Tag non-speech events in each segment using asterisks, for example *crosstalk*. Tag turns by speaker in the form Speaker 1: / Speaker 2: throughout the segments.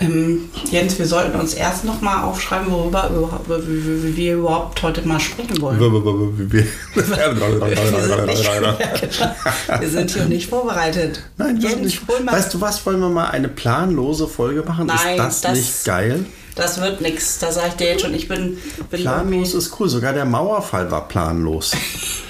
Speaker 1: Ähm, Jens, wir sollten uns erst noch mal aufschreiben, worüber, wir überhaupt heute mal sprechen wollen. Wir sind, hier nicht vorbereitet.
Speaker 2: Nein, wir sind
Speaker 1: Jens,
Speaker 2: nicht. Weißt du was, wollen wir mal eine planlose Folge machen?
Speaker 1: Nein,
Speaker 2: ist das,
Speaker 1: das-
Speaker 2: nicht geil?
Speaker 1: Das wird nix. Da sag ich dir jetzt schon, ich bin, bin
Speaker 2: Planlos ist cool. Sogar der Mauerfall war planlos. *laughs*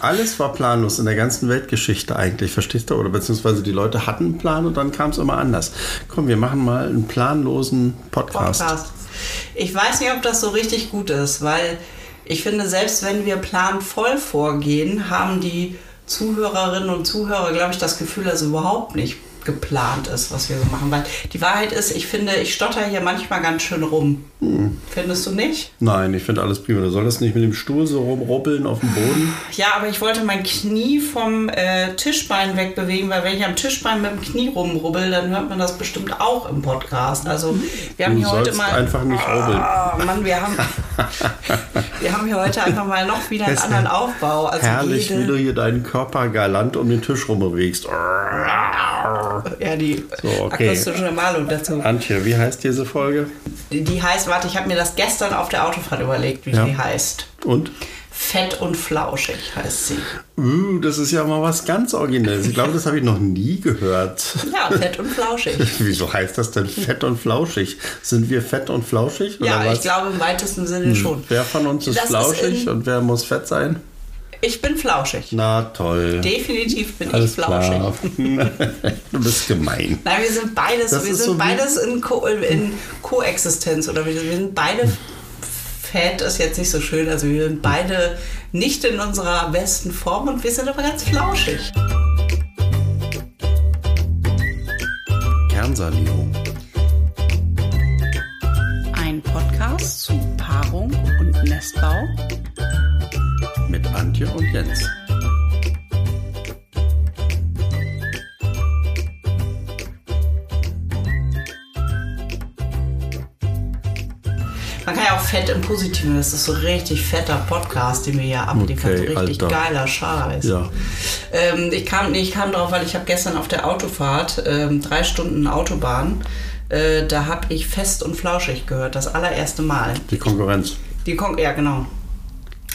Speaker 2: Alles war planlos in der ganzen Weltgeschichte eigentlich, verstehst du? Oder beziehungsweise die Leute hatten einen Plan und dann kam es immer anders. Komm, wir machen mal einen planlosen Podcast.
Speaker 1: Podcast. Ich weiß nicht, ob das so richtig gut ist, weil ich finde, selbst wenn wir planvoll vorgehen, haben die Zuhörerinnen und Zuhörer, glaube ich, das Gefühl, dass es überhaupt nicht geplant ist, was wir so machen. Weil die Wahrheit ist, ich finde, ich stotter hier manchmal ganz schön rum. Findest du nicht?
Speaker 2: Nein, ich finde alles prima. Du solltest nicht mit dem Stuhl so rumruppeln auf dem Boden.
Speaker 1: Ja, aber ich wollte mein Knie vom äh, Tischbein wegbewegen, weil wenn ich am Tischbein mit dem Knie rumrubbel, dann hört man das bestimmt auch im Podcast. Also wir haben
Speaker 2: Du
Speaker 1: hier heute mal
Speaker 2: einfach nicht rubbeln.
Speaker 1: Ah, Mann, wir haben, *laughs* wir haben hier heute einfach mal noch wieder einen anderen Aufbau. Also
Speaker 2: Herrlich,
Speaker 1: jede,
Speaker 2: wie du hier deinen Körper galant um den Tisch rumbewegst.
Speaker 1: ja, die
Speaker 2: So, okay.
Speaker 1: akustische Malung dazu.
Speaker 2: Antje, wie heißt diese Folge?
Speaker 1: Die, die heißt, warte, ich habe mir das gestern auf der Autofahrt überlegt, wie
Speaker 2: Ja.
Speaker 1: die heißt.
Speaker 2: Und?
Speaker 1: Fett und flauschig heißt sie.
Speaker 2: Uh, das ist ja mal was ganz Originelles. Ich glaube, das habe ich noch nie gehört. *laughs*
Speaker 1: Ja, fett und flauschig. *laughs*
Speaker 2: Wieso heißt das denn fett und flauschig? Sind wir fett und flauschig?
Speaker 1: Ja, ich glaube im weitesten Sinne schon.
Speaker 2: Wer von uns ist
Speaker 1: Das ist
Speaker 2: flauschig
Speaker 1: in-
Speaker 2: und wer muss fett sein?
Speaker 1: Ich bin flauschig.
Speaker 2: Na toll.
Speaker 1: Definitiv bin
Speaker 2: Alles
Speaker 1: ich flauschig.
Speaker 2: klar. *laughs* du bist gemein.
Speaker 1: Nein, wir sind beides,
Speaker 2: Das
Speaker 1: wir sind
Speaker 2: so
Speaker 1: beides in, Ko in Koexistenz oder wir, wir sind beide fett ist jetzt nicht so schön, also wir sind beide nicht in unserer besten Form und wir sind aber ganz flauschig.
Speaker 2: Kernsanierung.
Speaker 1: Ein Podcast zu Paarung und Nestbau.
Speaker 2: Antje und Jens.
Speaker 1: Man kann ja auch fett im Positiven, das ist so richtig fetter Podcast, den wir hier abliefern.
Speaker 2: Okay,
Speaker 1: so richtig
Speaker 2: Alter.
Speaker 1: geiler Scheiß.
Speaker 2: Ja.
Speaker 1: Ähm, ich, kam, nee, ich kam drauf, weil ich habe gestern auf der Autofahrt, ähm, drei Stunden Autobahn, äh, da habe ich fest und flauschig gehört, das allererste Mal.
Speaker 2: Die Konkurrenz.
Speaker 1: Die Kon ja, genau.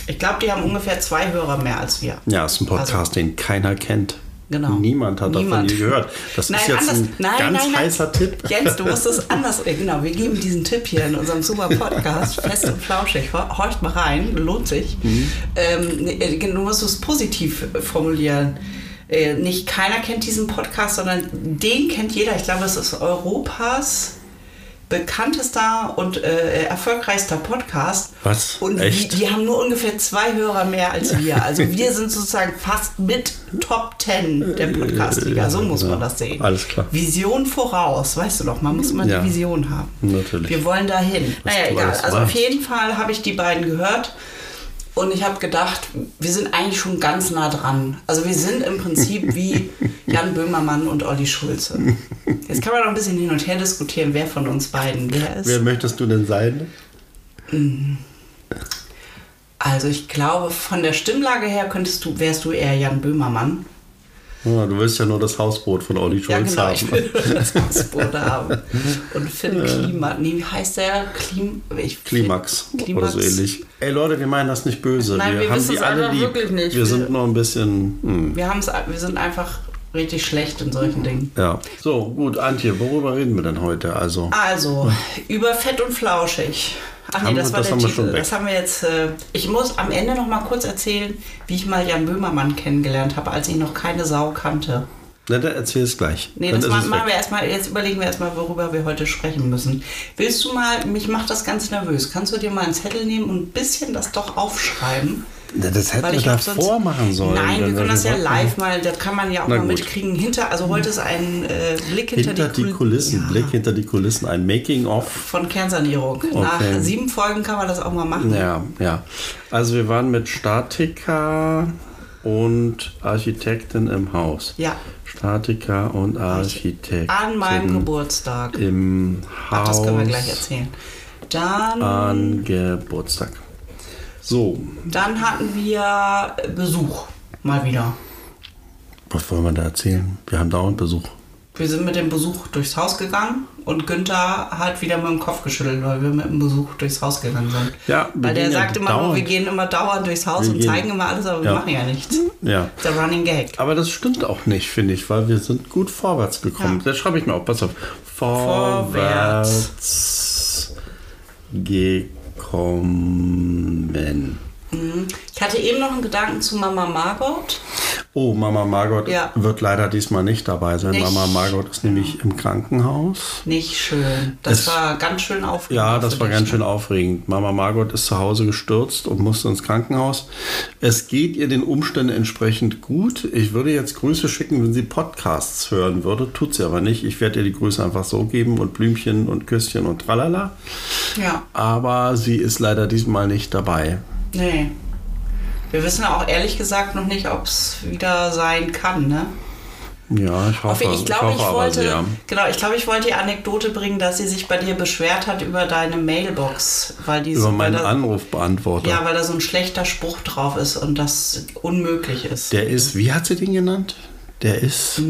Speaker 1: Ich glaube, die haben ungefähr zwei Hörer mehr als wir.
Speaker 2: Ja, ist ein Podcast,
Speaker 1: Also-
Speaker 2: den keiner kennt.
Speaker 1: Genau.
Speaker 2: Niemand hat davon
Speaker 1: Niemand.
Speaker 2: je gehört. Das
Speaker 1: Nein,
Speaker 2: ist jetzt
Speaker 1: anders-
Speaker 2: ein
Speaker 1: nein,
Speaker 2: ganz
Speaker 1: nein,
Speaker 2: heißer Tipp.
Speaker 1: Jens, du musst es *laughs* anders. Genau, wir geben diesen Tipp hier in unserem super Podcast, fest und flauschig. Hor- Horcht mal rein, lohnt sich.
Speaker 2: Mhm.
Speaker 1: Ähm, äh, du musst es positiv äh, formulieren. Äh, nicht keiner kennt diesen Podcast, sondern den kennt jeder. Ich glaube, es ist Europas bekanntester und äh, erfolgreichster Podcast.
Speaker 2: Was?
Speaker 1: Und
Speaker 2: Echt?
Speaker 1: Die, die haben nur ungefähr zwei Hörer mehr als wir. Also *laughs* wir sind sozusagen fast mit Top Ten der Podcast-Liga. So muss man das sehen.
Speaker 2: Alles klar.
Speaker 1: Vision voraus, weißt du doch, man muss immer
Speaker 2: Ja.
Speaker 1: die Vision haben.
Speaker 2: Natürlich.
Speaker 1: Wir wollen dahin.
Speaker 2: Was
Speaker 1: Naja, egal. Also auf jeden Fall habe ich die beiden gehört und ich habe gedacht, wir sind eigentlich schon ganz nah dran. Also wir sind im Prinzip wie *laughs* Jan Böhmermann und Olli Schulze. Jetzt kann man noch ein bisschen hin und her diskutieren, wer von uns beiden wer ist.
Speaker 2: Wer möchtest du denn sein?
Speaker 1: Also ich glaube, von der Stimmlage her könntest du, wärst du eher Jan Böhmermann.
Speaker 2: Ja, du willst ja nur das Hausboot von Olli
Speaker 1: Ja,
Speaker 2: Schulz
Speaker 1: genau,
Speaker 2: haben.
Speaker 1: ich will das Hausboot haben. *laughs* Und Finn Klima, nee, wie heißt der? Klim, ich,
Speaker 2: Klimax,
Speaker 1: Klimax.
Speaker 2: oder so ähnlich. Ey Leute, wir meinen das nicht böse.
Speaker 1: Nein, wir
Speaker 2: haben
Speaker 1: wissen
Speaker 2: die
Speaker 1: es
Speaker 2: alle
Speaker 1: einfach
Speaker 2: lieb.
Speaker 1: wirklich nicht.
Speaker 2: Wir
Speaker 1: Wir-
Speaker 2: sind nur ein bisschen. Hm,
Speaker 1: Wir, wir sind einfach richtig schlecht in solchen Dingen.
Speaker 2: ja. So, gut, Antje, worüber reden wir denn heute? Also,
Speaker 1: Also, über Fett und Flauschig. Ach nee, das
Speaker 2: wir-
Speaker 1: war
Speaker 2: das
Speaker 1: der
Speaker 2: haben wir
Speaker 1: Titel. Das haben wir jetzt. Äh, ich muss am Ende noch mal kurz erzählen, wie ich mal Jan Böhmermann kennengelernt habe, als ich noch keine Sau kannte.
Speaker 2: na, dann erzähl es gleich.
Speaker 1: Nee,
Speaker 2: Dann
Speaker 1: das machen
Speaker 2: weg.
Speaker 1: wir erstmal. Jetzt überlegen wir erstmal, worüber wir heute sprechen müssen. Willst du mal, mich macht das ganz nervös. Kannst du dir mal einen Zettel nehmen und ein bisschen das doch aufschreiben?
Speaker 2: Das hätten wir davor machen sollen.
Speaker 1: Nein, wir können das ja live mal, das kann man ja auch mal mitkriegen. Hinter, also heute ist ein äh, Blick hinter,
Speaker 2: Hinter die
Speaker 1: Kul-
Speaker 2: Kulissen,
Speaker 1: Ja,
Speaker 2: Blick hinter die Kulissen, ein Making-of.
Speaker 1: Von Kernsanierung. Nach
Speaker 2: Okay.
Speaker 1: sieben Folgen kann man das auch mal machen.
Speaker 2: Ja, ja. Also wir waren mit Statiker und Architektin im Haus.
Speaker 1: Ja.
Speaker 2: Statiker und Architektin.
Speaker 1: An meinem Geburtstag.
Speaker 2: Im Haus.
Speaker 1: Ach, das können wir gleich erzählen. Dann,
Speaker 2: An Geburtstag. So,
Speaker 1: dann hatten wir Besuch. Mal wieder.
Speaker 2: was wollen wir da erzählen? Wir haben dauernd Besuch.
Speaker 1: Wir sind mit dem Besuch durchs Haus gegangen und Günther hat wieder mit dem Kopf geschüttelt, weil wir mit dem Besuch durchs Haus gegangen sind.
Speaker 2: Ja, wir
Speaker 1: weil der
Speaker 2: gehen ja
Speaker 1: sagt immer nur,
Speaker 2: dauernd.
Speaker 1: wir gehen immer dauernd durchs Haus
Speaker 2: Wir
Speaker 1: und
Speaker 2: gehen-
Speaker 1: zeigen immer alles, aber wir
Speaker 2: Ja.
Speaker 1: machen ja nichts.
Speaker 2: Ja.
Speaker 1: Der Running Gag.
Speaker 2: Aber das stimmt auch nicht, finde ich, weil wir sind gut vorwärts gekommen.
Speaker 1: Ja.
Speaker 2: Das schreibe ich mir auf. Pass auf. Vorwärts gekommen.
Speaker 1: Ich hatte eben noch einen Gedanken zu Mama Margot.
Speaker 2: Oh, Mama Margot
Speaker 1: Ja.
Speaker 2: wird leider diesmal nicht dabei sein.
Speaker 1: Nicht.
Speaker 2: Mama Margot ist nämlich im Krankenhaus.
Speaker 1: Nicht schön. Das
Speaker 2: Es-
Speaker 1: war ganz schön aufregend.
Speaker 2: Ja, das war ganz
Speaker 1: ne?
Speaker 2: schön aufregend. Mama Margot ist zu Hause gestürzt und musste ins Krankenhaus. Es geht ihr den Umständen entsprechend gut. Ich würde jetzt Grüße schicken, wenn sie Podcasts hören würde. Tut sie aber nicht. Ich werde ihr die Grüße einfach so geben und Blümchen und Küsschen und tralala.
Speaker 1: Ja,
Speaker 2: Aber sie ist leider diesmal nicht dabei.
Speaker 1: nee. Wir wissen auch ehrlich gesagt noch nicht, ob es wieder sein kann, ne?
Speaker 2: Ja, ich hoffe,
Speaker 1: ich glaube, ich,
Speaker 2: aber
Speaker 1: wollte,
Speaker 2: sehr.
Speaker 1: genau, ich glaube, ich wollte die Anekdote bringen, dass sie sich bei dir beschwert hat über deine Mailbox, weil die
Speaker 2: Über
Speaker 1: so,
Speaker 2: meinen
Speaker 1: da,
Speaker 2: Anrufbeantworter.
Speaker 1: ja, weil da so ein schlechter Spruch drauf ist und das unmöglich ist.
Speaker 2: Der ist, wie hat sie den genannt? Der ist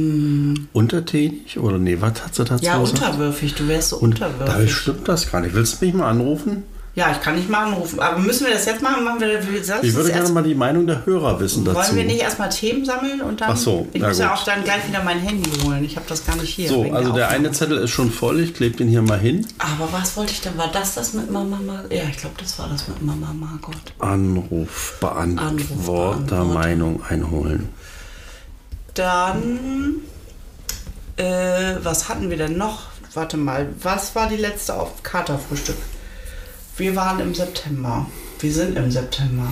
Speaker 2: untertänig oder nee, was hat sie dazu
Speaker 1: Mm. ja,
Speaker 2: gesagt?
Speaker 1: unterwürfig. Du wärst so
Speaker 2: Und da
Speaker 1: unterwürfig.
Speaker 2: stimmt das gar nicht. Willst du mich mal anrufen?
Speaker 1: Ja, ich kann nicht mal anrufen. Aber müssen wir das jetzt machen? Machen wir, soll
Speaker 2: Ich würde
Speaker 1: das
Speaker 2: gerne mal die Meinung der Hörer wissen dazu.
Speaker 1: Wollen wir nicht erstmal Themen sammeln und dann.
Speaker 2: Ach so,
Speaker 1: ich muss ja auch dann gleich wieder mein Handy holen. Ich habe das gar nicht hier.
Speaker 2: so, also der
Speaker 1: Aufnahme.
Speaker 2: eine Zettel ist schon voll. Ich klebe den hier mal hin.
Speaker 1: Aber was wollte ich denn? War das das mit Mama Margot? Ja, ich glaube, das war das mit Mama Margot.
Speaker 2: Anrufbeantworter
Speaker 1: Anrufbeantworter.
Speaker 2: Meinung einholen.
Speaker 1: Dann, äh, was hatten wir denn noch? Warte mal, was war die letzte auf Katerfrühstück? Wir waren im September. Wir sind im September.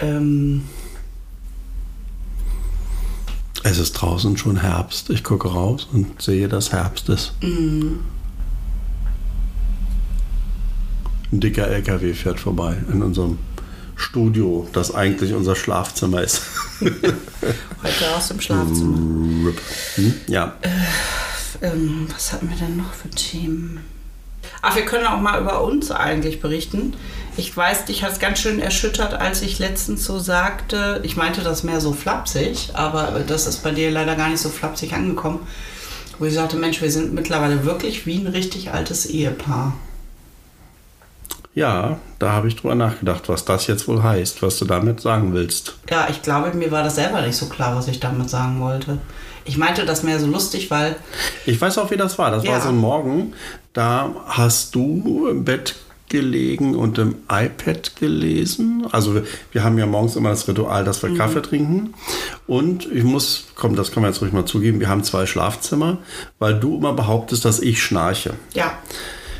Speaker 1: Ähm,
Speaker 2: Es ist draußen schon Herbst. Ich gucke raus und sehe, dass Herbst ist.
Speaker 1: Mhm.
Speaker 2: Ein dicker LKW fährt vorbei in unserem Studio, das eigentlich unser Schlafzimmer ist. *laughs*
Speaker 1: heute aus dem Schlafzimmer.
Speaker 2: Hm? Ja.
Speaker 1: Ähm, was hatten wir denn noch für Themen? Ach, wir können auch mal über uns eigentlich berichten. Ich weiß, dich hat es ganz schön erschüttert, als ich letztens so sagte, ich meinte das mehr so flapsig, aber das ist bei dir leider gar nicht so flapsig angekommen, wo ich sagte, Mensch, wir sind mittlerweile wirklich wie ein richtig altes Ehepaar.
Speaker 2: Ja, da habe ich drüber nachgedacht, was das jetzt wohl heißt, was du damit sagen willst.
Speaker 1: Ja, ich glaube, mir war das selber nicht so klar, was ich damit sagen wollte. Ich meinte das mehr so lustig, weil
Speaker 2: Ich weiß auch, wie das war. Das
Speaker 1: Ja.
Speaker 2: war so ein Morgen, da hast du im Bett gelegen und im iPad gelesen. Also wir, wir haben ja morgens immer das Ritual, dass wir
Speaker 1: Mhm.
Speaker 2: Kaffee trinken. Und ich muss, komm, das kann man jetzt ruhig mal zugeben, wir haben zwei Schlafzimmer, weil du immer behauptest, dass ich schnarche.
Speaker 1: ja,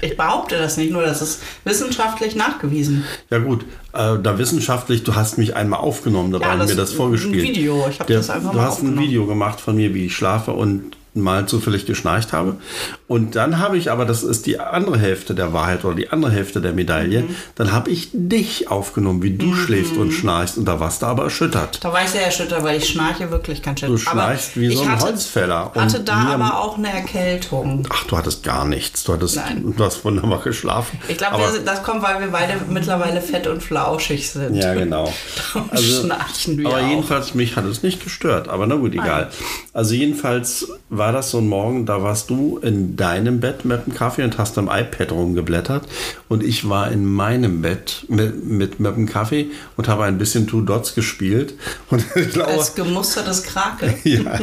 Speaker 1: ich behaupte das nicht, nur das ist wissenschaftlich nachgewiesen.
Speaker 2: Ja gut, äh, da wissenschaftlich, du hast mich einmal aufgenommen, da
Speaker 1: Ja,
Speaker 2: haben
Speaker 1: das-
Speaker 2: mir das vorgespielt.
Speaker 1: ein Video, ich hab
Speaker 2: Der-
Speaker 1: das einfach
Speaker 2: Du hast ein. Video gemacht von mir, wie ich schlafe und mal zufällig geschnarcht habe. Und dann habe ich, aber das ist die andere Hälfte der Wahrheit oder die andere Hälfte der Medaille,
Speaker 1: Mhm.
Speaker 2: dann habe ich dich aufgenommen, wie du schläfst und schnarchst und da warst du aber erschüttert.
Speaker 1: Da war ich sehr erschüttert, weil ich schnarche wirklich ganz schön.
Speaker 2: Du schnarchst wie
Speaker 1: ich
Speaker 2: so ein
Speaker 1: hatte,
Speaker 2: Holzfäller. Und
Speaker 1: hatte da aber auch eine Erkältung.
Speaker 2: Ach, du hattest gar nichts. Du hattest
Speaker 1: Nein.
Speaker 2: du hast wunderbar geschlafen.
Speaker 1: Ich glaube,
Speaker 2: aber,
Speaker 1: sind- das kommt, weil wir beide mittlerweile fett und flauschig sind.
Speaker 2: Ja, genau. *laughs*
Speaker 1: Darum schnarchen wir
Speaker 2: aber
Speaker 1: auch.
Speaker 2: jedenfalls, mich hat es nicht gestört. Aber na gut, egal. Also jedenfalls war das so ein Morgen, da warst du in deinem Bett mit dem Kaffee und hast am iPad rumgeblättert. Und ich war in meinem Bett mit, mit, mit dem Kaffee und habe ein bisschen Two Dots gespielt. *laughs* Und ich glaube,
Speaker 1: Als gemustertes Krakel. *laughs*
Speaker 2: ja.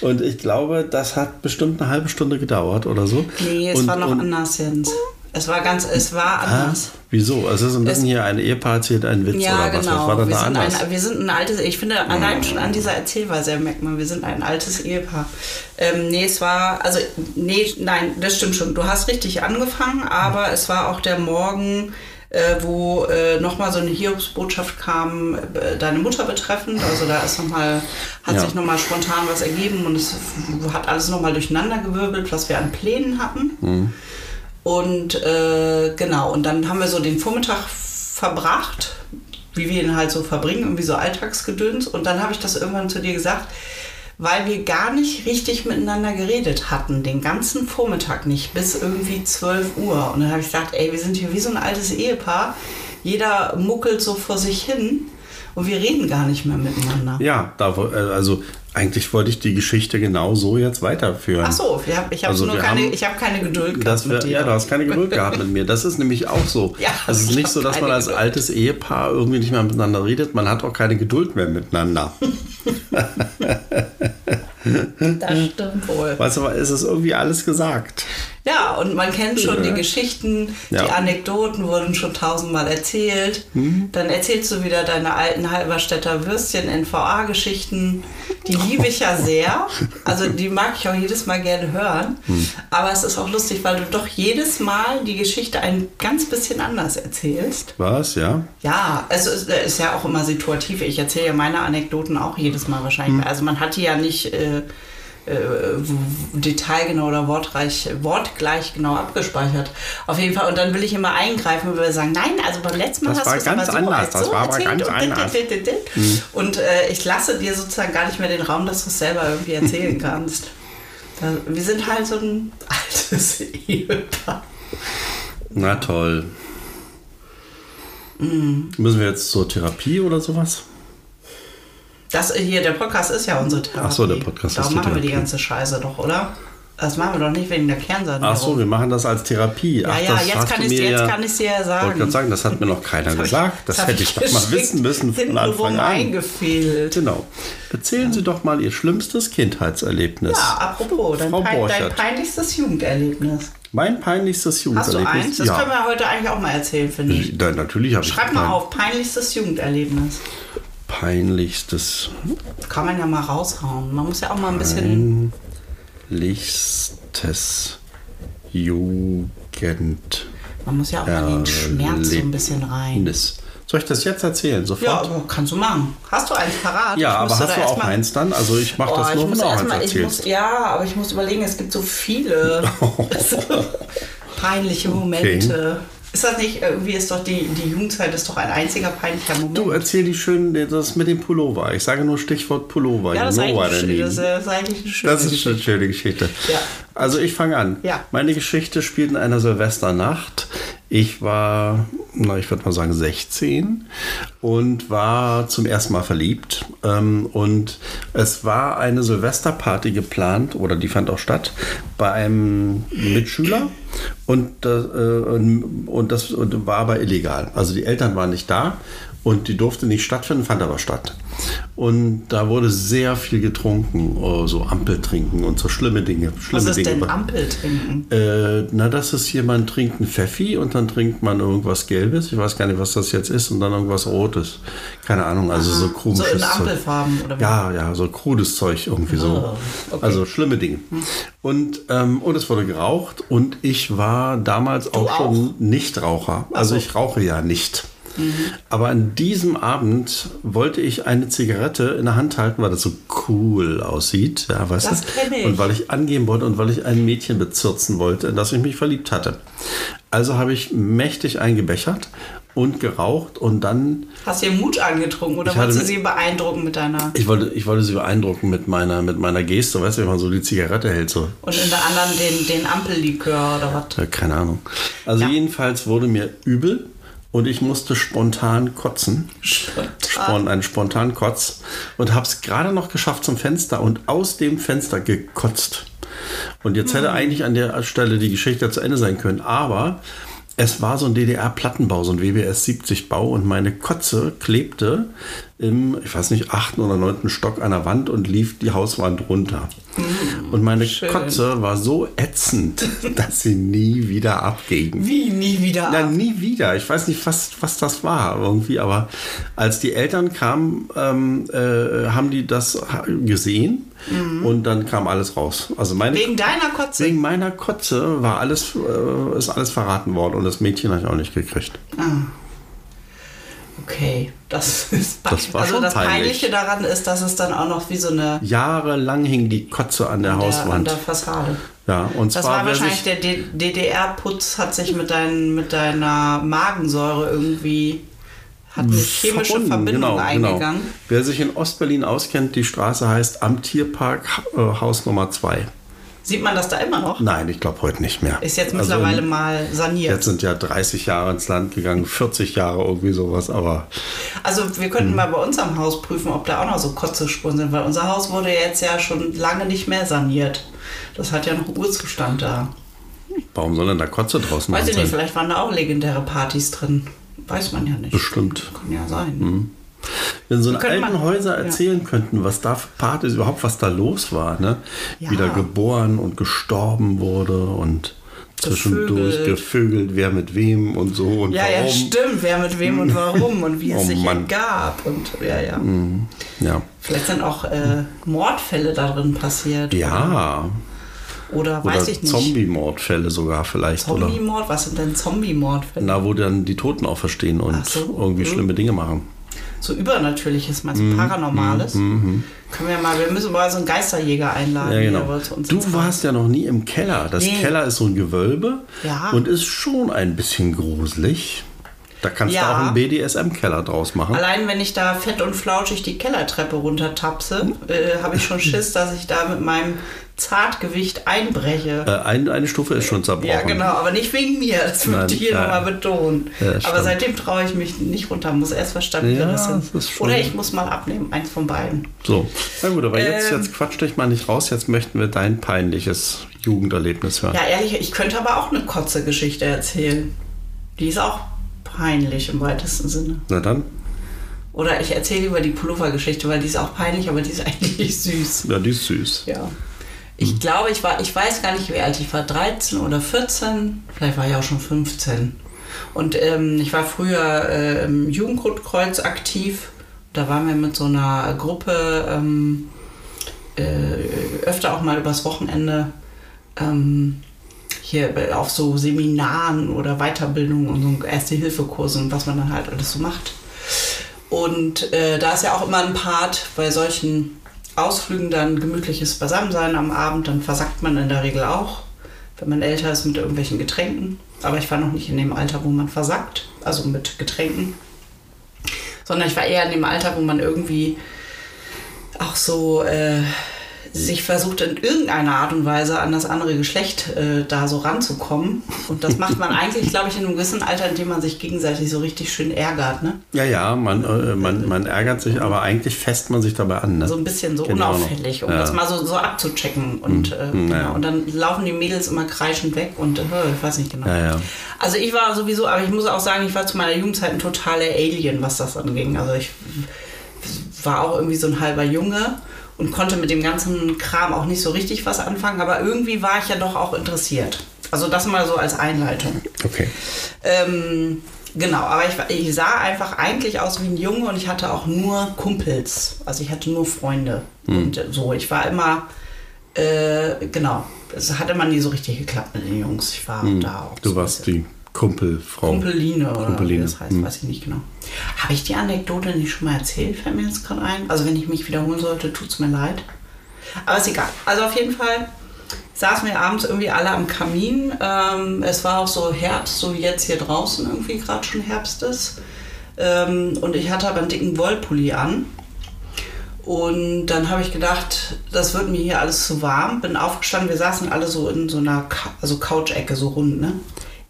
Speaker 2: Und ich glaube, das hat bestimmt eine halbe Stunde gedauert oder so.
Speaker 1: Nee, es
Speaker 2: und,
Speaker 1: war noch
Speaker 2: und,
Speaker 1: anders, Jens. Es war ganz, es war
Speaker 2: Ah,
Speaker 1: anders.
Speaker 2: wieso? Also es ist ein bisschen hier ein Ehepaar erzählt einen Witz
Speaker 1: Ja,
Speaker 2: oder was?
Speaker 1: genau.
Speaker 2: Was war denn
Speaker 1: wir,
Speaker 2: da
Speaker 1: sind
Speaker 2: anders?
Speaker 1: ein, wir sind ein altes, ich finde, allein schon an dieser Erzählweise merkt man, wir sind ein altes Ehepaar. Ähm, nee, es war, also, nee, nein, das stimmt schon. Du hast richtig angefangen, aber es war auch der Morgen, äh, wo äh, nochmal so eine Hiobsbotschaft kam, äh, deine Mutter betreffend. Also da ist noch mal, hat
Speaker 2: Ja.
Speaker 1: sich nochmal spontan was ergeben und es hat alles nochmal durcheinander gewirbelt, was wir an Plänen hatten.
Speaker 2: Mhm.
Speaker 1: Und äh, genau, und dann haben wir so den Vormittag verbracht, wie wir ihn halt so verbringen, irgendwie so Alltagsgedöns. Und dann habe ich das irgendwann zu dir gesagt, weil wir gar nicht richtig miteinander geredet hatten, den ganzen Vormittag nicht, bis irgendwie 12 Uhr. Und dann habe ich gesagt, ey, wir sind hier wie so ein altes Ehepaar. Jeder muckelt so vor sich hin. Und wir reden gar nicht mehr miteinander.
Speaker 2: Ja, da, äh, also eigentlich wollte ich die Geschichte genau so jetzt weiterführen.
Speaker 1: Ach so, ich habe ich hab
Speaker 2: Also
Speaker 1: nur
Speaker 2: wir
Speaker 1: keine,
Speaker 2: haben-
Speaker 1: ich hab keine Geduld gehabt
Speaker 2: wär,
Speaker 1: mit dir.
Speaker 2: ja, du hast keine Geduld gehabt mit mir. Das ist nämlich auch so. *laughs*
Speaker 1: Ja,
Speaker 2: es ist
Speaker 1: ich
Speaker 2: nicht so, dass man als
Speaker 1: Geduld.
Speaker 2: altes Ehepaar irgendwie nicht mehr miteinander redet. Man hat auch keine Geduld mehr miteinander. *laughs* *laughs*
Speaker 1: das stimmt wohl.
Speaker 2: Weißt du, aber es ist irgendwie alles gesagt.
Speaker 1: Ja, und man kennt schon die
Speaker 2: Ja.
Speaker 1: Geschichten,
Speaker 2: Ja.
Speaker 1: die Anekdoten wurden schon tausendmal erzählt.
Speaker 2: Mhm.
Speaker 1: Dann erzählst du wieder deine alten Halberstädter Würstchen, NVA-Geschichten. Die liebe ich ja sehr. Also die mag ich auch jedes Mal gerne hören.
Speaker 2: Mhm.
Speaker 1: Aber es ist auch lustig, weil du doch jedes Mal die Geschichte ein ganz bisschen anders erzählst.
Speaker 2: Was, ja?
Speaker 1: Ja, es ist, ist ja auch immer situativ. Ich erzähle ja meine Anekdoten auch jedes Mal wahrscheinlich. Also man hat die ja nicht äh, detailgenau oder wortreich, wortgleich genau abgespeichert. Auf jeden Fall. Und dann will ich immer eingreifen und will sagen, nein, also beim letzten Mal
Speaker 2: Das
Speaker 1: hast du es
Speaker 2: ganz
Speaker 1: aber so
Speaker 2: anders. Das
Speaker 1: so
Speaker 2: war aber ganz
Speaker 1: und
Speaker 2: anders.
Speaker 1: dit, dit, dit. Und äh, ich lasse dir sozusagen gar nicht mehr den Raum, dass du es selber irgendwie erzählen *laughs* kannst. Da, wir sind halt so ein altes *laughs* Ehepaar.
Speaker 2: Na toll.
Speaker 1: Mhm.
Speaker 2: Müssen wir jetzt zur Therapie oder sowas?
Speaker 1: Das hier, der Podcast ist ja unsere Therapie.
Speaker 2: Ach so, der Podcast
Speaker 1: Darum
Speaker 2: ist
Speaker 1: machen wir die
Speaker 2: Therapie.
Speaker 1: ganze Scheiße doch, oder? Das machen wir doch nicht wegen der Kernsanierung.
Speaker 2: Ach so, wir machen das als Therapie.
Speaker 1: Ja,
Speaker 2: Ach,
Speaker 1: ja,
Speaker 2: das
Speaker 1: jetzt kann ich
Speaker 2: mir
Speaker 1: jetzt
Speaker 2: ja-
Speaker 1: kann ich dir ja
Speaker 2: Ich wollte
Speaker 1: sagen.
Speaker 2: gerade sagen, das hat mir noch keiner *laughs*
Speaker 1: ich-
Speaker 2: gesagt. Das
Speaker 1: hab
Speaker 2: hätte ich doch mal wissen müssen von Anfang an.
Speaker 1: eingefehlt.
Speaker 2: Genau. Erzählen Sie doch mal Ihr schlimmstes Kindheitserlebnis.
Speaker 1: Ja, apropos, dein,
Speaker 2: Frau
Speaker 1: pein, dein peinlichstes Jugenderlebnis.
Speaker 2: Mein peinlichstes
Speaker 1: Hast du
Speaker 2: Jugenderlebnis.
Speaker 1: eins? Das
Speaker 2: ja.
Speaker 1: können wir heute eigentlich auch mal erzählen, finde ich.
Speaker 2: Ja, natürlich habe ich
Speaker 1: Schreib mal auf, peinlichstes Jugenderlebnis.
Speaker 2: Peinlichstes,
Speaker 1: Kann man ja mal raushauen. Man muss ja auch mal ein bisschen.
Speaker 2: lichstes Jugend.
Speaker 1: Man muss ja auch mal den Schmerz so ein bisschen rein.
Speaker 2: Soll ich das jetzt erzählen?
Speaker 1: Ja,
Speaker 2: Sofort?
Speaker 1: aber kannst du machen. Hast du eins parat?
Speaker 2: Ja, aber hast du auch eins dann? Also ich mache
Speaker 1: Oh,
Speaker 2: das nur, wenn du auch eins
Speaker 1: mal, ich
Speaker 2: erzählst.
Speaker 1: muss, ja, aber ich muss überlegen, es gibt so viele *laughs* *laughs* peinliche Momente. Ist das nicht, irgendwie ist doch die, die Jugendzeit ist doch ein einziger peinlicher Moment.
Speaker 2: Du erzähl die schön, das mit dem Pullover. Ich sage nur Stichwort Pullover.
Speaker 1: ja, das ist, eigentlich, das ist, das ist eigentlich eine schöne
Speaker 2: Das ist
Speaker 1: Geschichte.
Speaker 2: eine schöne Geschichte.
Speaker 1: Ja.
Speaker 2: Also ich fange an.
Speaker 1: Ja.
Speaker 2: Meine Geschichte spielt in einer Silvesternacht. Ich war, na, ich würde mal sagen 16 und war zum ersten Mal verliebt. Ähm, und es war eine Silvesterparty geplant oder die fand auch statt bei einem Mitschüler und, das, äh, und, und das war aber illegal. Also die Eltern waren nicht da und die durfte nicht stattfinden, fand aber statt. Und da wurde sehr viel getrunken, oh, so Ampel trinken und so schlimme Dinge. Schlimme
Speaker 1: Was ist
Speaker 2: Dinge.
Speaker 1: denn Ampel trinken?
Speaker 2: Äh, na, das ist jemand trinkt einen Pfeffi und dann trinkt man irgendwas Gelbes. Ich weiß gar nicht, was das jetzt ist und dann irgendwas Rotes. Keine Ahnung, also so
Speaker 1: So
Speaker 2: komisches
Speaker 1: in
Speaker 2: Zeug.
Speaker 1: Ampelfarben oder wie?
Speaker 2: Ja, ja, so krudes Zeug irgendwie so.
Speaker 1: Oh, okay.
Speaker 2: Also schlimme Dinge. Und, ähm, und es wurde geraucht und ich war damals auch, schon Nichtraucher. Also
Speaker 1: so.
Speaker 2: ich rauche ja nicht.
Speaker 1: Mhm.
Speaker 2: Aber an diesem Abend wollte ich eine Zigarette in der Hand halten, weil das so cool aussieht. Ja, weißt
Speaker 1: Das
Speaker 2: du?
Speaker 1: kenn ich.
Speaker 2: Und weil ich angeben wollte und weil ich ein Mädchen bezirzen wollte, in das ich mich verliebt hatte. Also habe ich mächtig eingebechert und geraucht und dann
Speaker 1: Hast du ihr Mut angetrunken oder wolltest du sie beeindrucken mit deiner.
Speaker 2: ich wollte, ich wollte sie beeindrucken mit meiner, mit meiner Geste, weißt du, wenn man so die Zigarette hält, so.
Speaker 1: Und in der anderen den, den Ampellikör oder was?
Speaker 2: Ja, keine Ahnung. Also
Speaker 1: Ja.
Speaker 2: jedenfalls wurde mir übel und ich musste spontan kotzen.
Speaker 1: Spontan.
Speaker 2: Spon, einen spontanen Kotz und habe es gerade noch geschafft zum Fenster und aus dem Fenster gekotzt. Und jetzt hätte eigentlich an der Stelle die Geschichte zu Ende sein können, aber es war so ein DDR-Plattenbau, so ein WBS 70-Bau und meine Kotze klebte im, ich weiß nicht, achten oder neunten Stock an der Wand und lief die Hauswand runter. Und meine
Speaker 1: schön.
Speaker 2: Kotze war so ätzend, *laughs* dass sie nie wieder abging.
Speaker 1: Wie nie wieder?
Speaker 2: Ja,
Speaker 1: ab?
Speaker 2: nie wieder. Ich weiß nicht, was, was das war irgendwie, aber als die Eltern kamen, ähm, äh, haben die das ha- gesehen und dann kam alles raus. Also meine,
Speaker 1: Wegen deiner Kotze?
Speaker 2: wegen meiner Kotze war alles, äh, ist alles verraten worden und das Mädchen habe ich auch nicht gekriegt.
Speaker 1: Okay, das *laughs* ist
Speaker 2: Das war
Speaker 1: Also
Speaker 2: schon
Speaker 1: das
Speaker 2: peinlich.
Speaker 1: Peinliche daran ist, dass es dann auch noch wie so eine
Speaker 2: Jahrelang hing die Kotze an der
Speaker 1: der, an
Speaker 2: Hauswand.
Speaker 1: der Fassade.
Speaker 2: ja, und
Speaker 1: Das
Speaker 2: zwar
Speaker 1: war
Speaker 2: wer
Speaker 1: wahrscheinlich der DDR-Putz hat sich mit, dein, mit deiner Magensäure irgendwie hat eine chemische. Verbindung
Speaker 2: genau,
Speaker 1: eingegangen.
Speaker 2: Genau. Wer sich in Ostberlin auskennt, die Straße heißt Am Tierpark äh, Haus Nummer 2.
Speaker 1: Sieht man das da immer noch?
Speaker 2: Nein, ich glaube heute nicht mehr.
Speaker 1: Ist jetzt mittlerweile
Speaker 2: also,
Speaker 1: mal saniert.
Speaker 2: Jetzt sind ja 30 Jahre ins Land gegangen, 40 Jahre irgendwie sowas, aber.
Speaker 1: Also wir könnten hm. mal bei uns am Haus prüfen, ob da auch noch so Kotzespuren sind, weil unser Haus wurde jetzt ja schon lange nicht mehr saniert. Das hat ja noch Urzustand da.
Speaker 2: Warum soll denn da Kotze draußen
Speaker 1: Weiß ich nicht, vielleicht waren da auch legendäre Partys drin. Weiß man ja nicht.
Speaker 2: Bestimmt.
Speaker 1: Kann ja sein. Mhm.
Speaker 2: Wenn so eine alten Häuser erzählen ja. könnten, was da für Partys überhaupt, was da los war, ne? Ja. Wie da geboren und gestorben wurde und zwischendurch gevögelt. gevögelt, wer mit wem und so und
Speaker 1: ja, warum. Ja, stimmt, wer mit wem und warum und wie es oh, sich Mann. ergab und ja, ja.
Speaker 2: Mhm. ja.
Speaker 1: Vielleicht sind auch äh, Mordfälle da drin passiert.
Speaker 2: Ja.
Speaker 1: Oder, oder weiß ich nicht.
Speaker 2: Zombie-Mordfälle sogar vielleicht.
Speaker 1: Zombie-Mord? Was sind denn Zombie-Mordfälle?
Speaker 2: Na, wo dann die Toten auch verstehen und so. irgendwie mhm. schlimme Dinge machen
Speaker 1: so Übernatürliches, meinst du, mm, Paranormales? Mm, mm, Können wir mal, wir müssen mal so einen Geisterjäger einladen.
Speaker 2: Ja, genau. du warst ja noch nie im Keller. Das nee. Keller ist so ein Gewölbe
Speaker 1: ja.
Speaker 2: und ist schon ein bisschen gruselig. Da kannst ja. du auch einen BDSM-Keller draus machen.
Speaker 1: Allein wenn ich da fett und flauschig die Kellertreppe runtertapse, äh, habe ich schon Schiss, dass ich da mit meinem Zartgewicht einbreche.
Speaker 2: Äh, ein, eine Stufe ist schon zerbrochen. Ja,
Speaker 1: genau, aber nicht wegen mir. Das möchte ich hier nochmal betonen. Ja, aber seitdem traue ich mich nicht runter, muss erst verstanden
Speaker 2: ja, werden.
Speaker 1: Oder ich muss mal abnehmen, eins von beiden.
Speaker 2: So, na gut, aber ähm, jetzt, jetzt quatsch dich mal nicht raus. Jetzt möchten wir dein peinliches Jugenderlebnis hören.
Speaker 1: Ja, ehrlich, ich könnte aber auch eine Kotze-Geschichte erzählen. Die ist auch peinlich im weitesten Sinne.
Speaker 2: Na dann.
Speaker 1: Oder ich erzähle über die Pullover-Geschichte, weil die ist auch peinlich, aber die ist eigentlich *laughs* süß.
Speaker 2: Ja, die ist süß.
Speaker 1: Ja. Ich mhm. glaube, ich war, ich weiß gar nicht, wie alt ich war, 13 oder 14, vielleicht war ich auch schon 15. Und ähm, ich war früher äh, im Jugendkreuz aktiv. Da waren wir mit so einer Gruppe ähm, äh, öfter auch mal übers Wochenende ähm, hier auf so Seminaren oder Weiterbildungen und so Erste-Hilfe-Kurse und was man dann halt alles so macht. Und äh, da ist ja auch immer ein Part bei solchen Ausflügen dann gemütliches Beisammensein am Abend, dann versackt man in der Regel auch, wenn man älter ist mit irgendwelchen Getränken. Aber ich war noch nicht in dem Alter, wo man versackt, also mit Getränken, sondern ich war eher in dem Alter, wo man irgendwie auch so äh, sich versucht in irgendeiner Art und Weise an das andere Geschlecht äh, da so ranzukommen. Und das macht man *laughs* eigentlich, glaube ich, in einem gewissen Alter, in dem man sich gegenseitig so richtig schön ärgert. Ne?
Speaker 2: Ja, ja, man, äh, man, man ärgert sich, aber eigentlich fässt man sich dabei an. Ne?
Speaker 1: So ein bisschen so Kennt unauffällig, um ja. das mal so, so abzuchecken. Und, hm. äh, hm, genau. und dann laufen die Mädels immer kreischend weg und äh, ich weiß nicht genau.
Speaker 2: Ja, ja.
Speaker 1: Also ich war sowieso, aber ich muss auch sagen, ich war zu meiner Jugendzeit ein totaler Alien, was das anging. Also ich war auch irgendwie so ein halber Junge und konnte mit dem ganzen Kram auch nicht so richtig was anfangen, aber irgendwie war ich ja doch auch interessiert. Also das mal so als Einleitung.
Speaker 2: Okay.
Speaker 1: Ähm, genau, aber ich, ich, sah einfach eigentlich aus wie ein Junge und ich hatte auch nur Kumpels. Also ich hatte nur Freunde. Hm. Und so, ich war immer, äh, genau, es hat immer nie so richtig geklappt mit den Jungs. Ich war hm. da auch.
Speaker 2: Du so warst die Kumpelfrau.
Speaker 1: Kumpeline oder Kumpeline. wie das heißt, hm. weiß ich nicht genau. Habe ich die Anekdote nicht schon mal erzählt, fällt mir jetzt gerade ein. Also wenn ich mich wiederholen sollte, tut es mir leid. Aber ist egal. Also auf jeden Fall saßen wir abends irgendwie alle am Kamin. Ähm, es war auch so Herbst, so wie jetzt hier draußen irgendwie gerade schon Herbst ist. Ähm, und ich hatte aber einen dicken Wollpulli an. Und dann habe ich gedacht, das wird mir hier alles zu warm. Bin aufgestanden, wir saßen alle so in so einer Ka also Couch-Ecke, so rund, ne?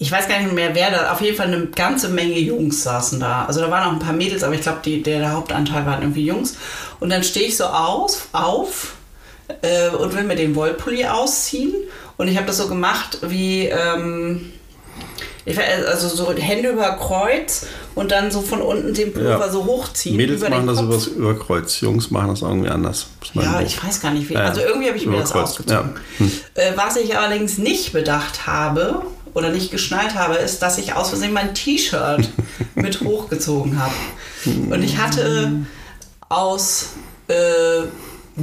Speaker 1: Ich weiß gar nicht mehr, wer da, auf jeden Fall eine ganze Menge Jungs saßen da. Also da waren auch ein paar Mädels, aber ich glaube, der, der Hauptanteil waren irgendwie Jungs. Und dann stehe ich so aus, auf äh, und will mir den Wollpulli ausziehen. Und ich habe das so gemacht wie, ähm, ich, also so Hände über Kreuz und dann so von unten den Pullover ja. so hochziehen.
Speaker 2: Mädels machen das übers, über Kreuz, Jungs machen das irgendwie anders.
Speaker 1: Ja, ich weiß gar nicht wie. Also irgendwie habe ich mir das Kreuz. ausgezogen. Ja. Hm. Äh, was ich allerdings nicht bedacht habe, oder nicht geschnallt habe, ist, dass ich aus Versehen mein T-Shirt *laughs* mit hochgezogen habe. Und ich hatte aus äh,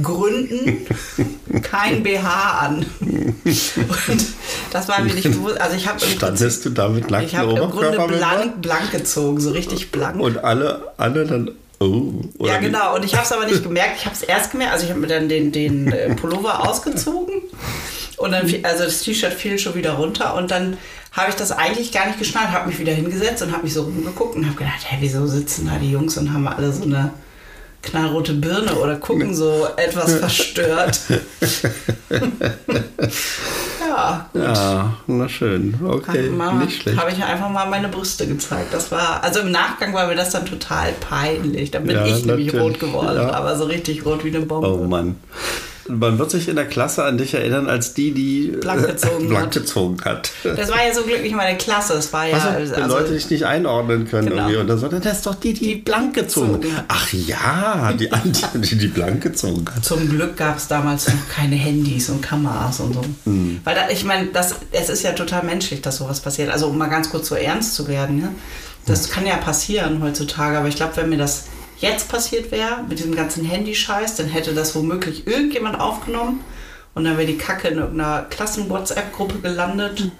Speaker 1: Gründen *laughs* kein BH an. Und das war mir nicht bewusst. Also ich habe
Speaker 2: Standest du damit nackten
Speaker 1: Ich habe im Grunde blank, blank gezogen, so richtig blank.
Speaker 2: Und alle, alle dann Oh,
Speaker 1: ja, genau. Und ich habe es aber nicht gemerkt. Ich habe es erst gemerkt. Also ich habe mir dann den, den äh, Pullover *laughs* ausgezogen und dann, also das T-Shirt fiel schon wieder runter und dann habe ich das eigentlich gar nicht geschnallt, habe mich wieder hingesetzt und habe mich so rumgeguckt und habe gedacht, hä, wieso sitzen da die Jungs und haben alle so eine knallrote Birne oder gucken so etwas verstört. *laughs* ja, gut.
Speaker 2: Ja, na schön. Okay, nicht schlecht.
Speaker 1: Habe ich einfach mal meine Brüste gezeigt. Das war, also im Nachgang war mir das dann total peinlich. Da bin
Speaker 2: Ja,
Speaker 1: ich nämlich rot geworden,
Speaker 2: Ja.
Speaker 1: aber so richtig rot wie eine Bombe.
Speaker 2: Oh Mann. Man wird sich in der Klasse an dich erinnern als die, die
Speaker 1: Blank gezogen *laughs*
Speaker 2: blank
Speaker 1: hat.
Speaker 2: gezogen hat.
Speaker 1: Das war ja so glücklich meine Klasse. Es war ja,
Speaker 2: Also, wenn Leute dich nicht einordnen können
Speaker 1: Genau.
Speaker 2: irgendwie. Und dann er, das ist doch die, die, blank gezogen hat. Ach ja, die, *laughs* die, die, die blank gezogen hat.
Speaker 1: Zum Glück gab es damals noch keine Handys und Kameras und so.
Speaker 2: Hm.
Speaker 1: Weil da, ich meine, das, es ist ja total menschlich, dass sowas passiert. Also um mal ganz kurz so ernst zu werden, ja? das kann ja passieren heutzutage. Aber ich glaube, wenn mir das jetzt passiert wäre, mit diesem ganzen Handyscheiß, dann hätte das womöglich irgendjemand aufgenommen und dann wäre die Kacke in irgendeiner Klassen-WhatsApp-Gruppe gelandet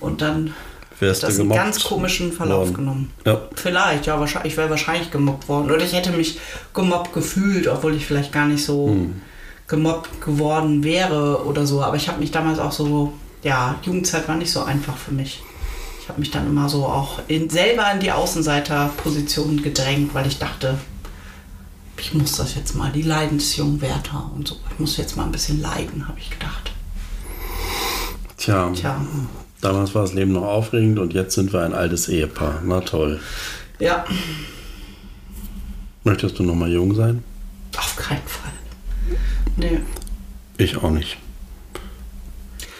Speaker 1: und dann
Speaker 2: Wärst
Speaker 1: das einen ganz komischen Verlauf
Speaker 2: worden.
Speaker 1: genommen.
Speaker 2: Ja.
Speaker 1: Vielleicht, ja, wahrscheinlich, ich wäre wahrscheinlich gemobbt worden. Oder ich hätte mich gemobbt gefühlt, obwohl ich vielleicht gar nicht so
Speaker 2: Hm.
Speaker 1: gemobbt geworden wäre oder so. Aber ich habe mich damals auch so, ja, Jugendzeit war nicht so einfach für mich. Ich habe mich dann immer so auch in, selber in die Außenseiterposition gedrängt, weil ich dachte, ich muss das jetzt mal, die Leiden des jungen Werther und so. Ich muss jetzt mal ein bisschen leiden, habe ich gedacht.
Speaker 2: Tja,
Speaker 1: Tja,
Speaker 2: damals war das Leben noch aufregend und jetzt sind wir ein altes Ehepaar. Na toll.
Speaker 1: ja,
Speaker 2: Möchtest du noch mal jung sein?
Speaker 1: auf keinen Fall. Nee.
Speaker 2: Ich auch nicht.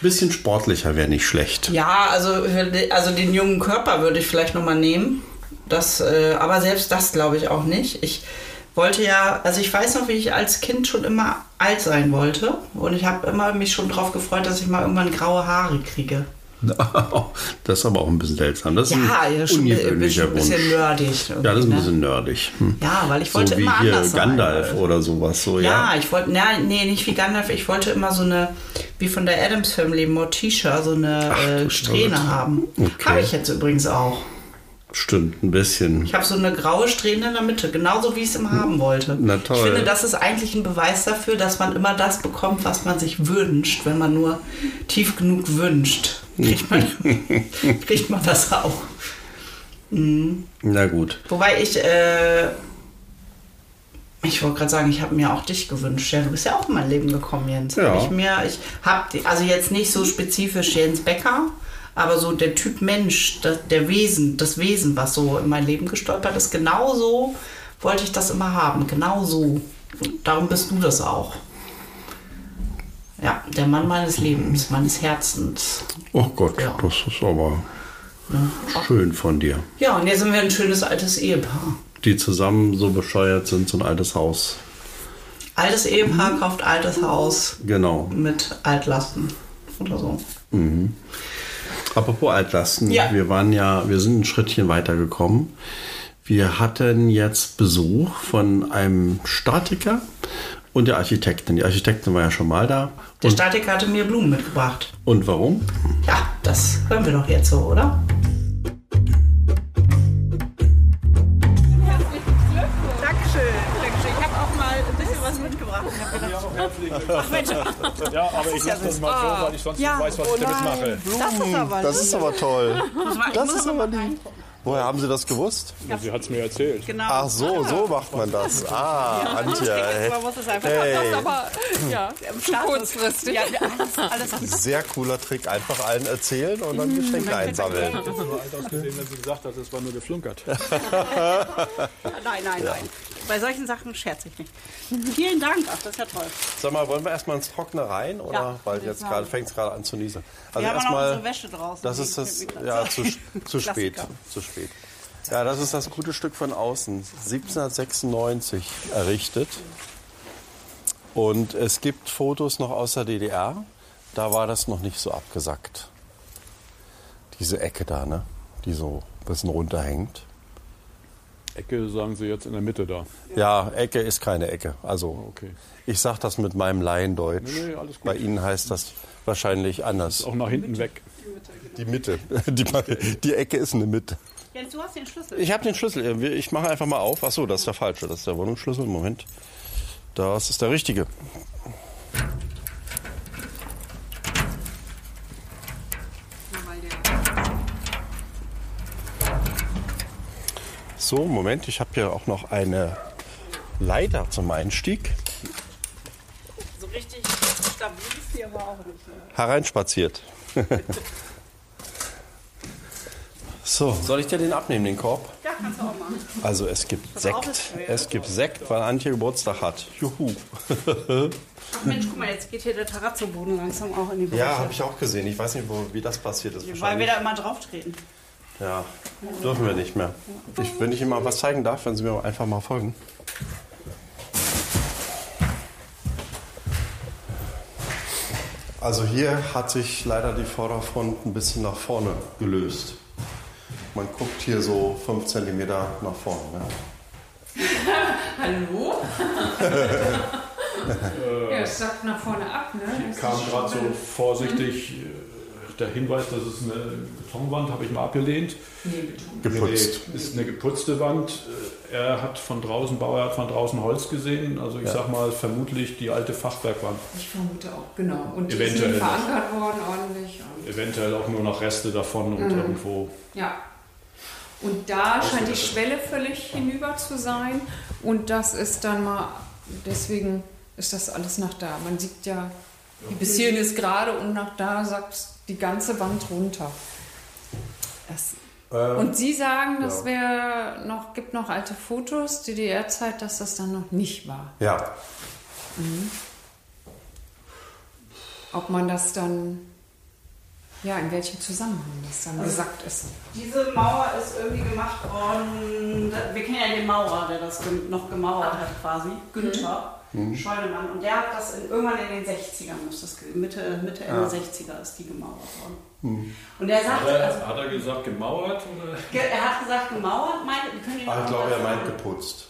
Speaker 2: Bisschen sportlicher wäre nicht schlecht.
Speaker 1: Ja, also, also den jungen Körper würde ich vielleicht nochmal nehmen. Das, äh, aber selbst das glaube ich auch nicht. Ich wollte ja, also ich weiß noch, wie ich als Kind schon immer alt sein wollte. Und ich habe immer mich schon darauf gefreut, dass ich mal irgendwann graue Haare kriege.
Speaker 2: Das ist aber auch ein bisschen seltsam. Das ist
Speaker 1: Ja,
Speaker 2: ein
Speaker 1: schon,
Speaker 2: ungewöhnlicher
Speaker 1: ein bisschen
Speaker 2: Wunsch.
Speaker 1: nerdig.
Speaker 2: Ja, das ist ein
Speaker 1: ne?
Speaker 2: bisschen nerdig. Hm.
Speaker 1: Ja, weil ich
Speaker 2: So
Speaker 1: wollte
Speaker 2: wie
Speaker 1: immer
Speaker 2: hier Gandalf
Speaker 1: sein.
Speaker 2: oder sowas. So,
Speaker 1: Ja,
Speaker 2: ja.
Speaker 1: ich wollte, na, nee, nicht wie Gandalf, ich wollte immer so eine, wie von der Adams Family, Morticia, so eine äh,
Speaker 2: du
Speaker 1: Strähne haben.
Speaker 2: Okay.
Speaker 1: Habe ich jetzt übrigens auch.
Speaker 2: Stimmt, ein bisschen.
Speaker 1: Ich habe so eine graue Strähne in der Mitte, genauso wie ich es immer haben wollte.
Speaker 2: Na toll.
Speaker 1: Ich finde, das ist eigentlich ein Beweis dafür, dass man immer das bekommt, was man sich wünscht, wenn man nur tief genug wünscht. Kriegt man, *laughs* kriegt man das auch.
Speaker 2: Na gut.
Speaker 1: Wobei ich, äh, ich wollte gerade sagen, ich habe mir auch dich gewünscht. Ja, du bist ja auch in mein Leben gekommen, Jens.
Speaker 2: Ja.
Speaker 1: Hab Ich mir, ich habe, also jetzt nicht so spezifisch Jens Becker, aber so der Typ Mensch, das, der Wesen, das Wesen, was so in mein Leben gestolpert ist, genauso wollte ich das immer haben. Genau so. Und darum bist du das auch. Ja, der Mann meines Lebens, meines Herzens.
Speaker 2: Oh Gott,
Speaker 1: Ja.
Speaker 2: das ist aber schön von dir.
Speaker 1: Ja, und jetzt sind wir ein schönes altes Ehepaar.
Speaker 2: Die zusammen so bescheuert sind, so ein altes Haus.
Speaker 1: Altes Ehepaar kauft altes Haus
Speaker 2: Genau.
Speaker 1: mit Altlasten oder so.
Speaker 2: Apropos Altlasten,
Speaker 1: Ja.
Speaker 2: wir waren ja, wir sind ein Schrittchen weitergekommen. Wir hatten jetzt Besuch von einem Statiker und der Architektin. Die Architektin war ja schon mal da.
Speaker 1: Der Statiker hatte mir Blumen mitgebracht.
Speaker 2: und warum?
Speaker 1: Ja, das hören wir doch jetzt so, oder?
Speaker 3: Ja, aber ich lasse das mal so, weil ich sonst
Speaker 4: Ja.
Speaker 3: nicht weiß, was
Speaker 4: Oh
Speaker 3: ich damit mache.
Speaker 4: Das ist aber
Speaker 2: Das ist aber toll. Das ist aber lieb. Woher haben Sie das gewusst?
Speaker 3: Sie hat es mir erzählt.
Speaker 4: genau.
Speaker 2: Ach so, so macht man das. Ah, Antje. hey.
Speaker 4: Man muss es einfach
Speaker 2: Hey.
Speaker 5: Aber ja, *laughs* zu kurzfristig.
Speaker 4: Ja, alles, alles
Speaker 2: Sehr cooler Trick. Einfach allen erzählen und dann Geschenke einsammeln.
Speaker 3: Das ist nur alt ausgesehen, wenn sie gesagt hat, es war nur geflunkert. *laughs*
Speaker 4: Nein, nein, nein. Bei solchen Sachen scherze ich nicht. Vielen Dank. Ach, das ist ja toll.
Speaker 2: Sag mal, wollen wir erstmal ins Trockene rein? Oder?
Speaker 4: Ja,
Speaker 2: Weil jetzt
Speaker 4: ich
Speaker 2: fängt es gerade an zu niesen. Also
Speaker 4: Wir haben auch noch
Speaker 2: erstmal,
Speaker 4: unsere Wäsche draußen.
Speaker 2: das ist das, ja, zu, zu spät. Zu spät. Ja, das ist das gute Stück von außen. 1796 errichtet. Und es gibt Fotos noch aus der DDR. Da war das noch nicht so abgesackt. Diese Ecke da, ne? Die so ein bisschen runterhängt.
Speaker 3: Ecke sagen sie jetzt in der Mitte da.
Speaker 2: Ja, Ecke ist keine Ecke. Also
Speaker 3: Okay.
Speaker 2: ich sag das mit meinem Laiendeutsch.
Speaker 3: Nee, nee, alles gut.
Speaker 2: Bei Ihnen heißt das wahrscheinlich anders.
Speaker 3: Auch nach hinten weg.
Speaker 2: Die Mitte. *laughs* Die, die Ecke ist eine Mitte.
Speaker 4: Jens, du hast den Schlüssel.
Speaker 2: Ich habe den Schlüssel. Ich mache einfach mal auf. Achso, das ist der falsche. Das ist der Wohnungsschlüssel. Moment. Das ist der richtige. So, Moment. Ich habe hier auch noch eine Leiter zum Einstieg.
Speaker 1: So richtig stabil die aber auch nicht. Ne?
Speaker 2: Hereinspaziert. *laughs* so, soll ich dir den abnehmen, den Korb?
Speaker 1: Ja, kannst du auch machen.
Speaker 2: Also es gibt Sekt. Es gibt Sekt, weil Antje Geburtstag hat. Juhu.
Speaker 1: Ach Mensch, guck mal, jetzt geht hier der Terrazzo-Boden langsam auch in die Bereiche.
Speaker 2: Ja, habe ich auch gesehen. Ich weiß nicht, wo, wie das passiert ist.
Speaker 1: Weil wir da immer drauf treten.
Speaker 2: Ja, dürfen wir nicht mehr. Ich, wenn ich Ihnen mal was zeigen darf, wenn Sie mir einfach mal folgen. Also hier hat sich leider die Vorderfront ein bisschen nach vorne gelöst. Man guckt hier so 5 cm nach vorne. Ja. *laughs*
Speaker 5: Hallo? *laughs* ja, es sagt nach vorne ab, ne? Das
Speaker 3: kam gerade so vorsichtig äh, der Hinweis, dass es eine Betonwand, habe ich mal abgelehnt.
Speaker 5: Nee, Beton.
Speaker 2: Geputzt.
Speaker 3: Nee, ist eine geputzte Wand. Er hat von draußen, Bauer hat von draußen Holz gesehen. Also ich
Speaker 2: Ja.
Speaker 3: sag mal, vermutlich die alte Fachwerkwand.
Speaker 5: Ich vermute auch, genau. Und die
Speaker 3: Eventuell
Speaker 5: sind verankert worden ordentlich. Und,
Speaker 3: Eventuell auch nur noch Reste davon und
Speaker 5: Mhm.
Speaker 3: irgendwo.
Speaker 5: ja. Und da scheint die Schwelle völlig hinüber zu sein. Und das ist dann mal, deswegen ist das alles nach da. Man sieht ja, bis hierhin ist gerade und nach da sagt die ganze Wand runter. Das Und Sie sagen, das
Speaker 2: ja.
Speaker 5: wäre noch, gibt noch alte Fotos, DDR-Zeit, dass das dann noch nicht war.
Speaker 2: Ja,
Speaker 5: Ob man das dann, ja, in welchem Zusammenhang das dann gesagt ist.
Speaker 1: Diese Mauer ist irgendwie gemacht worden. Wir kennen ja den Maurer, der das noch gemauert hat, quasi. Günther Scheunemann. Und der hat das in, irgendwann in den 60ern, muss das, Mitte, Mitte, Ende 60er ist die gemauert worden. Und er sagt, also,
Speaker 3: hat er gesagt, gemauert? Oder?
Speaker 1: er hat gesagt, gemauert, meint,
Speaker 2: Ah, ich glaube, er meint geputzt.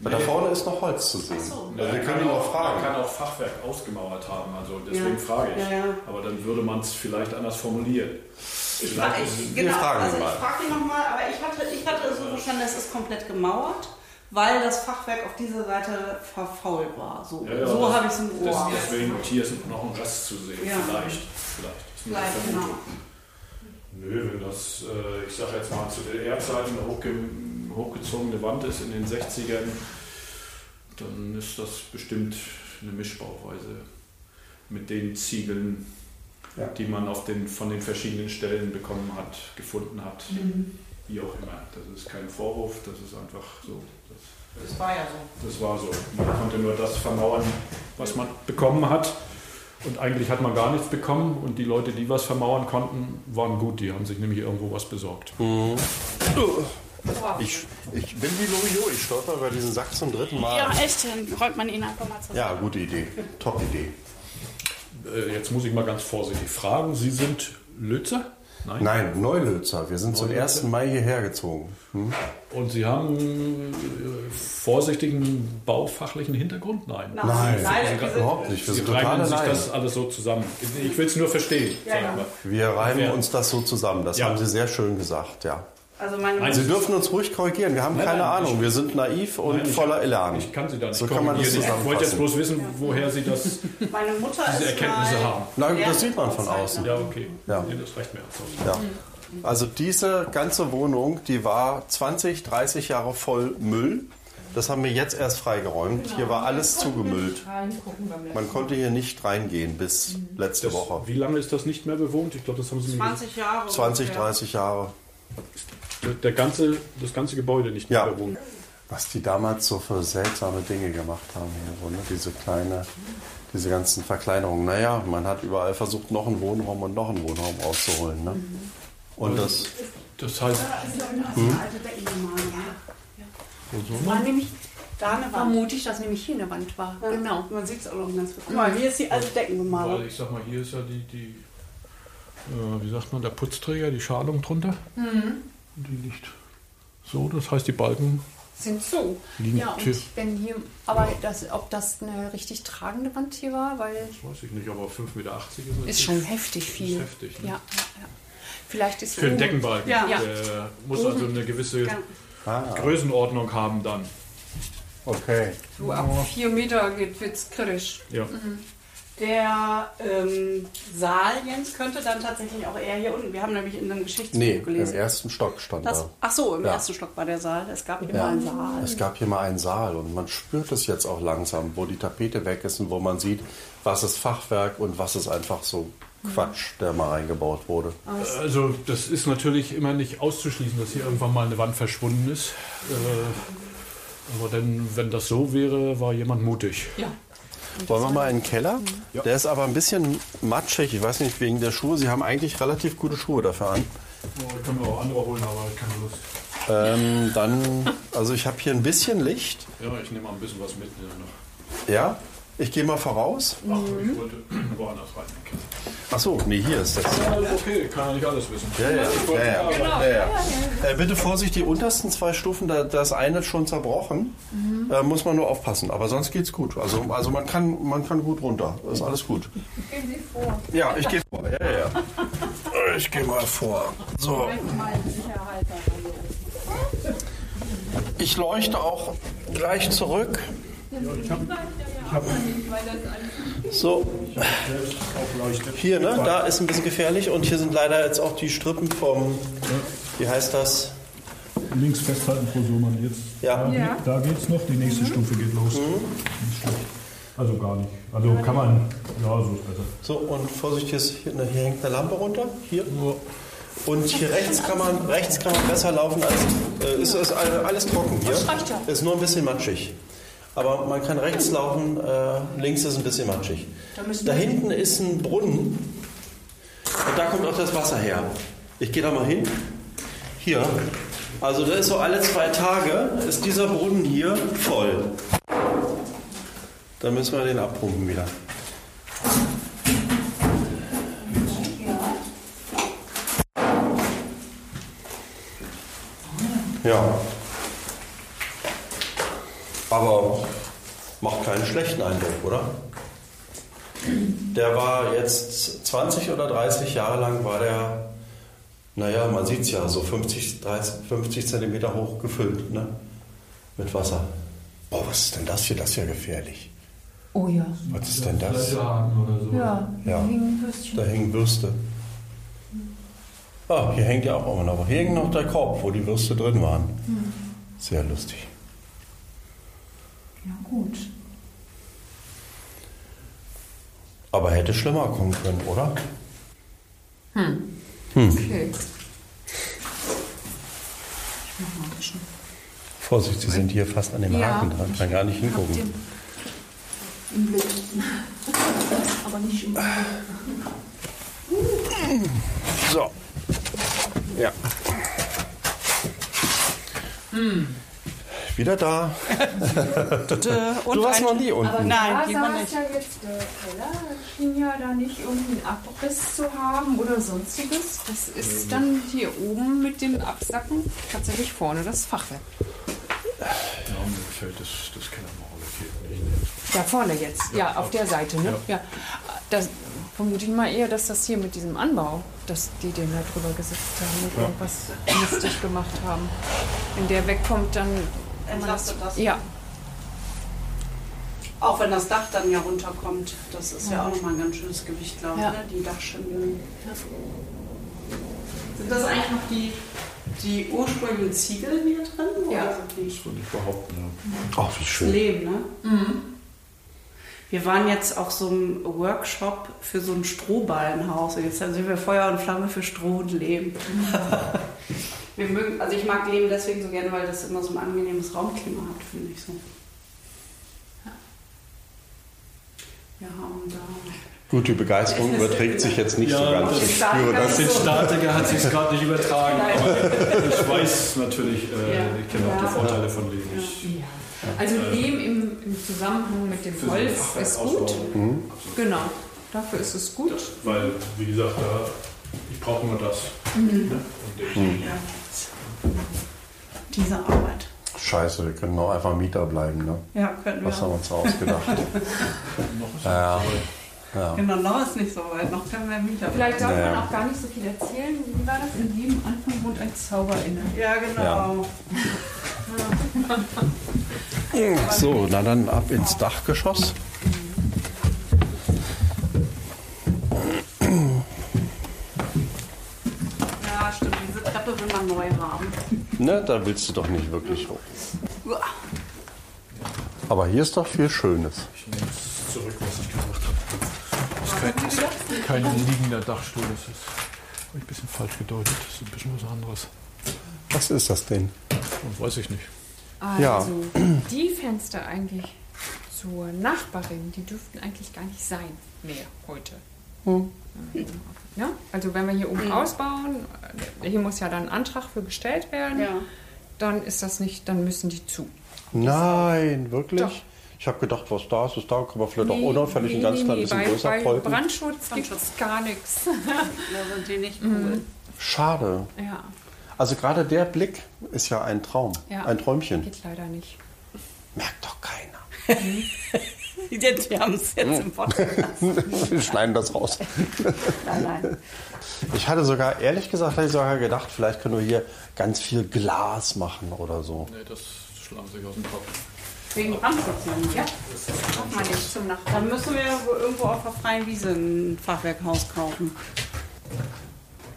Speaker 2: Weil da vorne ist noch Holz zu sehen.
Speaker 1: Ach so.
Speaker 2: Also wir können ihn auch
Speaker 3: Er
Speaker 2: fragen.
Speaker 3: kann auch Fachwerk ausgemauert haben, also deswegen
Speaker 1: Ja.
Speaker 3: frage ich.
Speaker 1: Ja, ja.
Speaker 3: Aber dann würde man es vielleicht anders formulieren.
Speaker 1: Ich, fra-
Speaker 3: ist-
Speaker 1: ich,
Speaker 2: wir
Speaker 1: genau,
Speaker 2: fragen ihn
Speaker 1: also
Speaker 2: mal.
Speaker 1: ich frage ihn nochmal, aber ich hatte, ich hatte es so verstanden, es ist komplett gemauert, weil das Fachwerk auf dieser Seite verfault war. So,
Speaker 3: Ja, ja,
Speaker 1: so
Speaker 3: das-
Speaker 1: habe ich es im
Speaker 3: Das,
Speaker 1: Ohr.
Speaker 3: deswegen, und hier ist noch ein Rest zu sehen.
Speaker 1: Ja.
Speaker 3: Vielleicht. Vielleicht. Das
Speaker 1: Vielleicht, genau.
Speaker 3: Nö, wenn das, äh, ich sage jetzt mal, zu DDR-Zeiten eine hochge hochgezogene Wand ist in den 60ern, dann ist das bestimmt eine Mischbauweise mit den Ziegeln,
Speaker 2: Ja.
Speaker 3: die man auf den, von den verschiedenen Stellen bekommen hat, gefunden hat. Wie auch immer. Das ist kein Vorwurf, das ist einfach so. Das,
Speaker 1: war ja so.
Speaker 3: das war so. Man konnte nur das vermauern, was man bekommen hat. Und eigentlich hat man gar nichts bekommen. Und die Leute, die was vermauern konnten, waren gut. Die haben sich nämlich irgendwo was besorgt.
Speaker 2: Ich, ich bin wie Loriot, ich stolper über diesen Sack zum dritten Mal.
Speaker 1: Ja, echt, dann räumt man ihn einfach mal zusammen.
Speaker 2: Ja, gute Idee. Top Idee.
Speaker 3: Äh, jetzt muss ich mal ganz vorsichtig fragen. Sie sind Lützer? Nein.
Speaker 2: Nein, Neulötzer. Wir sind zum
Speaker 3: Neulötzer?
Speaker 2: 1. Mai hierher gezogen. Hm?
Speaker 3: Und Sie haben äh, vorsichtigen baufachlichen Hintergrund? Nein.
Speaker 1: Nein,
Speaker 2: Nein,
Speaker 1: nein,
Speaker 2: wir sind
Speaker 1: diese-
Speaker 2: überhaupt nicht. Wir
Speaker 3: Sie
Speaker 2: sind
Speaker 3: reimen sich
Speaker 2: allein.
Speaker 3: das alles so zusammen. Ich will es nur verstehen.
Speaker 1: Ja,
Speaker 3: sagen
Speaker 1: ja.
Speaker 3: wir.
Speaker 2: Wir reimen
Speaker 3: Wer-
Speaker 2: uns das so zusammen. Das
Speaker 3: Ja.
Speaker 2: haben Sie sehr schön gesagt, ja.
Speaker 1: Also meine
Speaker 3: Nein,
Speaker 2: Sie dürfen uns ruhig korrigieren. Wir haben
Speaker 3: Nein,
Speaker 2: keine
Speaker 3: nein,
Speaker 2: Ahnung.
Speaker 3: ich-
Speaker 2: Wir sind naiv und
Speaker 3: Nein,
Speaker 2: voller Elan.
Speaker 3: Ich kann Sie da nicht
Speaker 2: So kann man das.
Speaker 3: Ich wollte jetzt bloß wissen, woher Sie das, *laughs*
Speaker 1: Meine Mutter
Speaker 3: diese Erkenntnisse haben.
Speaker 2: Nein, das sieht man von außen.
Speaker 3: Ja, okay.
Speaker 2: Ja.
Speaker 3: Nee, das reicht mir.
Speaker 2: Ja. Also diese ganze Wohnung, die war 20, 30 Jahre voll Müll. Das haben wir jetzt erst freigeräumt. Hier war alles zugemüllt. Man konnte hier nicht reingehen bis letzte
Speaker 3: Das,
Speaker 2: Woche.
Speaker 3: wie lange ist das nicht mehr bewohnt? Ich glaube, das haben Sie mir
Speaker 1: 20 Jahre.
Speaker 2: 20,
Speaker 1: ungefähr.
Speaker 2: 30 Jahre.
Speaker 3: Der ganze, das ganze Gebäude nicht mehr
Speaker 2: Ja.
Speaker 3: bewohnt.
Speaker 2: Was die damals so für seltsame Dinge gemacht haben hier, so, ne? diese kleine, diese ganzen Verkleinerungen. Naja, man hat überall versucht, noch einen Wohnraum und noch einen Wohnraum rauszuholen. Ne? Und das,
Speaker 3: Das heißt,
Speaker 1: Deckenbemalung.
Speaker 5: Das war nämlich,
Speaker 1: Da eine Wand.
Speaker 5: vermute ich, dass nämlich hier eine Wand war. Genau.
Speaker 1: Man sieht es auch noch ganz gut. Guck mal, hier ist die alte Deckenbemalung.
Speaker 3: weil ich sag mal, hier ist ja die, die äh, wie sagt man, der Putzträger, die Schalung drunter.
Speaker 5: Mhm.
Speaker 3: Die liegt so, das heißt, die Balken
Speaker 5: Sind so.
Speaker 3: liegen
Speaker 5: Ja, und
Speaker 3: hier.
Speaker 5: wenn hier, aber das, ob das eine richtig tragende Wand hier war, weil
Speaker 3: Das weiß ich nicht, aber 5,80 Meter ist
Speaker 5: ist schon heftig viel.
Speaker 3: Ist heftig, ne?
Speaker 5: Ja, ja, ja. Vielleicht ist
Speaker 3: Für den
Speaker 5: oben-
Speaker 3: Deckenbalken.
Speaker 1: Ja.
Speaker 5: Ja.
Speaker 3: Der muss also eine gewisse
Speaker 1: Ja.
Speaker 2: ah,
Speaker 3: Größenordnung haben dann.
Speaker 2: okay.
Speaker 5: So ab vier Meter geht wird's kritisch.
Speaker 3: Ja.
Speaker 1: Der ähm, Saal, Jens, könnte dann tatsächlich auch eher hier unten. Wir haben nämlich in einem Geschichtsbuch
Speaker 2: Nee, im
Speaker 1: gelesen.
Speaker 2: ersten Stock stand
Speaker 1: Das,
Speaker 2: da.
Speaker 1: ach so, im
Speaker 2: Ja.
Speaker 1: ersten Stock war der Saal. Es gab immer
Speaker 2: Ja,
Speaker 1: einen Saal.
Speaker 2: es gab hier mal einen Saal und man spürt es jetzt auch langsam, wo die Tapete weg ist und wo man sieht, was ist Fachwerk und was ist einfach so Quatsch, der mal eingebaut wurde.
Speaker 3: Also das ist natürlich immer nicht auszuschließen, dass hier irgendwann mal eine Wand verschwunden ist. Äh, aber denn, wenn das so wäre, war jemand mutig.
Speaker 5: Ja.
Speaker 2: Wollen wir mal in den Keller?
Speaker 3: Ja.
Speaker 2: Der ist aber ein bisschen matschig, ich weiß nicht, wegen der Schuhe. Sie haben eigentlich relativ gute Schuhe dafür an.
Speaker 3: Oh, können wir auch andere holen, aber keine Lust.
Speaker 2: Ähm, dann, also ich habe hier ein bisschen Licht.
Speaker 3: Ja, ich nehme mal ein bisschen was mit. Ja,
Speaker 2: ich gehe mal voraus.
Speaker 3: Ach, ich wollte woanders rein.
Speaker 2: Ach so, nee, hier ist das.
Speaker 3: Ja, okay, kann ja nicht alles wissen.
Speaker 2: Ja, ja, ja, ja. ja, ja. Äh, bitte Vorsicht, die untersten zwei Stufen, da, das eine ist schon zerbrochen. Da muss man nur aufpassen, aber sonst geht's gut. Also, also man, kann, man kann gut runter, ist alles gut.
Speaker 5: Gehen Sie vor.
Speaker 2: Ja, ich gehe vor. Ja, ja. *laughs* Ich gehe mal vor. So. Ich leuchte auch gleich zurück. So. Hier, ne? Da ist ein bisschen gefährlich und hier sind leider jetzt auch die Strippen vom, wie heißt das?
Speaker 6: Links festhalten, Frau Sohmann. Jetzt,
Speaker 2: Ja. Mhm.
Speaker 6: da, da geht's noch, die nächste Stufe geht los. Schlecht. Also gar nicht. Also kann man, ja, so ist besser.
Speaker 2: So, und Vorsicht, hier, ist, hier, ne, hier hängt eine Lampe runter. Hier. Und hier rechts kann man, rechts kann man besser laufen als. Äh, ist, ist alles trocken hier.
Speaker 5: Das reicht ja.
Speaker 2: Ist nur ein bisschen matschig. Aber man kann rechts laufen, äh, links ist ein bisschen matschig. Da hinten ist ein Brunnen. Und da kommt auch das Wasser her. Ich gehe da mal hin. Hier. Also da ist so alle zwei Tage ist dieser Brunnen hier voll. Da müssen wir den abpumpen wieder. Ja. Aber macht keinen schlechten Eindruck, oder? Der war jetzt 20 oder 30 Jahre lang war der, naja, man sieht es ja, so 50, 30, 50 Zentimeter hoch gefüllt, ne? Mit Wasser. Boah, was ist denn das hier? Das ist ja gefährlich.
Speaker 5: Oh ja.
Speaker 2: Was ist denn das?
Speaker 5: Ja,
Speaker 2: Ja.
Speaker 5: hingen Würstchen.
Speaker 2: Da hängen Würste. Ah, hier hängt ja auch immer noch. Hier hängt noch der Korb, wo die Würste drin waren. Sehr lustig.
Speaker 5: Ja, gut.
Speaker 2: Aber hätte schlimmer kommen können, oder?
Speaker 5: Okay.
Speaker 2: Vorsicht, Sie sind hier fast an dem
Speaker 5: Ja.
Speaker 2: Haken dran. Kann gar nicht hingucken.
Speaker 5: Den im Blick. *laughs* Aber nicht im
Speaker 2: So. Ja. Wieder da. *laughs* Du warst noch nie unten.
Speaker 1: Nein,
Speaker 5: da saß
Speaker 1: nicht.
Speaker 5: ja jetzt der Keller, schien ja da nicht irgendwie einen Abriss zu haben oder sonstiges. Das ist dann hier oben mit dem Absacken tatsächlich vorne das Fachwerk.
Speaker 3: Ja, mir gefällt das, das Kellermauer hier nicht.
Speaker 5: Da vorne jetzt, ja, auf der Seite, ne? Ja. Das vermute ich mal eher, dass das hier mit diesem Anbau, dass die den da drüber gesetzt haben und irgendwas lustig gemacht haben. Wenn der wegkommt, dann
Speaker 1: Entlastet das.
Speaker 5: Ja,
Speaker 1: Auch wenn das Dach dann ja runterkommt. Das ist ja auch nochmal ein ganz schönes Gewicht, glaube ich,
Speaker 5: Ja.
Speaker 1: ne? die Dachschindeln. Sind das eigentlich noch die, die ursprünglichen Ziegel hier drin?
Speaker 5: Ja.
Speaker 1: Oder sind die
Speaker 3: Das würde ich behaupten, ja.
Speaker 2: Ach, wie
Speaker 1: das
Speaker 2: schön.
Speaker 1: Leben, ne? Wir waren jetzt auf so einem Workshop für so ein Strohballenhaus. Und jetzt sind wir Feuer und Flamme für Stroh und Lehm. *laughs* wir mögen, also ich mag Lehm deswegen so gerne, weil das immer so ein angenehmes Raumklima hat, finde ich so. Wir haben da.
Speaker 2: Gut, die Begeisterung überträgt sich jetzt nicht so
Speaker 3: Ja,
Speaker 2: ganz.
Speaker 3: das
Speaker 2: Ich spüre das.
Speaker 3: Den Statiker hat sich gerade nicht übertragen. Aber ich weiß natürlich, äh,
Speaker 1: Ja.
Speaker 3: ich kenne auch
Speaker 1: Ja.
Speaker 3: die Vorteile von Leben.
Speaker 5: Ja. Also Lehm im, im Zusammenhang mit dem
Speaker 3: so
Speaker 5: Holz
Speaker 3: Fachwerk
Speaker 5: ist gut.
Speaker 3: ausbauen.
Speaker 5: Genau, dafür ist es gut.
Speaker 3: Das, weil, wie gesagt, da, ich brauche nur das. Ne? Und ich,
Speaker 1: Diese Arbeit.
Speaker 2: Scheiße, wir können auch einfach Mieter bleiben. Ne?
Speaker 1: Ja, könnten wir
Speaker 2: Was haben wir uns ausgedacht? *laughs*
Speaker 3: noch ist
Speaker 2: Ja.
Speaker 3: ja.
Speaker 1: Genau, noch ist nicht so weit. Noch können wir Mieter
Speaker 5: Vielleicht darf
Speaker 2: Naja.
Speaker 5: man auch gar nicht so viel erzählen. Wie war das? In jedem Anfang wohnt ein Zauber inne.
Speaker 1: Ja, genau.
Speaker 2: So, na dann ab ins Dachgeschoss.
Speaker 4: Treppe will man neu haben.
Speaker 2: Ne, da willst du doch nicht wirklich hoch. Aber hier ist doch viel Schönes.
Speaker 3: Ich nehme es zurück, was ich gesagt habe. Das ist kein, kein liegender Dachstuhl. Das ist ein bisschen falsch gedeutet. Das ist ein bisschen was anderes.
Speaker 2: Was ist das denn?
Speaker 3: Und weiß ich nicht.
Speaker 5: Also,
Speaker 2: Ja.
Speaker 5: die Fenster eigentlich zur Nachbarin, die dürften eigentlich gar nicht sein mehr heute. Ja, also wenn wir hier oben ausbauen, äh, hier muss ja dann ein Antrag für gestellt werden,
Speaker 4: Ja.
Speaker 5: dann ist das nicht, dann müssen die zu.
Speaker 2: Nein, wirklich?
Speaker 5: Doch.
Speaker 2: Ich habe gedacht, was da ist, ist da. Kann man vielleicht auch
Speaker 5: Nee,
Speaker 2: unauffällig ein ganz
Speaker 5: nee,
Speaker 2: klein
Speaker 5: nee,
Speaker 2: bisschen
Speaker 5: bei,
Speaker 2: größer
Speaker 5: bei
Speaker 2: polten.
Speaker 5: Brandschutz gibt es gar nichts. *laughs*
Speaker 4: Da sind die nicht cool.
Speaker 2: Schade.
Speaker 5: Ja,
Speaker 2: Also gerade der Blick ist ja ein Traum,
Speaker 5: ja.
Speaker 2: ein Träumchen.
Speaker 5: Geht leider nicht.
Speaker 2: Merkt doch keiner. *laughs*
Speaker 4: Jetzt, wir haben es jetzt im Podcast. *laughs*
Speaker 2: Wir schneiden das raus.
Speaker 4: Nein, nein.
Speaker 2: Ich hatte sogar, ehrlich gesagt, hatte ich sogar gedacht, vielleicht können wir hier ganz viel Glas machen oder so.
Speaker 3: Nee, das schlagen sich aus dem Kopf.
Speaker 4: Wegen Brandschutz. Ja.
Speaker 5: Macht man nicht zum Nachbarn.
Speaker 4: Dann müssen wir irgendwo auf der freien Wiese ein Fachwerkhaus kaufen.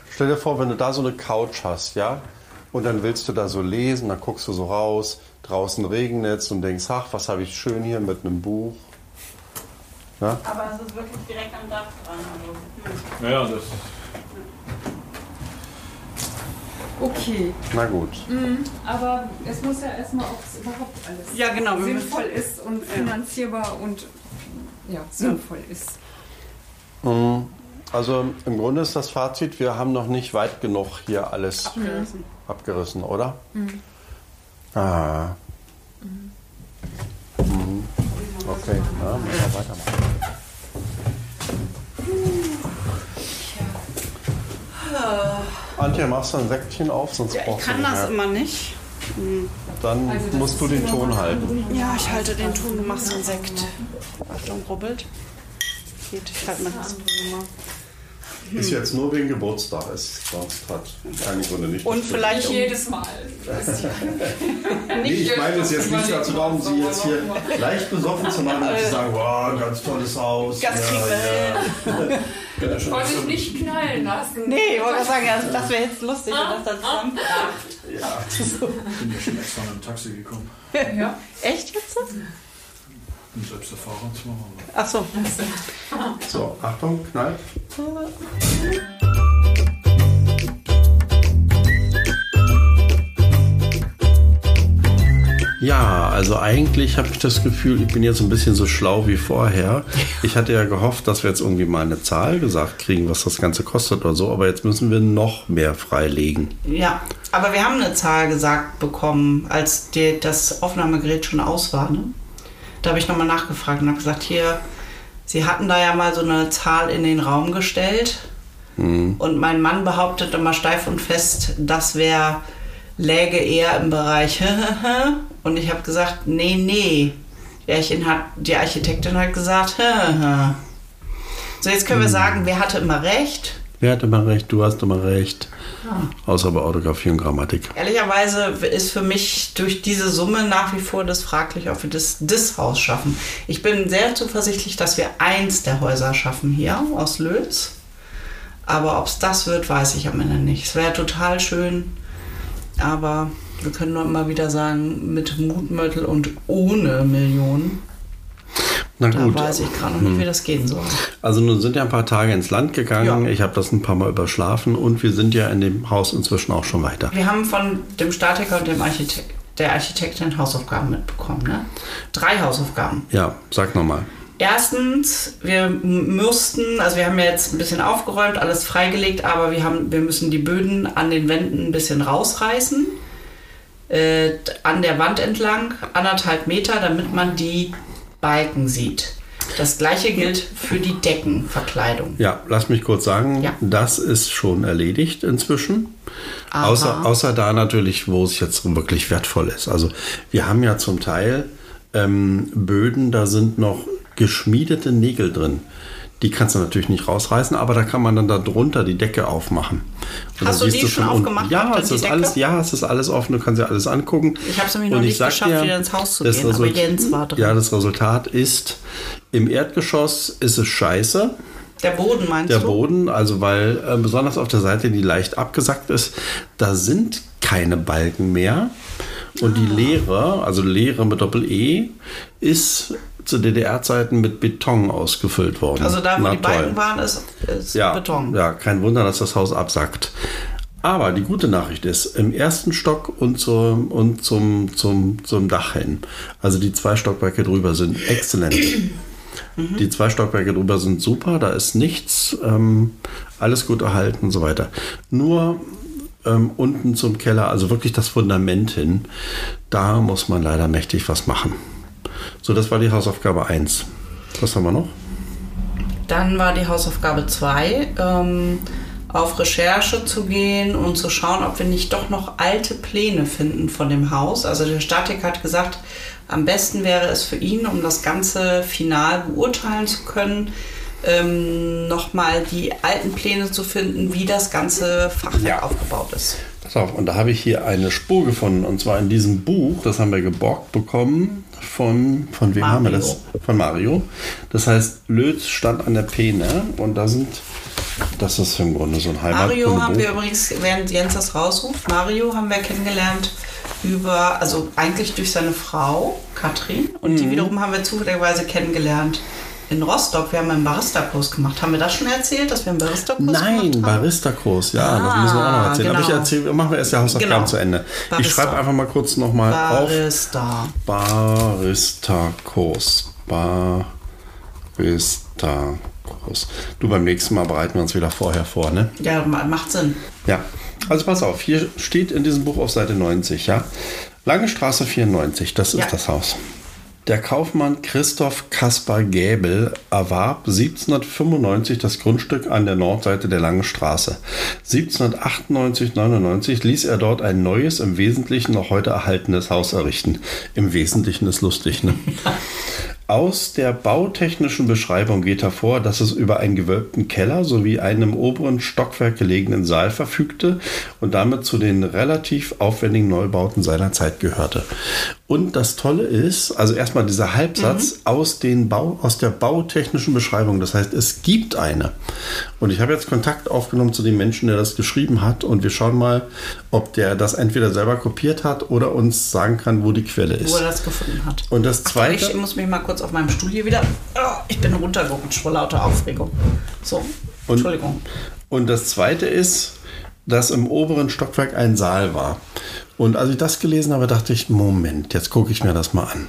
Speaker 2: Stell dir vor, wenn du da so eine Couch hast, ja, und dann willst du da so lesen, dann guckst du so raus, draußen regnet es und denkst, ach, was habe ich schön hier mit einem Buch. Ja?
Speaker 4: Aber es ist wirklich direkt am Dach dran. Also, hm.
Speaker 3: Naja, das
Speaker 5: Okay,
Speaker 2: Na gut.
Speaker 5: aber es muss ja erstmal, ob es überhaupt alles
Speaker 4: Ja, genau.
Speaker 5: Sinnvoll ist und
Speaker 4: Ja.
Speaker 5: finanzierbar und ja, sinnvoll ist.
Speaker 2: Mhm. Also im Grunde ist das Fazit, wir haben noch nicht weit genug hier alles
Speaker 4: abgerissen.
Speaker 2: abgerissen, oder? Ah. Mhm. Okay, ja, müssen wir weitermachen. Antje, machst du ein Säckchen auf, sonst
Speaker 4: Ja, ich
Speaker 2: brauchst du
Speaker 4: kann
Speaker 2: nicht
Speaker 4: das immer nicht.
Speaker 2: Dann
Speaker 5: Also
Speaker 2: musst du den Ton halten.
Speaker 4: Ja, ich halte den Ton, du machst den Sekt. Achtung, rubbelt. Geht, ich halte mal das Nummer.
Speaker 2: Ist jetzt nur wegen Geburtstag, ist sonst hat keine Gründe nicht.
Speaker 4: Und
Speaker 2: bestimmt.
Speaker 4: vielleicht um,
Speaker 5: Jedes Mal. *laughs*
Speaker 2: Nee, ich meine es jetzt nicht dazu da, um Sie jetzt hier leicht besoffen zu machen und zu sagen, wow, ganz tolles Haus.
Speaker 4: Gastgeber. *laughs*
Speaker 5: Wollte ich nicht knallen lassen.
Speaker 4: Nee, ich wollte sagen, das, das wäre jetzt lustig, wenn das dann zusammenkracht. *laughs*
Speaker 3: bin ja schon extra mit dem Taxi gekommen.
Speaker 5: Ja.
Speaker 4: Echt jetzt?
Speaker 3: Bin selbst zwar, aber
Speaker 4: Ach so.
Speaker 2: So, Achtung, knallt. Ja, also eigentlich habe ich das Gefühl, ich bin jetzt ein bisschen so schlau wie vorher. Ich hatte ja gehofft, dass wir jetzt irgendwie mal eine Zahl gesagt kriegen, was das Ganze kostet oder so, aber jetzt müssen wir noch mehr freilegen.
Speaker 1: Ja, aber wir haben eine Zahl gesagt bekommen, als die, das Aufnahmegerät schon aus war. Ne? Da habe ich nochmal nachgefragt und habe gesagt, hier, Sie hatten da ja mal so eine Zahl in den Raum gestellt. Und mein Mann behauptet immer steif und fest, das wäre, läge eher im Bereich *laughs* und ich habe gesagt, nee, nee. Die, Archin hat, die Architektin hat gesagt, *laughs* so jetzt können wir sagen, wer hatte immer recht?
Speaker 2: Wer hat immer recht? Du hast immer recht. Außer bei Orthographie und Grammatik.
Speaker 1: Ehrlicherweise ist für mich durch diese Summe nach wie vor das fraglich, ob wir das, das Haus schaffen. Ich bin sehr zuversichtlich, dass wir eins der Häuser schaffen hier aus Lös. Aber ob es das wird, weiß ich am Ende nicht. Es wäre total schön, aber wir können nur immer wieder sagen, mit Mutmittel und ohne Millionen.
Speaker 2: Na
Speaker 1: Da
Speaker 2: gut.
Speaker 1: weiß ich gerade noch nicht, wie das gehen soll.
Speaker 2: Also nun sind ja ein paar Tage ins Land gegangen.
Speaker 1: Ja.
Speaker 2: Ich habe das ein paar Mal überschlafen und wir sind ja in dem Haus inzwischen auch schon weiter.
Speaker 1: Wir haben von dem Statiker und dem Architekt, der Architektin Hausaufgaben mitbekommen. Ne? Drei Hausaufgaben.
Speaker 2: Ja, sag nochmal.
Speaker 1: Erstens, wir müssten, also wir haben ja jetzt ein bisschen aufgeräumt, alles freigelegt, aber wir, haben, wir müssen die Böden an den Wänden ein bisschen rausreißen. Äh, an der Wand entlang, anderthalb Meter, damit man die Balken sieht. Das gleiche gilt für die Deckenverkleidung.
Speaker 2: Ja, lass mich kurz sagen,
Speaker 1: Ja.
Speaker 2: das ist schon erledigt inzwischen.
Speaker 1: Aha.
Speaker 2: Außer, außer da natürlich, wo es jetzt wirklich wertvoll ist. Also wir haben ja zum Teil ähm, Böden, da sind noch geschmiedete Nägel drin. Die kannst du natürlich nicht rausreißen, aber da kann man dann da drunter die Decke aufmachen. Und
Speaker 1: Hast du die schon
Speaker 2: unten-
Speaker 1: aufgemacht
Speaker 2: Ja, es ist
Speaker 1: Decke?
Speaker 2: alles, ja, es ist alles offen. Du kannst dir alles angucken.
Speaker 1: Ich habe es nämlich noch nicht geschafft,
Speaker 2: dir,
Speaker 1: wieder ins Haus zu gehen, aber
Speaker 2: Result-
Speaker 1: Jens war drin.
Speaker 2: Ja, das Resultat ist, im Erdgeschoss ist es scheiße.
Speaker 1: Der Boden meinst
Speaker 2: Der
Speaker 1: du?
Speaker 2: Boden, also weil äh, besonders auf der Seite, die leicht abgesackt ist, da sind keine Balken mehr. Und
Speaker 1: Ah.
Speaker 2: die Leere, also Leere mit Doppel-E, ist zu DDR-Zeiten mit Beton ausgefüllt worden.
Speaker 1: Also da, wo
Speaker 2: Na
Speaker 1: die Balken
Speaker 2: toll.
Speaker 1: waren, ist, ist
Speaker 2: ja,
Speaker 1: Beton.
Speaker 2: Ja, kein Wunder, dass das Haus absackt. Aber die gute Nachricht ist, im ersten Stock und, zum, und zum, zum, zum Dach hin, also die zwei Stockwerke drüber sind exzellent. *clears throat* Die zwei Stockwerke drüber sind super, da ist nichts, ähm, alles gut erhalten und so weiter. Nur ähm, unten zum Keller, also wirklich das Fundament hin, da muss man leider mächtig was machen. So, das war die Hausaufgabe 1. Was haben wir noch?
Speaker 1: Dann war die Hausaufgabe 2, ähm, auf Recherche zu gehen und zu schauen, ob wir nicht doch noch alte Pläne finden von dem Haus. Also der Statiker hat gesagt, am besten wäre es für ihn, um das Ganze final beurteilen zu können, ähm, nochmal die alten Pläne zu finden, wie das ganze Fachwerk
Speaker 2: Ja.
Speaker 1: aufgebaut ist.
Speaker 2: Pass auf, und da habe ich hier eine Spur gefunden, und zwar in diesem Buch, das haben wir geborgt bekommen von, von wem haben wir das? Von Mario. Das heißt, Lötz stand an der Peene und da sind, das ist im Grunde so ein
Speaker 1: Mario haben wir übrigens, während Jens das rausruft, Mario haben wir kennengelernt über, also eigentlich durch seine Frau, Katrin, und
Speaker 2: Mhm.
Speaker 1: die wiederum haben wir zufälligerweise kennengelernt in Rostock. Wir haben einen Barista-Kurs gemacht. Haben wir das schon erzählt, dass wir einen Barista-Kurs gemacht
Speaker 2: Nein,
Speaker 1: haben?
Speaker 2: Barista-Kurs, ja, das müssen wir auch noch
Speaker 1: Ah,
Speaker 2: erzählen. Aber ich
Speaker 1: genau.
Speaker 2: erzähle, machen wir erst die Hausaufgaben
Speaker 1: Genau.
Speaker 2: zu Ende. Ich
Speaker 1: Barista.
Speaker 2: schreibe einfach mal kurz nochmal auf.
Speaker 1: Barista.
Speaker 2: Barista-Kurs. Barista-Kurs. Du, beim nächsten Mal bereiten wir uns wieder vorher vor, ne?
Speaker 1: Ja, ma- macht Sinn.
Speaker 2: Ja, also pass auf, hier steht in diesem Buch auf Seite 90, ja. Lange Straße 94, das ist
Speaker 1: Ja.
Speaker 2: das Haus. Der Kaufmann Christoph Kaspar Gäbel erwarb 1795 das Grundstück an der Nordseite der Langen Straße. 1798-99 ließ er dort ein neues, im Wesentlichen noch heute erhaltenes Haus errichten. Im Wesentlichen ist lustig, ne? *laughs* Aus der bautechnischen Beschreibung geht hervor, dass es über einen gewölbten Keller sowie einen im oberen Stockwerk gelegenen Saal verfügte und damit zu den relativ aufwendigen Neubauten seiner Zeit gehörte. Und das Tolle ist, also erstmal dieser Halbsatz aus, den Bau, aus der bautechnischen Beschreibung. Das heißt, es gibt eine. Und ich habe jetzt Kontakt aufgenommen zu dem Menschen, der das geschrieben hat. Und wir schauen mal, ob der das entweder selber kopiert hat oder uns sagen kann, wo die Quelle ist.
Speaker 1: Wo er das gefunden hat.
Speaker 2: Und das Zweite-
Speaker 1: ich muss mich mal kurz auf meinem Stuhl hier wieder. Oh, ich bin runtergerutscht vor lauter Aufregung. So,
Speaker 2: Und-
Speaker 1: Entschuldigung.
Speaker 2: Und das zweite ist, dass im oberen Stockwerk ein Saal war. Und als ich das gelesen habe, dachte ich, Moment, jetzt gucke ich mir das mal an.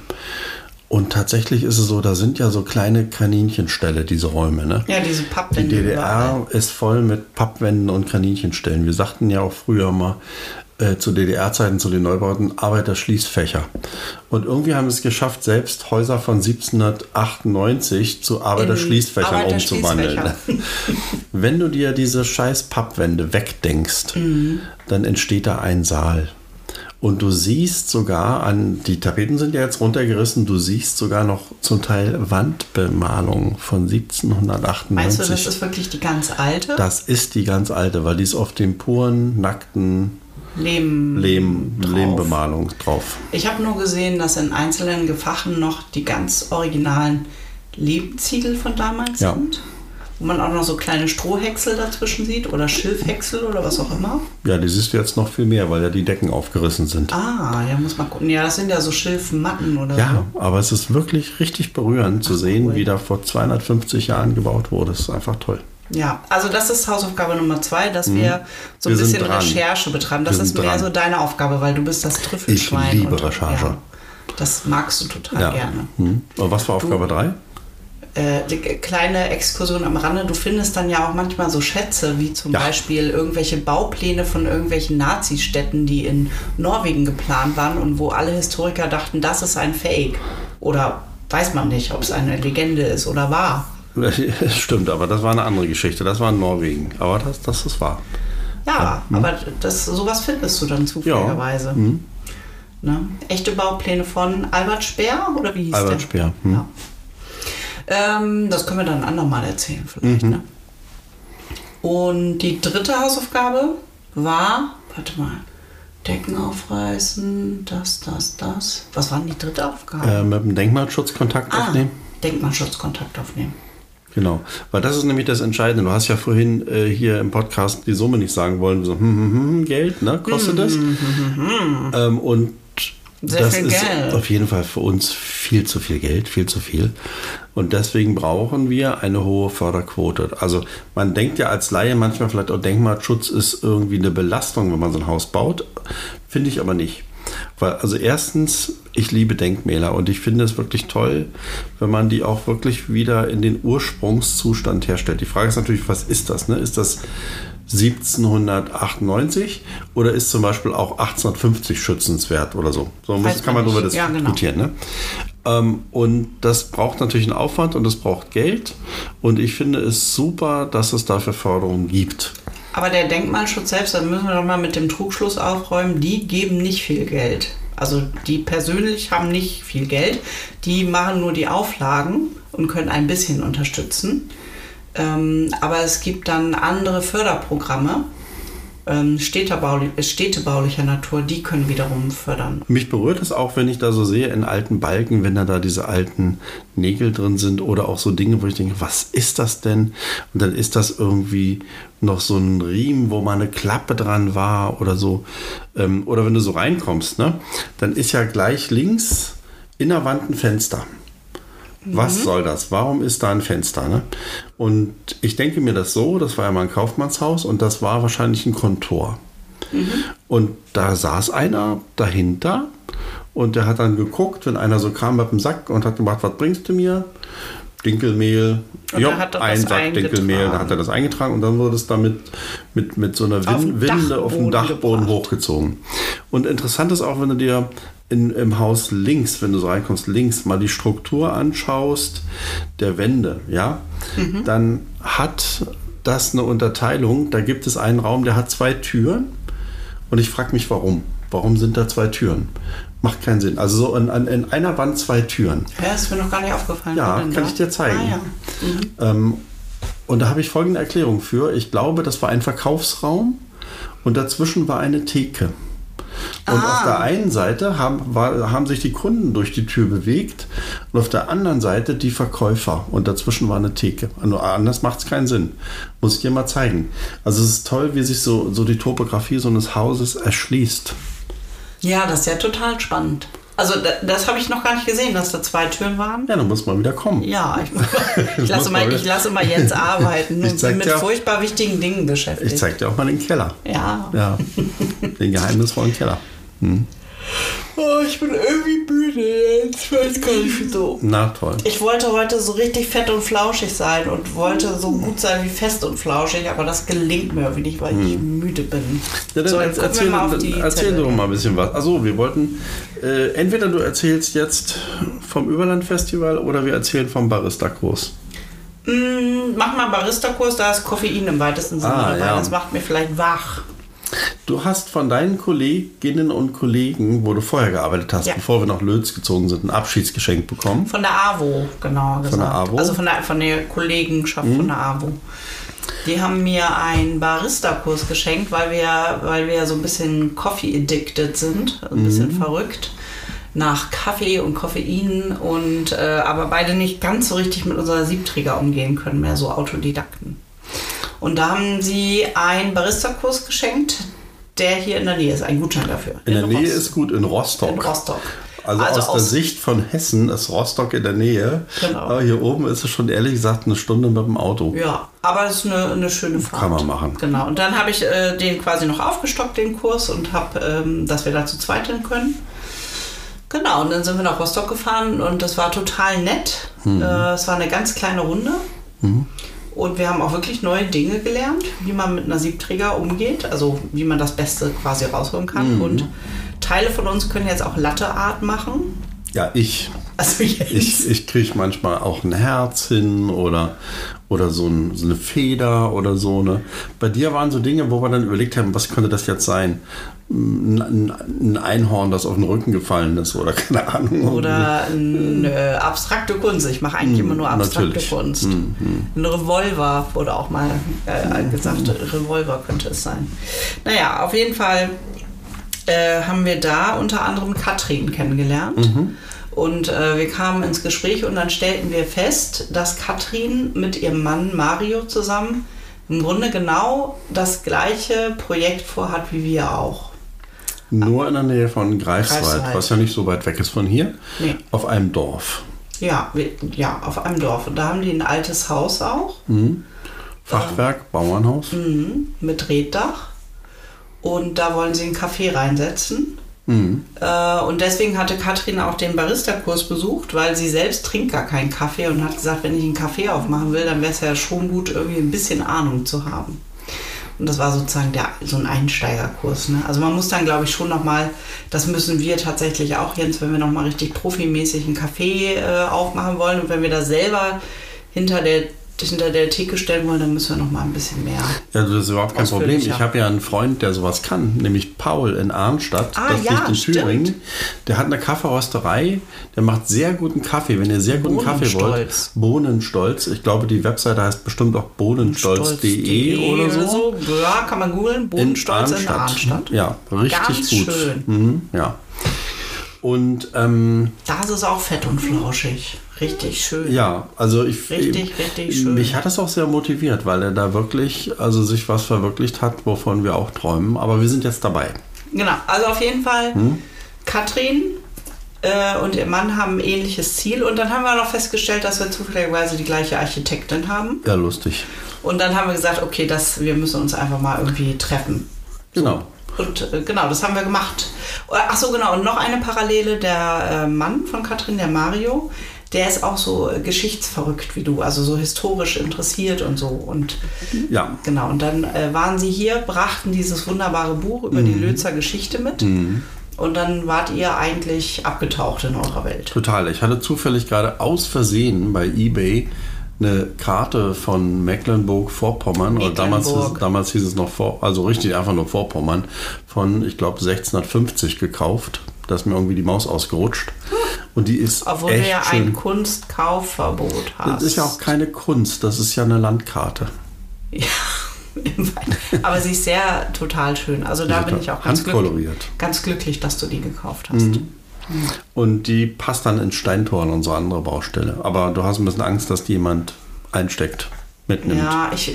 Speaker 2: Und tatsächlich ist es so, da sind ja so kleine Kaninchenställe, diese Räume. Ne?
Speaker 1: Ja, diese
Speaker 2: Die
Speaker 1: Pappwände. überall.
Speaker 2: DDR ist voll mit Pappwänden und Kaninchenstellen. Wir sagten ja auch früher mal äh, zu DDR-Zeiten, zu den Neubauten, Arbeiterschließfächer. Und irgendwie haben wir es geschafft, selbst Häuser von 1798 zu Arbeiterschließfächern umzuwandeln. *laughs* Wenn du dir diese scheiß Pappwände wegdenkst,
Speaker 1: Mhm.
Speaker 2: dann entsteht da ein Saal. Und du siehst sogar an, die Tapeten sind ja jetzt runtergerissen, du siehst sogar noch zum Teil Wandbemalung von 1798.
Speaker 1: Meinst du, das ist wirklich die ganz alte?
Speaker 2: Das ist die ganz alte, weil die ist auf dem puren, nackten
Speaker 1: Lehm.
Speaker 2: Lehm,
Speaker 1: drauf.
Speaker 2: Lehmbemalung drauf.
Speaker 1: Ich habe nur gesehen, dass in einzelnen Gefachen noch die ganz originalen Lehmziegel von damals
Speaker 2: Ja.
Speaker 1: sind. Wo man auch noch so kleine Strohhäcksel dazwischen sieht oder Schilfhäcksel oder was auch immer.
Speaker 2: Ja, die siehst du jetzt noch viel mehr, weil ja die Decken aufgerissen sind.
Speaker 1: Ah, ja, muss man gucken. Ja, das sind ja so Schilfmatten oder
Speaker 2: Ja,
Speaker 1: so.
Speaker 2: aber es ist wirklich richtig berührend zu sehen,
Speaker 1: cool.
Speaker 2: wie da vor 250 Jahren gebaut wurde. Das ist einfach toll.
Speaker 1: Ja, also das ist Hausaufgabe Nummer zwei, dass wir so ein
Speaker 2: Mhm. Wir
Speaker 1: bisschen. Recherche betreiben. Das
Speaker 2: Wir
Speaker 1: ist mehr
Speaker 2: dran.
Speaker 1: so deine Aufgabe, weil du bist das Trüffelschwein.
Speaker 2: Ich liebe
Speaker 1: und,
Speaker 2: Recherche.
Speaker 1: Ja, das magst du total
Speaker 2: Ja.
Speaker 1: gerne.
Speaker 2: Hm. Und was war Aufgabe 3?
Speaker 1: äh, die kleine Exkursion am Rande. Du findest dann ja auch manchmal so Schätze, wie zum
Speaker 2: Ja.
Speaker 1: Beispiel irgendwelche Baupläne von irgendwelchen Nazistädten, die in Norwegen geplant waren und wo alle Historiker dachten, das ist ein Fake. Oder weiß man nicht, ob es eine Legende ist oder wahr. *laughs*
Speaker 2: Stimmt, aber das war eine andere Geschichte. Das war in Norwegen. Aber das, das ist wahr.
Speaker 1: Ja,
Speaker 2: hm.
Speaker 1: aber das, sowas findest du dann zufälligerweise.
Speaker 2: hm.
Speaker 1: Ne? Echte Baupläne von Albert Speer oder wie hieß
Speaker 2: Albert
Speaker 1: der?
Speaker 2: Speer, hm.
Speaker 1: Ja. Ähm, das können wir dann ein andermal erzählen vielleicht.
Speaker 2: Mhm.
Speaker 1: Ne? Und die dritte Hausaufgabe war, warte mal, Decken aufreißen, das, das, das. Was war denn die dritte Aufgabe?
Speaker 2: Äh, mit dem Denkmalschutz Kontakt
Speaker 1: ah,
Speaker 2: aufnehmen.
Speaker 1: Denkmalschutzkontakt aufnehmen.
Speaker 2: Genau, weil das ist nämlich das Entscheidende. Du hast ja vorhin äh, hier im Podcast die Summe nicht sagen wollen, so hm, hm, hm, hm, Geld, ne, kostet das. Ähm, und
Speaker 1: Sehr
Speaker 2: das ist
Speaker 1: Geld.
Speaker 2: auf jeden Fall für uns viel zu viel Geld, viel zu viel. Und deswegen brauchen wir eine hohe Förderquote. Also man denkt ja als Laie manchmal vielleicht, auch Denkmalschutz ist irgendwie eine Belastung, wenn man so ein Haus baut. Finde ich aber nicht. Weil, also erstens, ich liebe Denkmäler und ich finde es wirklich toll, wenn man die auch wirklich wieder in den Ursprungszustand herstellt. Die Frage ist natürlich, was ist das? Ne? Ist das 1798 oder ist zum Beispiel auch 1850 schützenswert oder so? So muss, kann
Speaker 1: man
Speaker 2: darüber.
Speaker 1: Ja, genau.
Speaker 2: diskutieren. Ne? Ähm, und das braucht natürlich einen Aufwand und es braucht Geld. Und ich finde es super, dass es dafür Förderungen gibt.
Speaker 1: Aber der Denkmalschutz selbst, da müssen wir doch mal mit dem Trugschluss aufräumen, die geben nicht viel Geld. Also die persönlich haben nicht viel Geld. Die machen nur die Auflagen und können ein bisschen unterstützen. Ähm, aber es gibt dann andere Förderprogramme, ähm, städtebaulich, städtebaulicher Natur, die können wiederum fördern.
Speaker 2: Mich berührt es auch, wenn ich da so sehe in alten Balken, wenn da, da diese alten Nägel drin sind oder auch so Dinge, wo ich denke, was ist das denn? Und dann ist das irgendwie noch so ein Riemen, wo mal eine Klappe dran war oder so. Ähm, oder wenn du so reinkommst, ne, dann ist ja gleich links in der Wand ein Fenster. Was soll das? Warum ist da ein Fenster? Ne? Und ich denke mir das so, das war ja mal ein Kaufmannshaus und das war wahrscheinlich ein Kontor. Und da saß einer dahinter und der hat dann geguckt, wenn einer so kam mit dem Sack und hat gemacht, was bringst du mir? Dinkelmehl, ja, ein Sack Dinkelmehl, da hat er das eingetragen und dann wurde es damit mit, mit so einer
Speaker 1: Auf
Speaker 2: Winde auf dem
Speaker 1: Dachboden
Speaker 2: Dachboden
Speaker 1: gebracht.
Speaker 2: hochgezogen. Und interessant ist auch, wenn du dir in, im Haus links, wenn du so reinkommst, links mal die Struktur anschaust der Wände, ja,
Speaker 1: Mhm.
Speaker 2: dann hat das eine Unterteilung. Da gibt es einen Raum, der hat zwei Türen und ich frage mich, warum. Warum sind da zwei Türen? Macht keinen Sinn. Also so in, in einer Wand zwei Türen.
Speaker 1: Ja, ist mir noch gar nicht aufgefallen.
Speaker 2: Ja, kann
Speaker 1: da?
Speaker 2: ich dir zeigen.
Speaker 1: Ah, ja.
Speaker 2: Ähm, und da habe ich folgende Erklärung für. Ich glaube, das war ein Verkaufsraum und dazwischen war eine Theke. Und
Speaker 1: Ah.
Speaker 2: auf der einen Seite haben, war, haben sich die Kunden durch die Tür bewegt und auf der anderen Seite die Verkäufer. Und dazwischen war eine Theke. Also anders macht es keinen Sinn. Muss ich dir mal zeigen. Also es ist toll, wie sich so, so die Topografie so eines Hauses erschließt.
Speaker 1: ja, das ist ja total spannend. Also da- das habe ich noch gar nicht gesehen, dass da zwei Türen waren.
Speaker 2: Ja, dann muss man wieder kommen.
Speaker 1: Ja, ich, *laughs* ich, lasse, mal, ich lasse mal jetzt *laughs* arbeiten
Speaker 2: Ich
Speaker 1: und bin mit
Speaker 2: dir-
Speaker 1: furchtbar wichtigen Dingen beschäftigt.
Speaker 2: Ich zeig dir auch mal den Keller.
Speaker 1: ja.
Speaker 2: Ja, den *laughs* geheimnisvollen Keller.
Speaker 1: Oh, ich bin irgendwie müde jetzt. Ich weiß gar nicht wieso.
Speaker 2: Na toll.
Speaker 1: Ich wollte heute so richtig fett und flauschig sein und wollte so gut sein wie fest und flauschig, aber das gelingt mir irgendwie nicht, weil ich müde bin.
Speaker 2: Hm. Ja, dann
Speaker 1: So, jetzt
Speaker 2: erzähl, dann erzähl doch mal ein bisschen was. Also wir wollten, äh, entweder du erzählst jetzt vom Überlandfestival oder wir erzählen vom Barista-Kurs.
Speaker 1: Mm, Mach mal Barista-Kurs, da ist Koffein im weitesten Sinne
Speaker 2: Ah,
Speaker 1: dabei.
Speaker 2: ja.
Speaker 1: Das macht mir vielleicht wach.
Speaker 2: Du hast von deinen Kolleginnen und Kollegen, wo du vorher gearbeitet hast,
Speaker 1: Ja.
Speaker 2: bevor wir nach Lötz gezogen sind, ein Abschiedsgeschenk bekommen.
Speaker 1: Von der AWO, genauer gesagt.
Speaker 2: der AWO? Mhm.
Speaker 1: Also von der, von der Kollegenschaft von der AWO. Die haben mir einen Barista-Kurs geschenkt, weil wir, weil wir so ein bisschen Coffee-addicted sind, ein
Speaker 2: Mhm.
Speaker 1: bisschen verrückt nach Kaffee und Koffein und äh, aber beide nicht ganz so richtig mit unserer Siebträger umgehen können, mehr so Autodidakten. Und da haben sie einen Barista-Kurs geschenkt, der hier in der Nähe ist, ein Gutschein dafür.
Speaker 2: In der Nähe
Speaker 1: Rost-
Speaker 2: ist gut, in Rostock.
Speaker 1: in Rostock.
Speaker 2: Also, aus, der Sicht von Hessen ist Rostock in der Nähe.
Speaker 1: Genau.
Speaker 2: Aber hier oben ist es schon ehrlich gesagt eine Stunde mit dem Auto.
Speaker 1: Ja, aber es ist eine, eine schöne Fahrt.
Speaker 2: Kann man machen.
Speaker 1: Genau. Und dann habe ich äh, den quasi noch aufgestockt, den Kurs, und habe, ähm, dass wir da zu zweit hin können. Genau, und dann sind wir nach Rostock gefahren und das war total nett.
Speaker 2: Mhm.
Speaker 1: Äh, es war eine ganz kleine Runde. Und wir haben auch wirklich neue Dinge gelernt, wie man mit einer Siebträger umgeht, also wie man das Beste quasi rausholen kann.
Speaker 2: Mhm.
Speaker 1: Und Teile von uns können jetzt auch Latte Art machen.
Speaker 2: Ja, ich.
Speaker 1: Also.
Speaker 2: Ich, ich kriege manchmal auch ein Herz hin oder, oder so, ein, so eine Feder oder so. Ne? Bei dir waren so Dinge, wo wir dann überlegt haben, was könnte das jetzt sein? Ein, ein, ein Einhorn, das auf den Rücken gefallen ist oder *laughs* keine Ahnung.
Speaker 1: Oder eine abstrakte Kunst. Ich mache eigentlich immer nur abstrakte
Speaker 2: Hm, natürlich. Hm,
Speaker 1: Kunst. Ein Revolver wurde auch mal äh, gesagt. Revolver könnte es sein. Naja, auf jeden Fall äh, haben wir da unter anderem Katrin kennengelernt.
Speaker 2: Mhm.
Speaker 1: Und äh, wir kamen ins Gespräch und dann stellten wir fest, dass Katrin mit ihrem Mann Mario zusammen im Grunde genau das gleiche Projekt vorhat wie wir auch.
Speaker 2: Nur in der Nähe von Greifswald,
Speaker 1: Greifswald.
Speaker 2: was ja nicht so weit weg ist von hier,
Speaker 1: Nee.
Speaker 2: auf einem Dorf.
Speaker 1: Ja, wir, ja, auf einem Dorf. Und da haben die ein altes Haus auch
Speaker 2: Fachwerk, Bauernhaus.
Speaker 1: mhm, mit Reddach. Und da wollen sie einen Kaffee reinsetzen.
Speaker 2: Mhm.
Speaker 1: Äh, und deswegen hatte Katrin auch den Barista-Kurs besucht, weil sie selbst trinkt gar keinen Kaffee und hat gesagt, wenn ich einen Kaffee aufmachen will, dann wäre es ja schon gut, irgendwie ein bisschen Ahnung zu haben. Und das war sozusagen der, so ein Einsteigerkurs. Ne? Also man muss dann, glaube ich, schon nochmal, das müssen wir tatsächlich auch, Jens, wenn wir nochmal richtig profimäßig einen Kaffee äh, aufmachen wollen und wenn wir da selber hinter der, hinter der Theke stellen wollen, dann müssen wir nochmal ein bisschen mehr.
Speaker 2: Ja, das ist überhaupt kein Problem. Ich habe ja einen Freund, der sowas kann, nämlich Paul in Arnstadt.
Speaker 1: Ah,
Speaker 2: das
Speaker 1: ja,
Speaker 2: liegt in
Speaker 1: stimmt.
Speaker 2: Thüringen. Der hat eine Kaffeerösterei, der macht sehr guten Kaffee. Wenn ihr sehr guten Kaffee wollt,
Speaker 1: Bohnenstolz.
Speaker 2: Bohnenstolz. Ich glaube, die Webseite heißt bestimmt auch bohnenstolz.de oder so.
Speaker 1: Ja, kann man googeln. Bodenstolz in Arnstadt.
Speaker 2: Ja, richtig
Speaker 1: Ganz
Speaker 2: gut.
Speaker 1: schön.
Speaker 2: Mhm, ja. Und ähm,
Speaker 1: Da ist es auch fett und flauschig. Richtig schön.
Speaker 2: ja, also ich
Speaker 1: Richtig, richtig schön.
Speaker 2: Mich hat das auch sehr motiviert, weil er da wirklich, also sich was verwirklicht hat, wovon wir auch träumen. Aber wir sind jetzt dabei.
Speaker 1: Genau, also auf jeden Fall
Speaker 2: Hm?
Speaker 1: Katrin äh, und ihr Mann haben ein ähnliches Ziel. Und dann haben wir noch festgestellt, dass wir zufälligerweise die gleiche Architektin haben.
Speaker 2: Ja, lustig.
Speaker 1: Und dann haben wir gesagt, okay, das, wir müssen uns einfach mal irgendwie treffen.
Speaker 2: Genau.
Speaker 1: Und äh, genau, das haben wir gemacht. Ach so, genau. Und noch eine Parallele, der äh, Mann von Katrin, der Mario, der ist auch so äh, geschichtsverrückt wie du, also so historisch interessiert und so. Und
Speaker 2: Ja.
Speaker 1: genau, und dann äh, waren sie hier, brachten dieses wunderbare Buch über
Speaker 2: Mhm.
Speaker 1: die Lözer Geschichte mit. Und dann wart ihr eigentlich abgetaucht in eurer Welt.
Speaker 2: Total. Ich hatte zufällig gerade aus Versehen bei eBay eine Karte von Mecklenburg-Vorpommern, oder damals, damals hieß es noch vor, also richtig einfach nur Vorpommern, von, ich glaube, 1650 gekauft. Da ist mir irgendwie die Maus ausgerutscht. Und die ist
Speaker 1: Obwohl
Speaker 2: echt
Speaker 1: du ja
Speaker 2: schön.
Speaker 1: ein Kunstkaufverbot hast.
Speaker 2: Das ist ja auch keine Kunst, das ist ja eine Landkarte.
Speaker 1: Ja, *laughs* aber sie ist sehr total schön. Also da bin ich auch ganz glücklich, ganz glücklich, dass du die gekauft hast.
Speaker 2: Mhm. Und die passt dann ins Steintor an unsere andere Baustelle. Aber du hast ein bisschen Angst, dass die jemand einsteckt, mitnimmt.
Speaker 1: Ja, ich,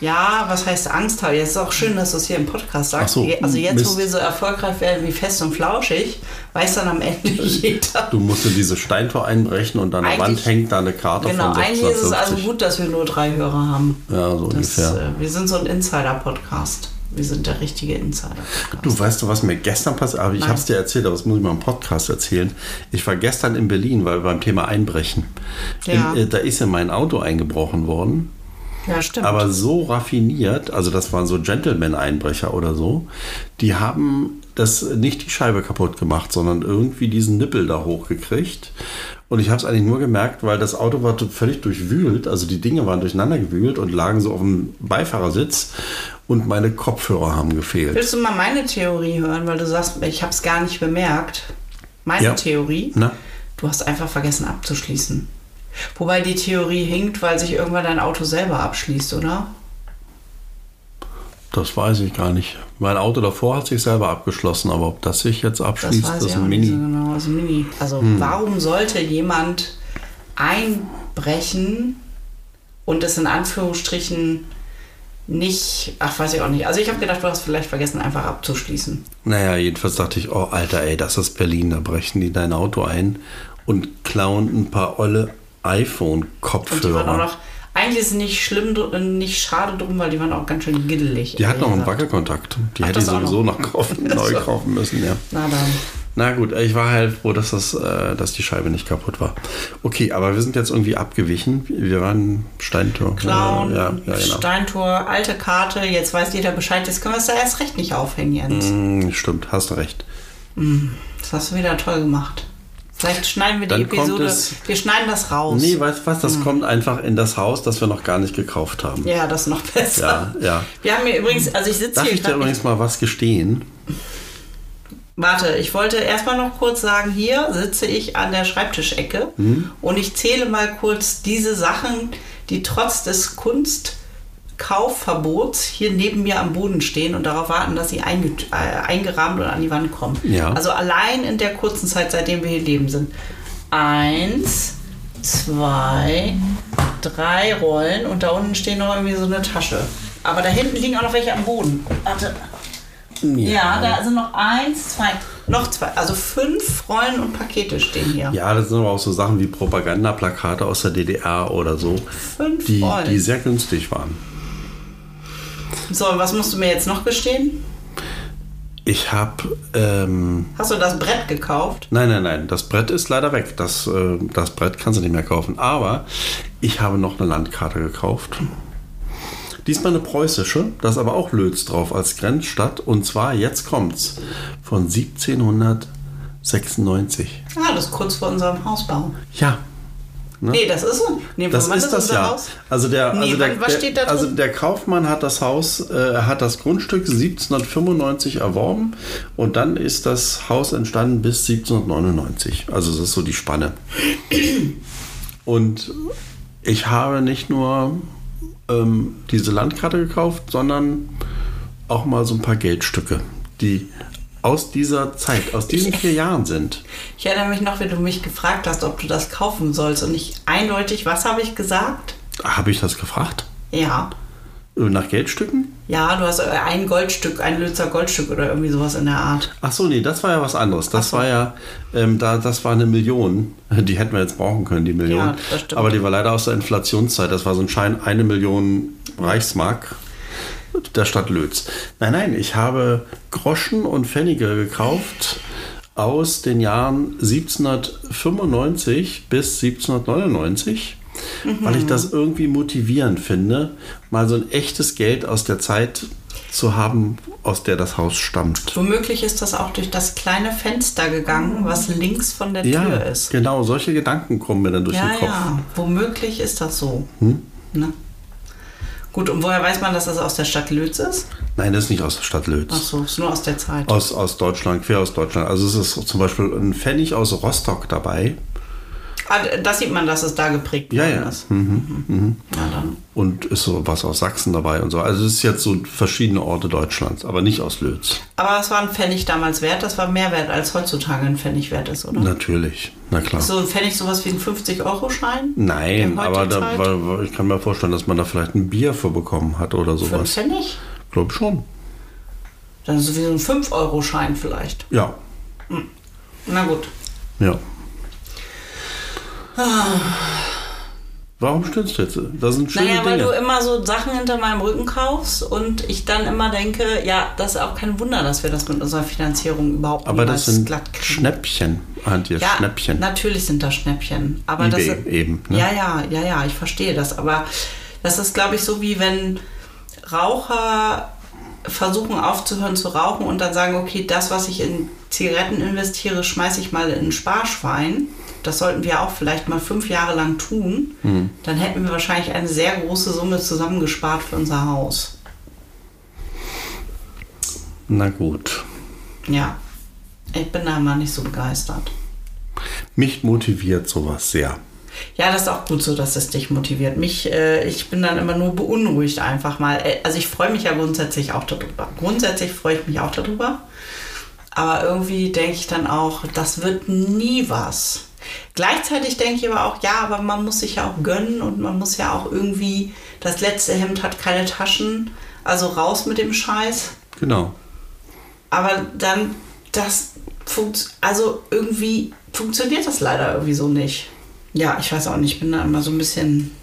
Speaker 1: ja, was heißt Angst haben? Jetzt ist auch schön, dass du es hier im Podcast sagst.
Speaker 2: So,
Speaker 1: also jetzt,
Speaker 2: Mist.
Speaker 1: wo wir so erfolgreich werden wie fest und flauschig, weiß dann am Ende *laughs* jeder.
Speaker 2: Du musst in dieses Steintor einbrechen und an der Wand hängt da eine Karte
Speaker 1: Genau,
Speaker 2: von
Speaker 1: eigentlich ist es
Speaker 2: 1650.
Speaker 1: also gut, dass wir nur drei Hörer haben.
Speaker 2: Ja, so
Speaker 1: Das,
Speaker 2: ungefähr.
Speaker 1: äh, wir sind so ein Insider-Podcast. Wir sind der richtige Insider-Podcast.
Speaker 2: Du weißt du, was mir gestern passiert aber Ich habe es dir erzählt, aber das muss ich mal im Podcast erzählen. Ich war gestern in Berlin, weil beim Thema Einbrechen.
Speaker 1: Ja.
Speaker 2: In, äh, da ist in mein Auto eingebrochen worden.
Speaker 1: Ja, stimmt.
Speaker 2: Aber so raffiniert, also das waren so Gentleman-Einbrecher oder so, die haben das nicht die Scheibe kaputt gemacht, sondern irgendwie diesen Nippel da hochgekriegt. Und ich habe es eigentlich nur gemerkt, weil das Auto war völlig durchwühlt, also die Dinge waren durcheinander gewühlt und lagen so auf dem Beifahrersitz und meine Kopfhörer haben gefehlt.
Speaker 1: Willst du mal meine Theorie hören, weil du sagst, ich habe es gar nicht bemerkt. Meine
Speaker 2: Ja.
Speaker 1: Theorie,
Speaker 2: Na?
Speaker 1: du hast einfach vergessen abzuschließen. Wobei die Theorie hinkt, weil sich irgendwann dein Auto selber abschließt, oder?
Speaker 2: Das weiß ich gar nicht. Mein Auto davor hat sich selber abgeschlossen, aber ob das sich jetzt
Speaker 1: Das
Speaker 2: abschließt, das ist
Speaker 1: ich auch
Speaker 2: ein
Speaker 1: so
Speaker 2: Mini. Hm.
Speaker 1: genau. Also Mini. Also warum sollte jemand einbrechen und es in Anführungsstrichen nicht, ach weiß ich auch nicht. Also ich habe gedacht, du hast vielleicht vergessen, einfach abzuschließen.
Speaker 2: Naja, jedenfalls dachte ich, oh Alter, ey, das ist Berlin, da brechen die dein Auto ein und klauen ein paar olle iPhone-Kopfhörer.
Speaker 1: noch, eigentlich ist es nicht schlimm, dr- nicht schade drum, weil die waren auch ganz schön giddelig.
Speaker 2: Die hat noch einen. Wackelkontakt. Die
Speaker 1: Ach,
Speaker 2: hätte ich sowieso
Speaker 1: noch.
Speaker 2: noch kaufen, *laughs* neu kaufen müssen, ja.
Speaker 1: Na dann.
Speaker 2: Na gut, ich war halt froh, dass, das, äh, dass die Scheibe nicht kaputt war. Okay, aber wir sind jetzt irgendwie abgewichen. Wir waren Steintor.
Speaker 1: Clown,
Speaker 2: Ja, ja, genau.
Speaker 1: Steintor, alte Karte, jetzt weiß jeder Bescheid, jetzt können wir es da erst recht nicht aufhängen, Jens.
Speaker 2: Hm, stimmt, hast du recht.
Speaker 1: Das hast du wieder toll gemacht. Vielleicht schneiden wir die
Speaker 2: Dann
Speaker 1: Episode,
Speaker 2: es-
Speaker 1: wir schneiden das raus.
Speaker 2: Nee, weißt du was, das kommt einfach in das Haus, das wir noch gar nicht gekauft haben.
Speaker 1: Ja, das ist noch besser.
Speaker 2: Ja, ja.
Speaker 1: Wir haben hier übrigens, also ich sitze
Speaker 2: Darf
Speaker 1: hier
Speaker 2: ich dir übrigens mal was gestehen?
Speaker 1: Warte, ich wollte erstmal noch kurz sagen, hier sitze ich an der Schreibtischecke
Speaker 2: Hm?
Speaker 1: und ich zähle mal kurz diese Sachen, die trotz des Kunstkaufverbots hier neben mir am Boden stehen und darauf warten, dass sie einge äh, eingerahmt und an die Wand kommen.
Speaker 2: Ja.
Speaker 1: Also allein in der kurzen Zeit, seitdem wir hier leben sind. eins, zwei, drei Rollen und da unten stehen noch irgendwie so eine Tasche. Aber da hinten liegen auch noch welche am Boden. Warte. Ja, da sind noch eins, zwei, noch zwei. Also fünf Rollen und Pakete stehen hier.
Speaker 2: Ja, das sind aber auch so Sachen wie Propagandaplakate aus der DDR oder so,
Speaker 1: Fünf
Speaker 2: die,
Speaker 1: Rollen.
Speaker 2: die sehr günstig waren.
Speaker 1: So, was musst du mir jetzt noch gestehen?
Speaker 2: Ich habe, ähm,
Speaker 1: Hast du das Brett gekauft?
Speaker 2: nein, nein, nein, das Brett ist leider weg. Das, äh, das Brett kannst du nicht mehr kaufen. Aber ich habe noch eine Landkarte gekauft. Diesmal eine preußische, da ist aber auch Lötz drauf als Grenzstadt. Und zwar, jetzt kommt's, von 1796.
Speaker 1: Ah, das ist kurz vor unserem Hausbau.
Speaker 2: Ja,
Speaker 1: Nee, das ist so. Nee,
Speaker 2: Das ist das ja.
Speaker 1: Haus?
Speaker 2: Also der,
Speaker 1: Nee,
Speaker 2: also der, der,
Speaker 1: da
Speaker 2: also der Kaufmann hat das Haus, äh, hat das Grundstück 1795 erworben und dann ist das Haus entstanden bis 1799. Also das ist so die Spanne. Und ich habe nicht nur ähm, diese Landkarte gekauft, sondern auch mal so ein paar Geldstücke, die aus dieser Zeit, aus diesen vier Jahren sind.
Speaker 1: Ich erinnere mich noch, wie du mich gefragt hast, ob du das kaufen sollst. Und ich eindeutig, was habe ich gesagt?
Speaker 2: Habe ich das gefragt?
Speaker 1: Ja.
Speaker 2: Äh, Nach Geldstücken?
Speaker 1: Ja, du hast äh, ein Goldstück, ein Lützer Goldstück oder irgendwie sowas in der Art.
Speaker 2: Ach so, nee, das war ja was anderes. Das war ja, ähm, da, das war eine Million. *laughs* Die hätten wir jetzt brauchen können, die Million.
Speaker 1: Ja, das stimmt.
Speaker 2: Aber die war leider aus der Inflationszeit. Das war so ein Schein, eine Million Reichsmark der Stadt Lötz. Nein, nein, ich habe Groschen und Pfennige gekauft aus den Jahren 1795 bis 1799, weil ich das irgendwie motivierend finde, mal so ein echtes Geld aus der Zeit zu haben, aus der das Haus stammt.
Speaker 1: Womöglich ist das auch durch das kleine Fenster gegangen, was links von der
Speaker 2: Ja,
Speaker 1: Tür ist.
Speaker 2: genau, solche Gedanken kommen mir dann durch
Speaker 1: Ja,
Speaker 2: den Kopf.
Speaker 1: ja, womöglich ist das so.
Speaker 2: Hm?
Speaker 1: Ne? Gut, und woher weiß man, dass das aus der Stadt Lötz ist?
Speaker 2: Nein, das ist nicht aus der Stadt Lötz.
Speaker 1: Ach so, ist nur aus der Zeit.
Speaker 2: Aus, aus Deutschland, quer aus Deutschland. Also es ist zum Beispiel ein Pfennig aus Rostock dabei.
Speaker 1: Ah, das sieht man, dass es da geprägt
Speaker 2: Ja, ja.
Speaker 1: ist. Mhm. Ja, dann.
Speaker 2: Und ist so was aus Sachsen dabei und so. Also es ist jetzt so verschiedene Orte Deutschlands, aber nicht aus Lötz.
Speaker 1: Aber was war ein Pfennig damals wert? Das war mehr wert, als heutzutage ein Pfennig wert ist, oder?
Speaker 2: Natürlich, na klar.
Speaker 1: Ist so ein Pfennig sowas wie ein 50-Euro-Schein?
Speaker 2: Nein,
Speaker 1: In
Speaker 2: aber da, war, ich kann mir vorstellen, dass man da vielleicht ein Bier für bekommen hat oder
Speaker 1: Für einen
Speaker 2: sowas.
Speaker 1: Pfennig?
Speaker 2: Glaub schon.
Speaker 1: Dann ist es wie so ein 5-Euro-Schein vielleicht.
Speaker 2: Ja,
Speaker 1: Na gut.
Speaker 2: ja. Warum stöhnst du jetzt? Das sind schöne
Speaker 1: Naja, weil
Speaker 2: Dinge.
Speaker 1: du immer so Sachen hinter meinem Rücken kaufst und ich dann immer denke, ja, das ist auch kein Wunder, dass wir das mit unserer Finanzierung überhaupt
Speaker 2: aber das sind
Speaker 1: glatt kriegen.
Speaker 2: Schnäppchen, Antje,
Speaker 1: Ja,
Speaker 2: Schnäppchen.
Speaker 1: natürlich sind das Schnäppchen. Aber
Speaker 2: eBay
Speaker 1: das
Speaker 2: eben. Ne?
Speaker 1: Ja, ja, ja, ja, ich verstehe das. Aber das ist, glaube ich, so wie wenn Raucher versuchen aufzuhören zu rauchen und dann sagen, okay, das, was ich in Zigaretten investiere, schmeiße ich mal in ein Sparschwein. Das sollten wir auch vielleicht mal fünf Jahre lang tun.
Speaker 2: Hm.
Speaker 1: Dann hätten wir wahrscheinlich eine sehr große Summe zusammengespart für unser Haus.
Speaker 2: Na gut.
Speaker 1: Ja, ich bin da mal nicht so begeistert.
Speaker 2: Mich motiviert sowas sehr.
Speaker 1: Ja, das ist auch gut so, dass es dich motiviert. Mich, äh, ich bin dann immer nur beunruhigt einfach mal. Äh, Also ich freue mich ja grundsätzlich auch darüber. Grundsätzlich freue ich mich auch darüber. Aber irgendwie denke ich dann auch, das wird nie was. Gleichzeitig denke ich aber auch, ja, aber man muss sich ja auch gönnen und man muss ja auch irgendwie, das letzte Hemd hat keine Taschen, also raus mit dem Scheiß.
Speaker 2: Genau.
Speaker 1: Aber dann, das funkt, also irgendwie funktioniert das leider irgendwie so nicht. Ja, ich weiß auch nicht, ich bin da immer so ein bisschen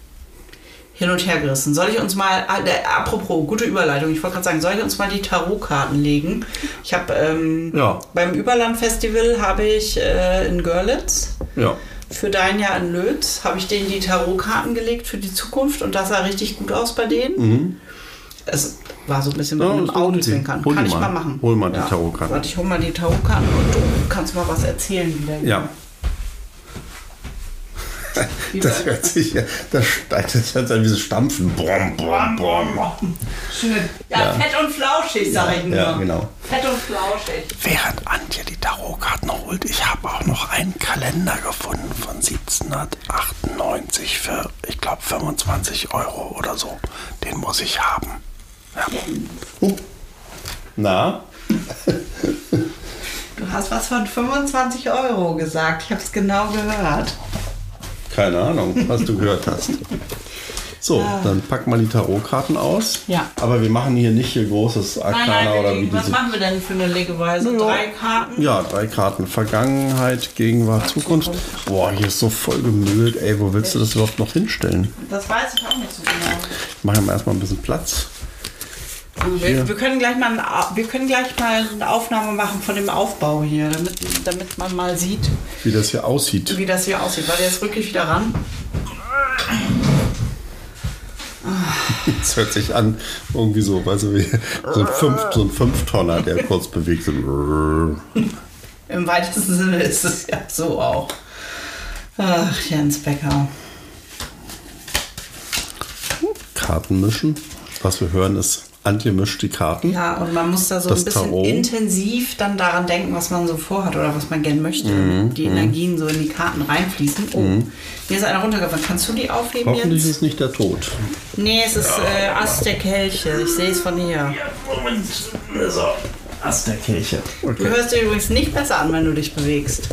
Speaker 1: hin und her gerissen. Soll ich uns mal, äh, apropos, gute Überleitung, ich wollte gerade sagen, soll ich uns mal die Tarotkarten legen? Ich habe ähm,
Speaker 2: Ja.
Speaker 1: beim Überland-Festival habe ich äh, in Görlitz
Speaker 2: Ja.
Speaker 1: für dein Jahr in Lötz, habe ich denen die Tarotkarten gelegt für die Zukunft und das sah richtig gut aus bei denen. Es war so ein bisschen mit
Speaker 2: Ja,
Speaker 1: einem. Augenzwinkern.
Speaker 2: Hol
Speaker 1: Kann
Speaker 2: die
Speaker 1: ich
Speaker 2: mal.
Speaker 1: mal machen.
Speaker 2: Hol mal die Tarotkarten.
Speaker 1: Warte, ich hol mal die Tarotkarten und du kannst mal was erzählen wieder.
Speaker 2: Ja. *laughs* Das hört sich ja, das steigt jetzt an wie so Stampfen. Brom, brom, brom.
Speaker 1: Schön. Ja, fett und flauschig, sag ich nur.
Speaker 2: Ja, genau.
Speaker 1: Fett und flauschig.
Speaker 2: Während Antje die Tarotkarten holt, ich habe auch noch einen Kalender gefunden von 1798 für, ich glaube, 25 Euro oder so. Den muss ich haben. Ja. Uh. Na?
Speaker 1: Du hast was von 25 Euro gesagt. Ich habe es genau gehört.
Speaker 2: Keine Ahnung, was du gehört hast. So, dann pack mal die Tarotkarten aus.
Speaker 1: Ja.
Speaker 2: Aber wir machen hier nicht hier großes Arkana
Speaker 1: Nein, nein,
Speaker 2: oder wie
Speaker 1: was
Speaker 2: diese.
Speaker 1: machen wir denn für eine Legeweise?
Speaker 2: Ja.
Speaker 1: Drei Karten?
Speaker 2: Ja, drei Karten. Vergangenheit, Gegenwart, Zukunft. Boah, hier ist so voll gemüllt. Ey, wo willst du das überhaupt noch hinstellen?
Speaker 1: Das weiß ich auch nicht so genau.
Speaker 2: Ich mache mal erstmal ein bisschen Platz.
Speaker 1: Wir, wir, können gleich mal, ein wir können gleich mal eine Aufnahme machen von dem Aufbau hier, damit, damit man mal sieht,
Speaker 2: Wie das hier aussieht.
Speaker 1: wie das hier aussieht. Weil jetzt rücke ich wieder ran.
Speaker 2: Das hört sich an, irgendwie so, weißt du, wie so ein, Fünf, so ein Fünftonner, der kurz bewegt. So.
Speaker 1: Im weitesten Sinne ist es ja so auch. Ach, Jens Becker.
Speaker 2: Karten mischen. Was wir hören ist, Antje mischt die Karten.
Speaker 1: Ja, und man muss da so
Speaker 2: Das
Speaker 1: ein bisschen
Speaker 2: Tarot.
Speaker 1: intensiv dann daran denken, was man so vorhat oder was man gern möchte.
Speaker 2: Mhm,
Speaker 1: die Energien so in die Karten reinfließen. Oh, hier ist einer runtergefallen. Kannst du die aufheben
Speaker 2: Hoffentlich
Speaker 1: jetzt?
Speaker 2: ist nicht der Tod.
Speaker 1: Nee, es ist äh, Ast der Kelche. Ich sehe es von hier.
Speaker 2: So, Ast der Kirche.
Speaker 1: Du
Speaker 2: Okay.
Speaker 1: hörst dir übrigens nicht besser an, wenn du dich bewegst.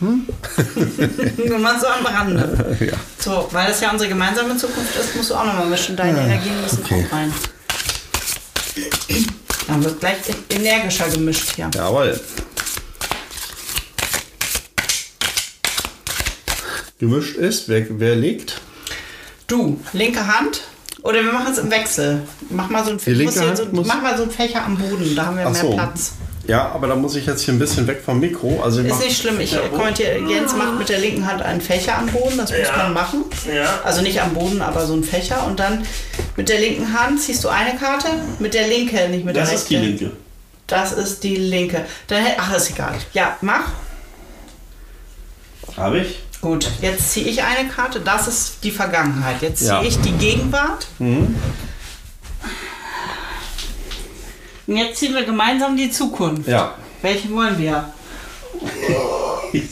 Speaker 1: Nur mal so am Rande. *laughs*
Speaker 2: Ja.
Speaker 1: So, weil das ja unsere gemeinsame Zukunft ist, musst du auch nochmal mischen. Deine Energien müssen
Speaker 2: okay.
Speaker 1: auch rein. Dann wird gleich energischer gemischt hier.
Speaker 2: Jawohl. Gemischt ist, wer, wer legt?
Speaker 1: Du, linke Hand. Oder wir machen es im Wechsel. Mach mal so ein,
Speaker 2: Die linke Hand
Speaker 1: so,
Speaker 2: muss-
Speaker 1: mach mal so einen Fächer am Boden, da haben wir
Speaker 2: Ach
Speaker 1: mehr
Speaker 2: so.
Speaker 1: Platz.
Speaker 2: Ja, aber da muss ich jetzt hier ein bisschen weg vom Mikro. Also
Speaker 1: Ist
Speaker 2: mach-
Speaker 1: nicht schlimm. Ich kommentiere, Jens macht mit der linken Hand einen Fächer am Boden, das muss man machen. Also nicht am Boden, aber so ein Fächer. Und dann mit der linken Hand ziehst du eine Karte, mit der linke, nicht mit der
Speaker 2: Das
Speaker 1: rechten.
Speaker 2: ist die linke.
Speaker 1: Das ist die linke. Dann, ach, ist egal. Ja, mach.
Speaker 2: Habe ich?
Speaker 1: Gut, jetzt ziehe ich eine Karte. Das ist die Vergangenheit. Jetzt ziehe
Speaker 2: Ja.
Speaker 1: ich die Gegenwart. Und jetzt ziehen wir gemeinsam die Zukunft.
Speaker 2: Ja.
Speaker 1: Welche wollen wir? *laughs*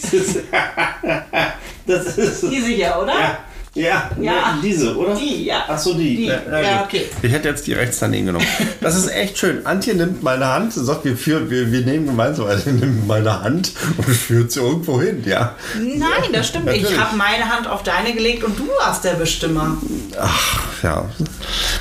Speaker 2: das ist
Speaker 1: Diese hier, oder?
Speaker 2: Ja, ja,
Speaker 1: Ja.
Speaker 2: diese, oder?
Speaker 1: Die, ja.
Speaker 2: Ach so, die.
Speaker 1: Die.
Speaker 2: Ja,
Speaker 1: Ja, okay.
Speaker 2: Ich hätte jetzt die rechts daneben genommen. Das ist echt schön. Antje nimmt meine Hand, sagt, wir, führen, wir, wir nehmen gemeinsam, Antje *laughs* nimmt meine Hand und führt sie irgendwo hin, ja.
Speaker 1: Nein, das stimmt nicht. Ich habe meine Hand auf deine gelegt und du warst der Bestimmer.
Speaker 2: Ach, ja.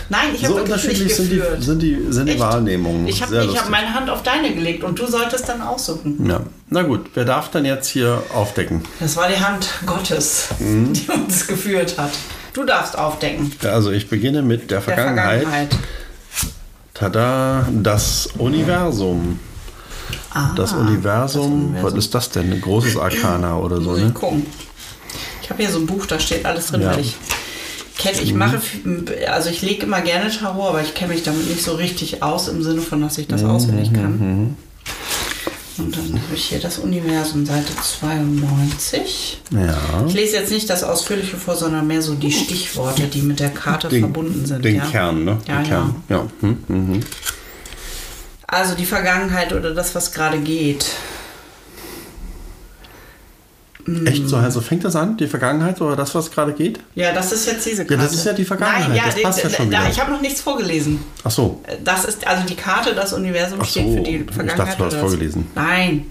Speaker 1: Nein, ich habe
Speaker 2: So
Speaker 1: wirklich nicht
Speaker 2: unterschiedlich sind die, sind die, sind die
Speaker 1: Echt?
Speaker 2: Wahrnehmungen.
Speaker 1: ich habe hab meine Hand auf deine gelegt und du solltest dann aussuchen.
Speaker 2: Ja. Na gut, wer darf dann jetzt hier aufdecken?
Speaker 1: Das war die Hand Gottes,
Speaker 2: Mhm.
Speaker 1: die uns geführt hat. Du darfst aufdecken.
Speaker 2: Also ich beginne mit der
Speaker 1: Der
Speaker 2: Vergangenheit.
Speaker 1: Vergangenheit.
Speaker 2: Tada, das Universum.
Speaker 1: Ah,
Speaker 2: Das Universum,
Speaker 1: das
Speaker 2: was
Speaker 1: Universum.
Speaker 2: ist das denn? Ein großes Arkana oder so, ne?
Speaker 1: ich gucken. Ich habe hier so ein Buch, da steht alles drin,
Speaker 2: Ja.
Speaker 1: weil ich kenne, ich mache, also ich lege immer gerne Tarot, aber ich kenne mich damit nicht so richtig aus im Sinne von, dass ich das auswendig kann. Und dann habe ich hier das Universum, Seite 92.
Speaker 2: Ja.
Speaker 1: Ich lese jetzt nicht das Ausführliche vor, sondern mehr so die Stichworte, die mit der Karte verbunden sind.
Speaker 2: Den
Speaker 1: ja.
Speaker 2: Kern, ne?
Speaker 1: Ja,
Speaker 2: den Kern. Ja. Hm.
Speaker 1: Also die Vergangenheit oder das, was gerade geht.
Speaker 2: Echt so, also fängt das an, die Vergangenheit oder das, was gerade geht?
Speaker 1: Ja, das ist jetzt diese Karte.
Speaker 2: Ja, das ist ja die Vergangenheit,
Speaker 1: Nein, ja,
Speaker 2: das passt ja schon wieder.
Speaker 1: Ich habe noch nichts vorgelesen.
Speaker 2: Ach so.
Speaker 1: Das ist also die Karte, das Universum
Speaker 2: Ach
Speaker 1: steht
Speaker 2: so,
Speaker 1: für die
Speaker 2: ich
Speaker 1: Vergangenheit.
Speaker 2: dachte, du hast
Speaker 1: das-
Speaker 2: vorgelesen.
Speaker 1: Nein.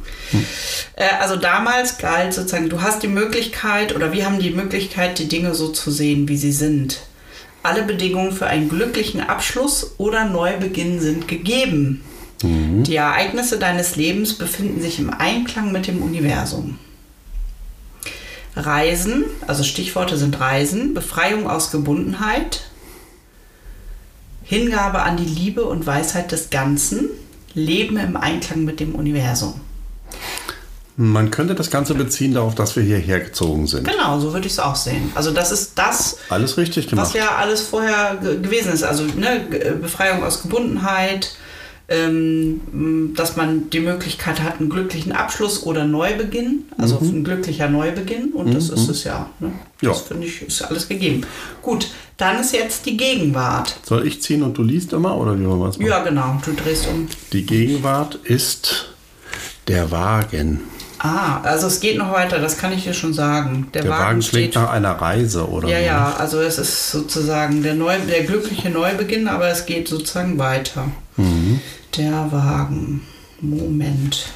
Speaker 1: Äh, also damals galt sozusagen, du hast die Möglichkeit oder wir haben die Möglichkeit, die Dinge so zu sehen, wie sie sind. Alle Bedingungen für einen glücklichen Abschluss oder Neubeginn sind gegeben.
Speaker 2: Mhm.
Speaker 1: Die Ereignisse deines Lebens befinden sich im Einklang mit dem Universum. Reisen, also Stichworte sind Reisen, Befreiung aus Gebundenheit, Hingabe an die Liebe und Weisheit des Ganzen, Leben im Einklang mit dem Universum.
Speaker 2: Man könnte das Ganze beziehen darauf, dass wir hierher gezogen sind.
Speaker 1: Genau, so würde ich es auch sehen. Also das ist das,
Speaker 2: Alles richtig gemacht.
Speaker 1: was ja alles vorher ge gewesen ist. Also ne, Befreiung aus Gebundenheit, dass man die Möglichkeit hat, einen glücklichen Abschluss oder Neubeginn, also ein glücklicher Neubeginn. Und das ist es ja. Ne? Das
Speaker 2: Ja.
Speaker 1: finde ich, ist alles gegeben. Gut, dann ist jetzt die Gegenwart.
Speaker 2: Soll ich ziehen und du liest immer oder wie wollen wir es machen?
Speaker 1: Ja, genau, du drehst um.
Speaker 2: Die Gegenwart ist der Wagen.
Speaker 1: Ah, also es geht noch weiter, das kann ich dir schon sagen. Der,
Speaker 2: Der
Speaker 1: Wagen,
Speaker 2: Wagen
Speaker 1: steht
Speaker 2: klingt nach einer Reise oder
Speaker 1: Ja, ja, also es ist sozusagen der, neu, der glückliche Neubeginn, aber es geht sozusagen weiter.
Speaker 2: Mhm.
Speaker 1: Der Wagen. Moment.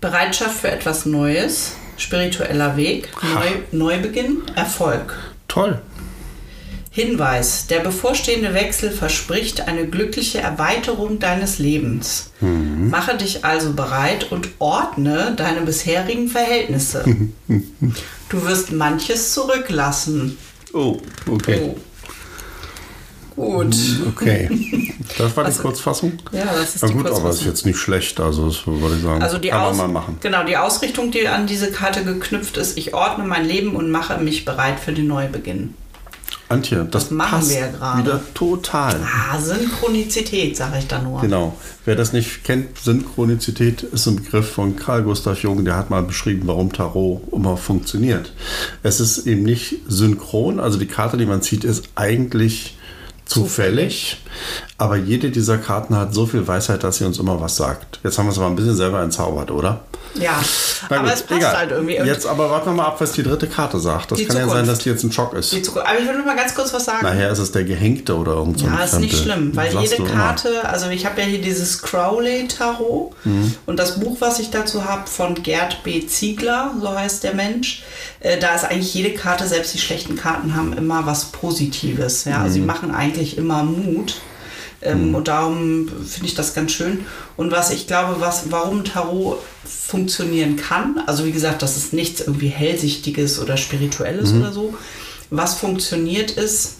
Speaker 1: Bereitschaft für etwas Neues, spiritueller Weg, Neu, Neubeginn, Erfolg.
Speaker 2: Toll.
Speaker 1: Hinweis, der bevorstehende Wechsel verspricht eine glückliche Erweiterung deines Lebens. Mache dich also bereit und ordne deine bisherigen Verhältnisse. *laughs* du wirst manches zurücklassen.
Speaker 2: Oh, okay.
Speaker 1: Oh. Gut.
Speaker 2: Okay. *laughs* Das war die
Speaker 1: Was-
Speaker 2: Kurzfassung?
Speaker 1: Ja, das ist
Speaker 2: Na
Speaker 1: die
Speaker 2: gut, aber ist
Speaker 1: Kurzfassung.
Speaker 2: jetzt nicht schlecht. Also, das würde ich sagen,
Speaker 1: Also die,
Speaker 2: kann
Speaker 1: Aus
Speaker 2: man mal machen.
Speaker 1: Genau, die Ausrichtung, die an diese Karte geknüpft ist, ich ordne mein Leben und mache mich bereit für den Neubeginn.
Speaker 2: Antje, das,
Speaker 1: Das machen
Speaker 2: passt
Speaker 1: wir ja gerade.
Speaker 2: wieder total.
Speaker 1: Ah, Synchronizität, sage ich da nur.
Speaker 2: Genau. Wer das nicht kennt, Synchronizität ist ein Begriff von Carl Gustav Jung, der hat mal beschrieben, warum Tarot immer funktioniert. Es ist eben nicht synchron, also die Karte, die man zieht, ist eigentlich zufällig, aber jede dieser Karten hat so viel Weisheit, dass sie uns immer was sagt. Jetzt haben wir es aber ein bisschen selber entzaubert, oder?
Speaker 1: Ja,
Speaker 2: Na
Speaker 1: aber
Speaker 2: gut,
Speaker 1: es passt
Speaker 2: egal.
Speaker 1: halt irgendwie. Und
Speaker 2: Jetzt aber warten wir mal ab, was die dritte Karte sagt. Das kann ja sein,
Speaker 1: Zukunft.
Speaker 2: dass die jetzt ein Schock ist.
Speaker 1: die Zukunft. Aber ich will noch mal ganz kurz was sagen.
Speaker 2: Nachher ist es der Gehängte oder irgend so ein
Speaker 1: Ja, ist nicht schlimm, weil jede
Speaker 2: immer.
Speaker 1: Karte, also ich habe ja hier dieses Crowley-Tarot
Speaker 2: Mhm.
Speaker 1: und das Buch, was ich dazu habe, von Gerd B. Ziegler, so heißt der Mensch, äh, da ist eigentlich jede Karte, selbst die schlechten Karten haben immer was Positives. Ja? Also sie
Speaker 2: Mhm.
Speaker 1: machen eigentlich immer Mut. Ähm, Und darum finde ich das ganz schön. Und was ich glaube, was, warum Tarot funktionieren kann, also wie gesagt, das ist nichts irgendwie Hellsichtiges oder Spirituelles
Speaker 2: Mhm.
Speaker 1: oder so. Was funktioniert ist,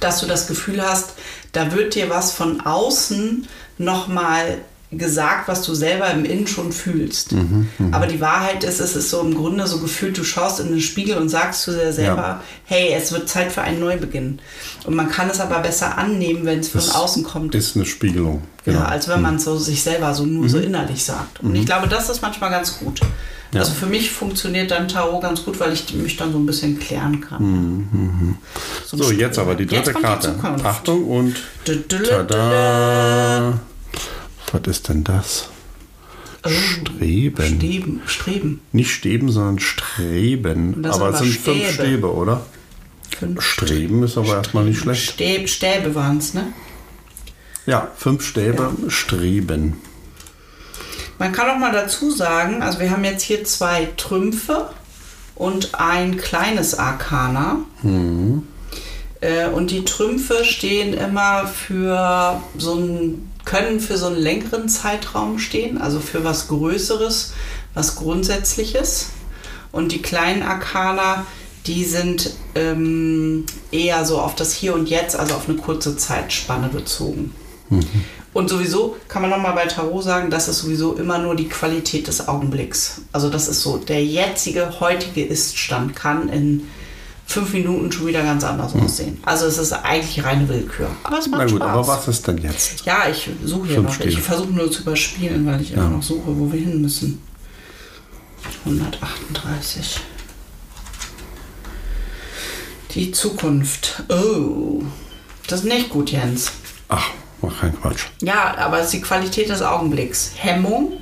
Speaker 1: dass du das Gefühl hast, da wird dir was von außen nochmal gesagt, was du selber im Innen schon fühlst.
Speaker 2: Mhm,
Speaker 1: Aber die Wahrheit ist, es ist so im Grunde so gefühlt, du schaust in den Spiegel und sagst zu dir selber,
Speaker 2: Ja.
Speaker 1: hey, es wird Zeit für einen Neubeginn. Und man kann es aber besser annehmen, wenn es von
Speaker 2: Das
Speaker 1: außen kommt.
Speaker 2: Ist eine Spiegelung. Genau.
Speaker 1: Ja, als wenn man es so sich selber so nur so innerlich sagt. Und ich glaube, das ist manchmal ganz gut.
Speaker 2: Ja.
Speaker 1: Also für mich funktioniert dann Tarot ganz gut, weil ich mich dann so ein bisschen klären kann. ein
Speaker 2: So,
Speaker 1: Stück.
Speaker 2: jetzt aber die dritte
Speaker 1: die
Speaker 2: Karte.
Speaker 1: Zukunft.
Speaker 2: Achtung und tada! Was ist denn das?
Speaker 1: Oh,
Speaker 2: Streben.
Speaker 1: Streben. Streben.
Speaker 2: Nicht Steben, sondern Streben. Aber es
Speaker 1: sind aber
Speaker 2: fünf
Speaker 1: Stäbe.
Speaker 2: Stäbe, oder?
Speaker 1: Fünf
Speaker 2: Streben ist aber erstmal nicht schlecht.
Speaker 1: Stäb, Stäbe waren es, ne?
Speaker 2: Ja, fünf Stäbe, Streben.
Speaker 1: Man kann auch mal dazu sagen, also wir haben jetzt hier zwei Trümpfe und ein kleines Arkana. Äh, und die Trümpfe stehen immer für so ein, können für so einen längeren Zeitraum stehen, also für was Größeres, was Grundsätzliches. Und die kleinen Arkana, die sind ähm, eher so auf das Hier und Jetzt, also auf eine kurze Zeitspanne bezogen. Und sowieso kann man nochmal bei Tarot sagen, das ist sowieso immer nur die Qualität des Augenblicks. Also das ist so, der jetzige, heutige Ist-Stand kann in fünf Minuten schon wieder ganz anders aussehen. Also es ist eigentlich reine Willkür. Aber es macht
Speaker 2: Na gut,
Speaker 1: Spaß.
Speaker 2: aber was ist denn jetzt?
Speaker 1: Ja, ich suche hier noch. Ich versuche nur zu überspielen, weil ich immer noch suche, wo wir hin müssen. 138. Die Zukunft. Oh, das ist nicht gut, Jens.
Speaker 2: Ach, mach keinen Quatsch.
Speaker 1: Ja, aber es ist die Qualität des Augenblicks. Hemmung,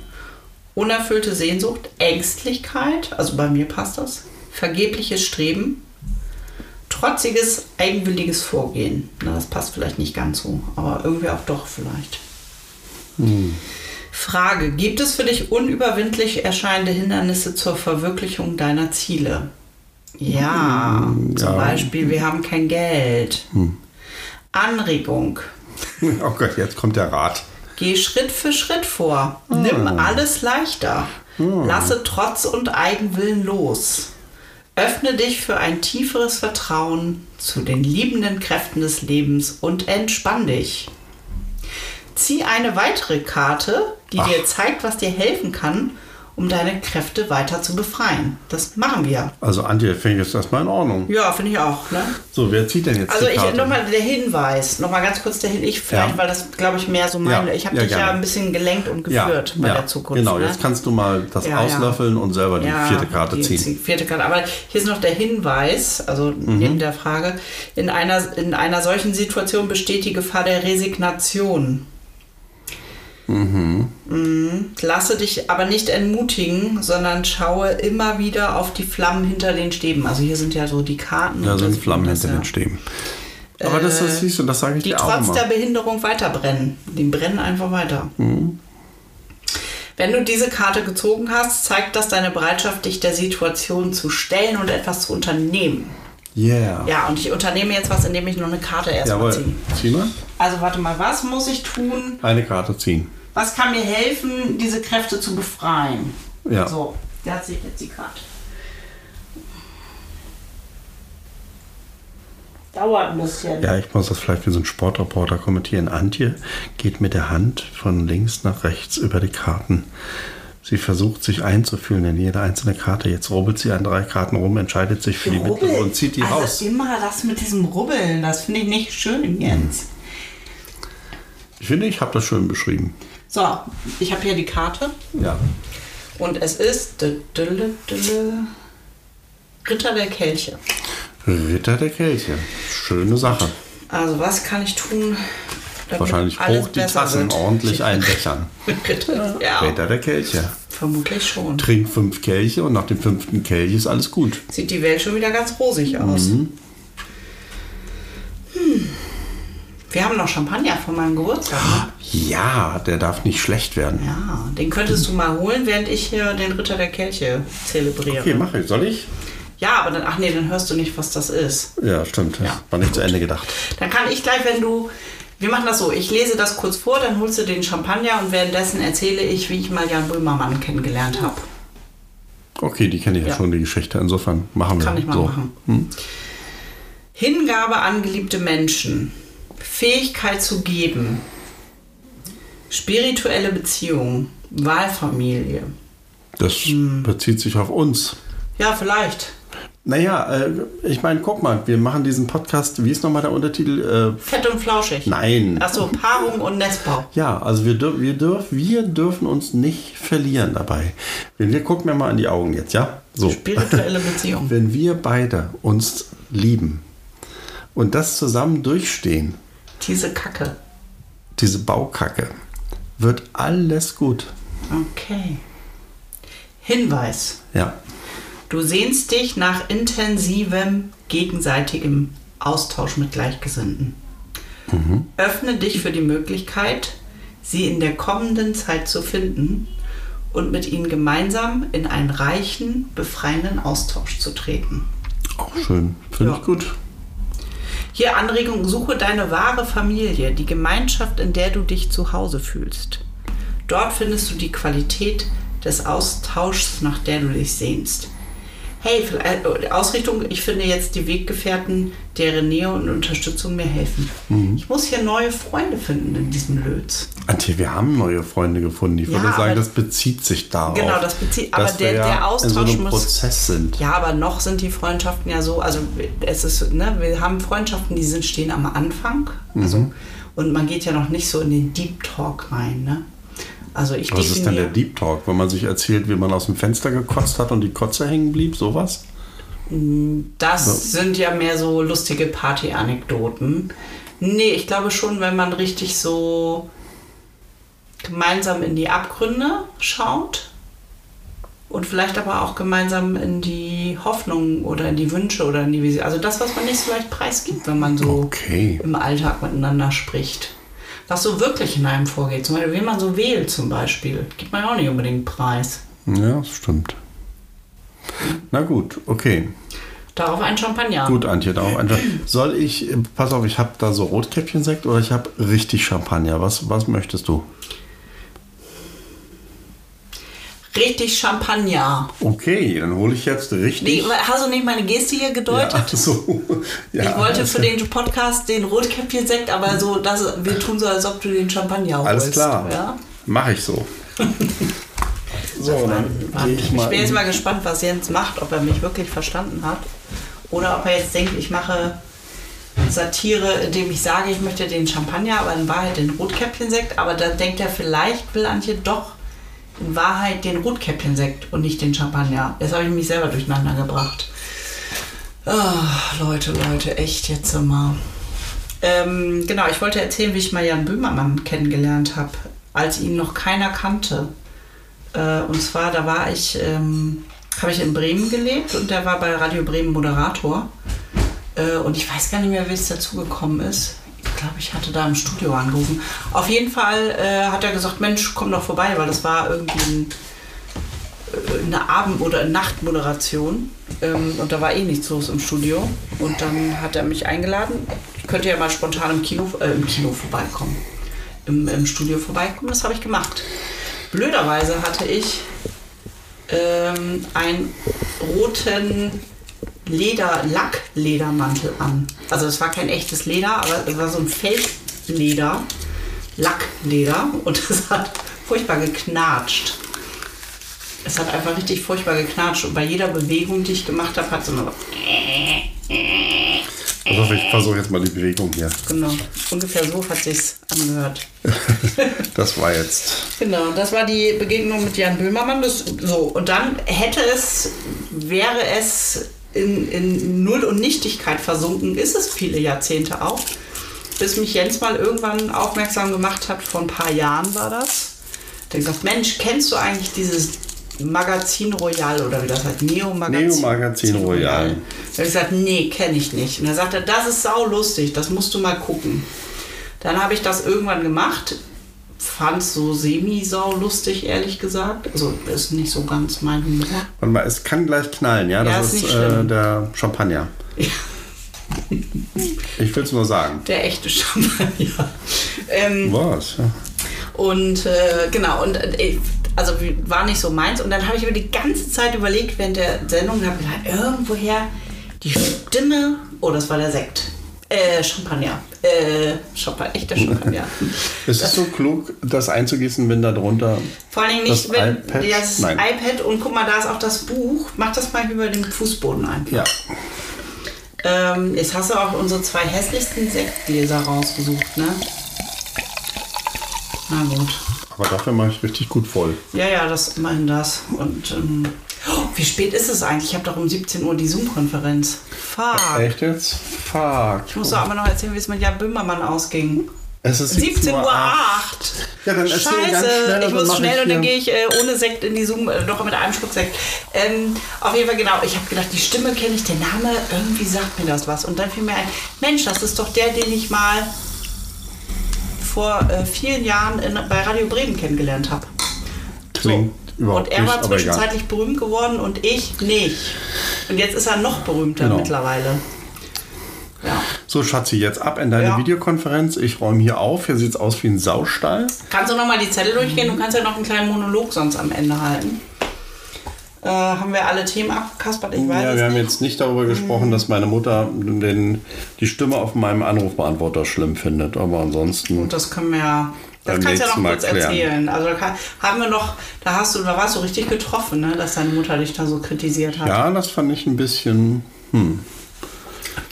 Speaker 1: unerfüllte Sehnsucht, Ängstlichkeit, also bei mir passt das, vergebliches Streben, trotziges, eigenwilliges Vorgehen. Na, das passt vielleicht nicht ganz so, aber irgendwie auch doch vielleicht. Frage, gibt es für dich unüberwindlich erscheinende Hindernisse zur Verwirklichung deiner Ziele? Ja, zum
Speaker 2: ja.
Speaker 1: Beispiel, wir haben kein Geld. Anregung, *laughs*
Speaker 2: Oh Gott, jetzt kommt der Rat.
Speaker 1: Geh Schritt für Schritt vor. Nimm alles leichter. Lasse Trotz und Eigenwillen los. Öffne dich für ein tieferes Vertrauen zu den liebenden Kräften des Lebens und entspann dich. Zieh eine weitere Karte, die
Speaker 2: Ach.
Speaker 1: dir zeigt, was dir helfen kann, um deine Kräfte weiter zu befreien. Das machen wir.
Speaker 2: Also Antje, finde ich jetzt erstmal in Ordnung.
Speaker 1: Ja, finde ich auch. Ne?
Speaker 2: So, wer zieht denn jetzt
Speaker 1: Also
Speaker 2: die
Speaker 1: ich nochmal der Hinweis, nochmal ganz kurz der Hin, ich vielleicht,
Speaker 2: Ja.
Speaker 1: weil das glaube ich mehr so meine.
Speaker 2: Ja,
Speaker 1: ich habe
Speaker 2: ja,
Speaker 1: dich ja
Speaker 2: gerne.
Speaker 1: ein bisschen gelenkt und
Speaker 2: ja,
Speaker 1: geführt bei
Speaker 2: ja,
Speaker 1: der Zukunft.
Speaker 2: Genau,
Speaker 1: ne?
Speaker 2: jetzt kannst du mal das
Speaker 1: Ja, ja.
Speaker 2: auslöffeln und selber die
Speaker 1: Ja,
Speaker 2: vierte Karte
Speaker 1: die
Speaker 2: ziehen.
Speaker 1: Vierte Karte. Aber hier ist noch der Hinweis, also
Speaker 2: Mhm.
Speaker 1: neben der Frage, in einer, in einer solchen Situation besteht die Gefahr der Resignation. Mhm. Lasse dich aber nicht entmutigen, sondern schaue immer wieder auf die Flammen hinter den Stäben. Also hier sind ja so die Karten.
Speaker 2: Da sind Flammen hinter
Speaker 1: ja.
Speaker 2: den Stäben. Aber das, das siehst du, das sage ich
Speaker 1: die
Speaker 2: dir auch
Speaker 1: trotz
Speaker 2: immer.
Speaker 1: der Behinderung weiter brennen. Die brennen einfach weiter.
Speaker 2: Mhm.
Speaker 1: Wenn du diese Karte gezogen hast, zeigt das deine Bereitschaft, dich der Situation zu stellen und etwas zu unternehmen.
Speaker 2: Yeah.
Speaker 1: Ja, und ich unternehme jetzt was, indem ich noch eine Karte erstmal
Speaker 2: Jawohl.
Speaker 1: ziehe.
Speaker 2: Zieh mal.
Speaker 1: Also warte mal, was muss ich tun?
Speaker 2: Eine Karte ziehen.
Speaker 1: Was kann mir helfen, diese Kräfte zu befreien?
Speaker 2: Ja.
Speaker 1: So, da ziehe ich jetzt die Karte. Dauert ein bisschen.
Speaker 2: Ja, ich muss das vielleicht wie so ein Sportreporter kommentieren. Antje geht mit der Hand von links nach rechts über die Karten. Sie versucht sich einzufühlen in jede einzelne Karte. Jetzt rubbelt sie an drei Karten rum, entscheidet sich für die mittlere
Speaker 1: Rubbeln.
Speaker 2: und zieht die
Speaker 1: also
Speaker 2: raus.
Speaker 1: immer das mit diesem Rubbeln, das finde ich nicht schön, Jens.
Speaker 2: Ich finde, ich habe das schön beschrieben.
Speaker 1: So, ich habe hier die Karte
Speaker 2: Ja.
Speaker 1: und es ist Ritter der Kelche.
Speaker 2: Ritter der Kelche. Schöne Sache.
Speaker 1: Also was kann ich tun,
Speaker 2: Wahrscheinlich hoch die Tassen
Speaker 1: wird?
Speaker 2: ordentlich *laughs* einbechern.
Speaker 1: Ritter, ja,
Speaker 2: Ritter der Kelche.
Speaker 1: vermutlich schon.
Speaker 2: Trink fünf Kelche und nach dem fünften Kelch ist alles gut.
Speaker 1: Sieht die Welt schon wieder ganz rosig aus.
Speaker 2: Mhm.
Speaker 1: Hm. Wir haben noch Champagner von meinem Geburtstag. Ne?
Speaker 2: Ja, der darf nicht schlecht werden.
Speaker 1: Ja, den könntest du mal holen, während ich hier den Ritter der Kelche zelebriere.
Speaker 2: Okay, mach ich. Soll ich?
Speaker 1: Ja, aber dann, ach nee, dann hörst du nicht, was das ist.
Speaker 2: Ja, stimmt.
Speaker 1: Ja.
Speaker 2: War nicht zu Ende gedacht.
Speaker 1: Dann kann ich gleich, wenn du. Wir machen das so, ich lese das kurz vor, dann holst du den Champagner und währenddessen erzähle ich, wie ich mal Jan Böhmermann kennengelernt habe.
Speaker 2: Okay, die kenne ich ja.
Speaker 1: Ja.
Speaker 2: schon, die Geschichte. Insofern machen wir
Speaker 1: Kann ich mal
Speaker 2: so.
Speaker 1: machen.
Speaker 2: Hm.
Speaker 1: Hingabe an geliebte Menschen, Fähigkeit zu geben, spirituelle Beziehung, Wahlfamilie.
Speaker 2: Das
Speaker 1: Hm.
Speaker 2: bezieht sich auf uns.
Speaker 1: Ja, vielleicht.
Speaker 2: Naja, äh, ich meine, guck mal, wir machen diesen Podcast, wie ist nochmal der Untertitel? Äh,
Speaker 1: Fett und flauschig.
Speaker 2: nein.
Speaker 1: Achso, Paarung und Nestbau.
Speaker 2: Ja, also wir, dür wir, dürf wir dürfen uns nicht verlieren dabei. Wenn wir gucken mir mal in die Augen jetzt, ja? So.
Speaker 1: Spirituelle *laughs* Beziehung.
Speaker 2: Wenn wir beide uns lieben und das zusammen durchstehen,
Speaker 1: Diese Kacke.
Speaker 2: diese Baukacke, wird alles gut.
Speaker 1: Okay. Hinweis.
Speaker 2: Ja.
Speaker 1: Du sehnst dich nach intensivem gegenseitigem Austausch mit Gleichgesinnten. Öffne dich für die Möglichkeit, sie in der kommenden Zeit zu finden und mit ihnen gemeinsam in einen reichen, befreienden Austausch zu treten.
Speaker 2: Auch schön. Finde
Speaker 1: Ja.
Speaker 2: ich gut.
Speaker 1: Hier Anregung, suche deine wahre Familie, die Gemeinschaft, in der du dich zu Hause fühlst. Dort findest du die Qualität des Austauschs, nach der du dich sehnst. Hey, vielleicht- äh, Ausrichtung, ich finde jetzt die Weggefährten, deren Nähe und Unterstützung mir helfen.
Speaker 2: Mhm.
Speaker 1: Ich muss hier neue Freunde finden in diesem Lötz.
Speaker 2: Antje, wir haben neue Freunde gefunden. Ich
Speaker 1: Ja,
Speaker 2: würde sagen, das bezieht sich darauf.
Speaker 1: Genau, das bezieht- aber der-
Speaker 2: ja
Speaker 1: der Austausch
Speaker 2: in so
Speaker 1: muss-
Speaker 2: Prozess sind.
Speaker 1: Ja, aber noch sind die Freundschaften ja so, also es ist, ne, wir haben Freundschaften, die sind, stehen am Anfang. Also,
Speaker 2: Mhm.
Speaker 1: Und man geht ja noch nicht so in den Deep Talk rein, ne? Also ich
Speaker 2: Was ist denn der Deep Talk, wenn man sich erzählt, wie man aus dem Fenster gekotzt hat und die Kotze hängen blieb, sowas?
Speaker 1: Das sind ja mehr so lustige Party-Anekdoten. Nee, ich glaube schon, wenn man richtig so gemeinsam in die Abgründe schaut und vielleicht aber auch gemeinsam in die Hoffnung oder in die Wünsche oder in die Vision. Also das, was man nicht so leicht preisgibt, wenn man so
Speaker 2: Okay.
Speaker 1: im Alltag miteinander spricht. Was so wirklich in einem vorgeht. Zum Beispiel, wie man so wählt zum Beispiel. Gibt man ja auch nicht unbedingt preis.
Speaker 2: Ja, das stimmt. Na gut, okay.
Speaker 1: Darauf ein Champagner.
Speaker 2: Gut, Antje, darauf einfach. Soll ich, pass auf, ich habe da so Rotkäppchensekt oder ich habe richtig Champagner. Was, was möchtest du?
Speaker 1: Richtig Champagner.
Speaker 2: Okay, dann hole ich jetzt richtig.
Speaker 1: Nee, hast du nicht meine Geste hier gedeutet?
Speaker 2: ja, so. *laughs* Ja,
Speaker 1: ich wollte für den Podcast den Rotkäppchen-Sekt, aber so, dass wir tun so, als ob du den Champagner holst.
Speaker 2: Alles klar.
Speaker 1: Ja?
Speaker 2: Mach ich so. *laughs* so, dann gehe ich
Speaker 1: Ich
Speaker 2: mal.
Speaker 1: bin jetzt mal gespannt, was Jens macht, ob er mich wirklich verstanden hat. Oder ob er jetzt denkt, ich mache Satire, indem ich sage, ich möchte den Champagner, aber in Wahrheit den Rotkäppchen-Sekt. Aber dann denkt er, vielleicht will Antje doch in Wahrheit den Rotkäppchen-Sekt und nicht den Champagner. Jetzt habe ich mich selber durcheinander gebracht. Ah, Leute, Leute, echt jetzt mal. Ähm, genau, ich wollte erzählen, wie ich mal Jan Böhmermann kennengelernt habe, als ihn noch keiner kannte. Äh, und zwar, da war ich, ähm, habe ich in Bremen gelebt und der war bei Radio Bremen Moderator. Äh, und ich weiß gar nicht mehr, wie es dazu gekommen ist. Ich glaube ich, hatte da im Studio angerufen. Auf jeden Fall äh, hat er gesagt, Mensch, komm doch vorbei, weil das war irgendwie ein, äh, eine Abend- oder Nachtmoderation. Ähm, und da war eh nichts los im Studio. Und dann hat er mich eingeladen. Ich könnte ja mal spontan im Kino, äh, im Kino vorbeikommen. Im, Im Studio vorbeikommen. Das habe ich gemacht. Blöderweise hatte ich ähm, einen roten Leder, Lackledermantel an. Also es war kein echtes Leder, aber es war so ein Felsleder, Lackleder und *laughs* es hat furchtbar geknatscht. Es hat einfach richtig furchtbar geknatscht und bei jeder Bewegung, die ich gemacht habe, hat es immer so
Speaker 2: Also ich versuche jetzt mal die Bewegung hier.
Speaker 1: genau, ungefähr so hat sich's angehört. *laughs*
Speaker 2: Das war jetzt.
Speaker 1: Genau, das war die Begegnung mit Jan Böhmermann. Das, so, und dann hätte es, wäre es in, in Null und Nichtigkeit versunken, ist es viele Jahrzehnte auch, bis mich Jens mal irgendwann aufmerksam gemacht hat, vor ein paar Jahren war das. Der gesagt, Mensch, kennst du eigentlich dieses Magazin Royal oder wie das heißt? Neo Magazin.
Speaker 2: Neo Magazin Royal.
Speaker 1: Da habe ich gesagt, nee, kenne ich nicht. Und er sagte, das ist sau lustig, das musst du mal gucken. Dann habe ich das irgendwann gemacht, fand es so semi-sau lustig, ehrlich gesagt. Also ist nicht so ganz mein Humor.
Speaker 2: Warte mal, es kann gleich knallen, ja? Das
Speaker 1: Ja, ist
Speaker 2: ist, äh, der Champagner. *laughs* Ich will es nur sagen.
Speaker 1: Der echte Champagner. ähm,
Speaker 2: Was? Ja.
Speaker 1: Und äh, genau, und äh, also war nicht so meins. Und dann habe ich mir die ganze Zeit überlegt während der Sendung und habe gedacht, irgendwoher die Stimme. Oh, das war der Sekt. Äh, Champagner. Äh, Champagner, echter Champagner. *laughs*
Speaker 2: Ist es so klug, das einzugießen, wenn da drunter.
Speaker 1: Vor allen Dingen nicht,
Speaker 2: Das
Speaker 1: wenn
Speaker 2: iPad?
Speaker 1: das
Speaker 2: Nein.
Speaker 1: iPad und guck mal, da ist auch das Buch. Mach das mal über den Fußboden einfach.
Speaker 2: Ja.
Speaker 1: Ähm, jetzt hast du auch unsere zwei hässlichsten Sektgläser rausgesucht, ne? Na gut.
Speaker 2: Aber dafür mache ich richtig gut voll.
Speaker 1: Ja, ja, das immerhin das. Und ähm, oh, wie spät ist es eigentlich? Ich habe doch um 17 Uhr die Zoom-Konferenz. Fuck.
Speaker 2: Echt jetzt? Fuck.
Speaker 1: Ich muss doch aber noch erzählen, wie es mit Jan Böhmermann ausging.
Speaker 2: Es ist
Speaker 1: 17 Uhr
Speaker 2: acht.
Speaker 1: 8.
Speaker 2: Ja, dann erzähl ganz
Speaker 1: Scheiße,
Speaker 2: schnell,
Speaker 1: ich muss schnell
Speaker 2: ich
Speaker 1: und dann gehe ich äh, ohne Sekt in die Zoom, äh, doch mit einem Schluck Sekt. Ähm, auf jeden Fall genau, ich habe gedacht, die Stimme kenne ich, der Name, irgendwie sagt mir das was. Und dann fiel mir ein, Mensch, das ist doch der, den ich mal vor äh, vielen Jahren in, bei Radio Bremen kennengelernt habe.
Speaker 2: Klingt überhaupt
Speaker 1: Und er war zwischenzeitlich berühmt geworden und ich nicht. Und jetzt ist er noch berühmter
Speaker 2: Genau.
Speaker 1: mittlerweile. Ja.
Speaker 2: So, Schatzi, jetzt ab in deine
Speaker 1: Ja.
Speaker 2: Videokonferenz. Ich räume hier auf. Hier sieht es aus wie ein Saustall.
Speaker 1: Kannst du noch mal die Zettel durchgehen? Du kannst ja noch einen kleinen Monolog sonst am Ende halten. Äh, haben wir alle Themen abgekaspert? Ich weiß
Speaker 2: Ja, wir haben
Speaker 1: nicht.
Speaker 2: jetzt nicht darüber gesprochen, dass meine Mutter den, die Stimme auf meinem Anrufbeantworter schlimm findet. Aber ansonsten.
Speaker 1: Und das können wir ja. Das kannst du ja noch
Speaker 2: Mal
Speaker 1: kurz
Speaker 2: klären.
Speaker 1: erzählen. Also da kann, haben wir noch, da hast du, da warst du richtig getroffen, ne, dass deine Mutter dich da so kritisiert hat.
Speaker 2: Ja, das fand ich ein bisschen.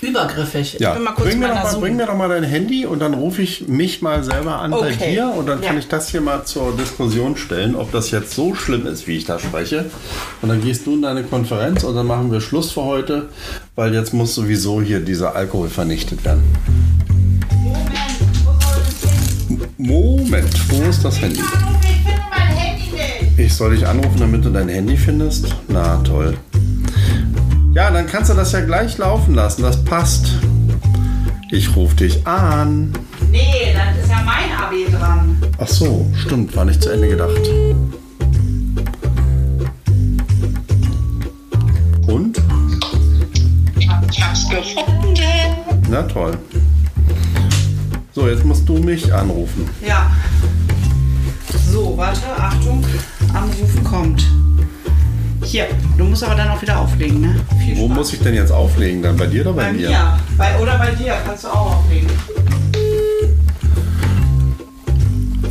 Speaker 1: Übergriffig.
Speaker 2: Ja,
Speaker 1: ich bin mal kurz
Speaker 2: bring, mir mal, bring mir doch mal dein Handy und dann rufe ich mich mal selber an bei
Speaker 1: Okay.
Speaker 2: dir und dann kann
Speaker 1: Ja.
Speaker 2: ich das hier mal zur Diskussion stellen, ob das jetzt so schlimm ist, wie ich da spreche. Und dann gehst du in deine Konferenz und dann machen wir Schluss für heute, weil jetzt muss sowieso hier dieser Alkohol vernichtet werden. Moment, wo ist das Handy?
Speaker 1: Ich finde mein Handy nicht.
Speaker 2: Ich soll dich anrufen, damit du dein Handy findest? Na toll. Ja, dann kannst du das ja gleich laufen lassen. Das passt. Ich rufe dich an.
Speaker 1: Nee, dann ist ja mein AB dran.
Speaker 2: Ach so, stimmt, war nicht zu Ende gedacht. Und?
Speaker 7: Ich hab's gefunden.
Speaker 2: Na toll. So, jetzt musst du mich anrufen.
Speaker 1: Ja. So, warte, Achtung. Anruf kommt. Hier, du musst aber dann auch wieder auflegen, ne? Viel
Speaker 2: Wo
Speaker 1: Spaß.
Speaker 2: muss ich denn jetzt auflegen? Dann bei dir oder bei,
Speaker 1: Bei
Speaker 2: mir?
Speaker 1: mir. Bei, oder bei dir kannst du auch auflegen.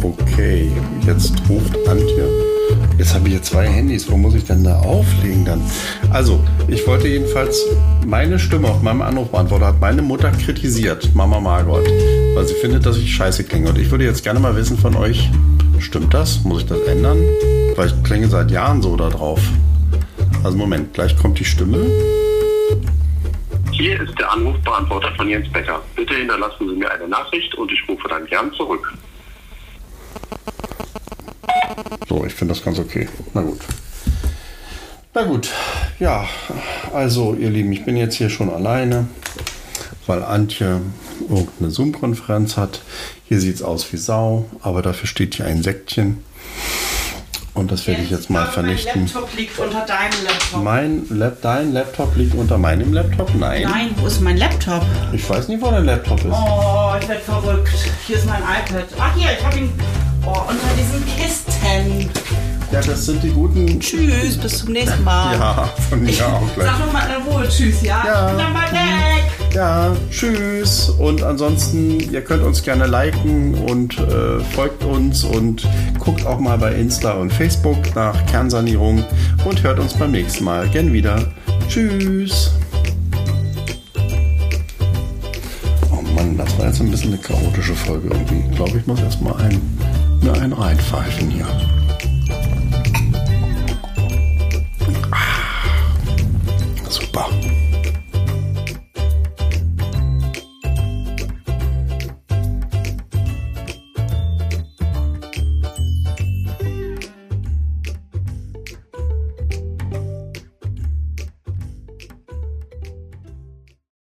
Speaker 2: Okay, jetzt ruft Antje. Jetzt habe ich hier zwei Handys. Wo muss ich denn da auflegen dann? Also, ich wollte jedenfalls meine Stimme auf meinem Anrufbeantworter hat meine Mutter kritisiert, Mama Margot, weil sie findet, dass ich scheiße klinge. Und ich würde jetzt gerne mal wissen von euch, stimmt das? Muss ich das ändern? Weil ich klinge seit Jahren so da drauf. Also Moment, gleich kommt die Stimme.
Speaker 7: Hier ist der Anrufbeantworter von Jens Becker. Bitte hinterlassen Sie mir eine Nachricht und ich rufe dann gern zurück.
Speaker 2: So, ich finde das ganz okay. Na gut. Na gut, ja, also ihr Lieben, ich bin jetzt hier schon alleine, weil Antje irgendeine Zoom-Konferenz hat. Hier sieht es aus wie Sau, aber dafür steht hier ein Säckchen. Und das werde ich jetzt mal vernichten.
Speaker 1: Mein Laptop liegt unter deinem Laptop.
Speaker 2: Mein Lap dein Laptop liegt unter meinem Laptop? Nein.
Speaker 1: Nein, wo ist mein Laptop?
Speaker 2: Ich weiß nicht, wo dein Laptop ist.
Speaker 1: Oh, ich werde verrückt. Hier ist mein iPad. Ach, hier, ich habe ihn oh, unter diesen Kisten.
Speaker 2: Ja, das sind die guten.
Speaker 1: Tschüss, bis zum nächsten Mal.
Speaker 2: Ja, von mir auch gleich.
Speaker 1: Sag doch mal in Ruhe Tschüss, ja?
Speaker 2: Ja.
Speaker 1: Dann mal weg.
Speaker 2: Ja, tschüss. Und ansonsten, ihr könnt uns gerne liken und äh, folgt uns und guckt auch mal bei Insta und Facebook nach Kernsanierung und hört uns beim nächsten Mal gern wieder. Tschüss. Oh Mann, das war jetzt ein bisschen eine chaotische Folge irgendwie. Ich glaube, ich muss erstmal ein, mir einen reinpfeifen hier. Ah, super.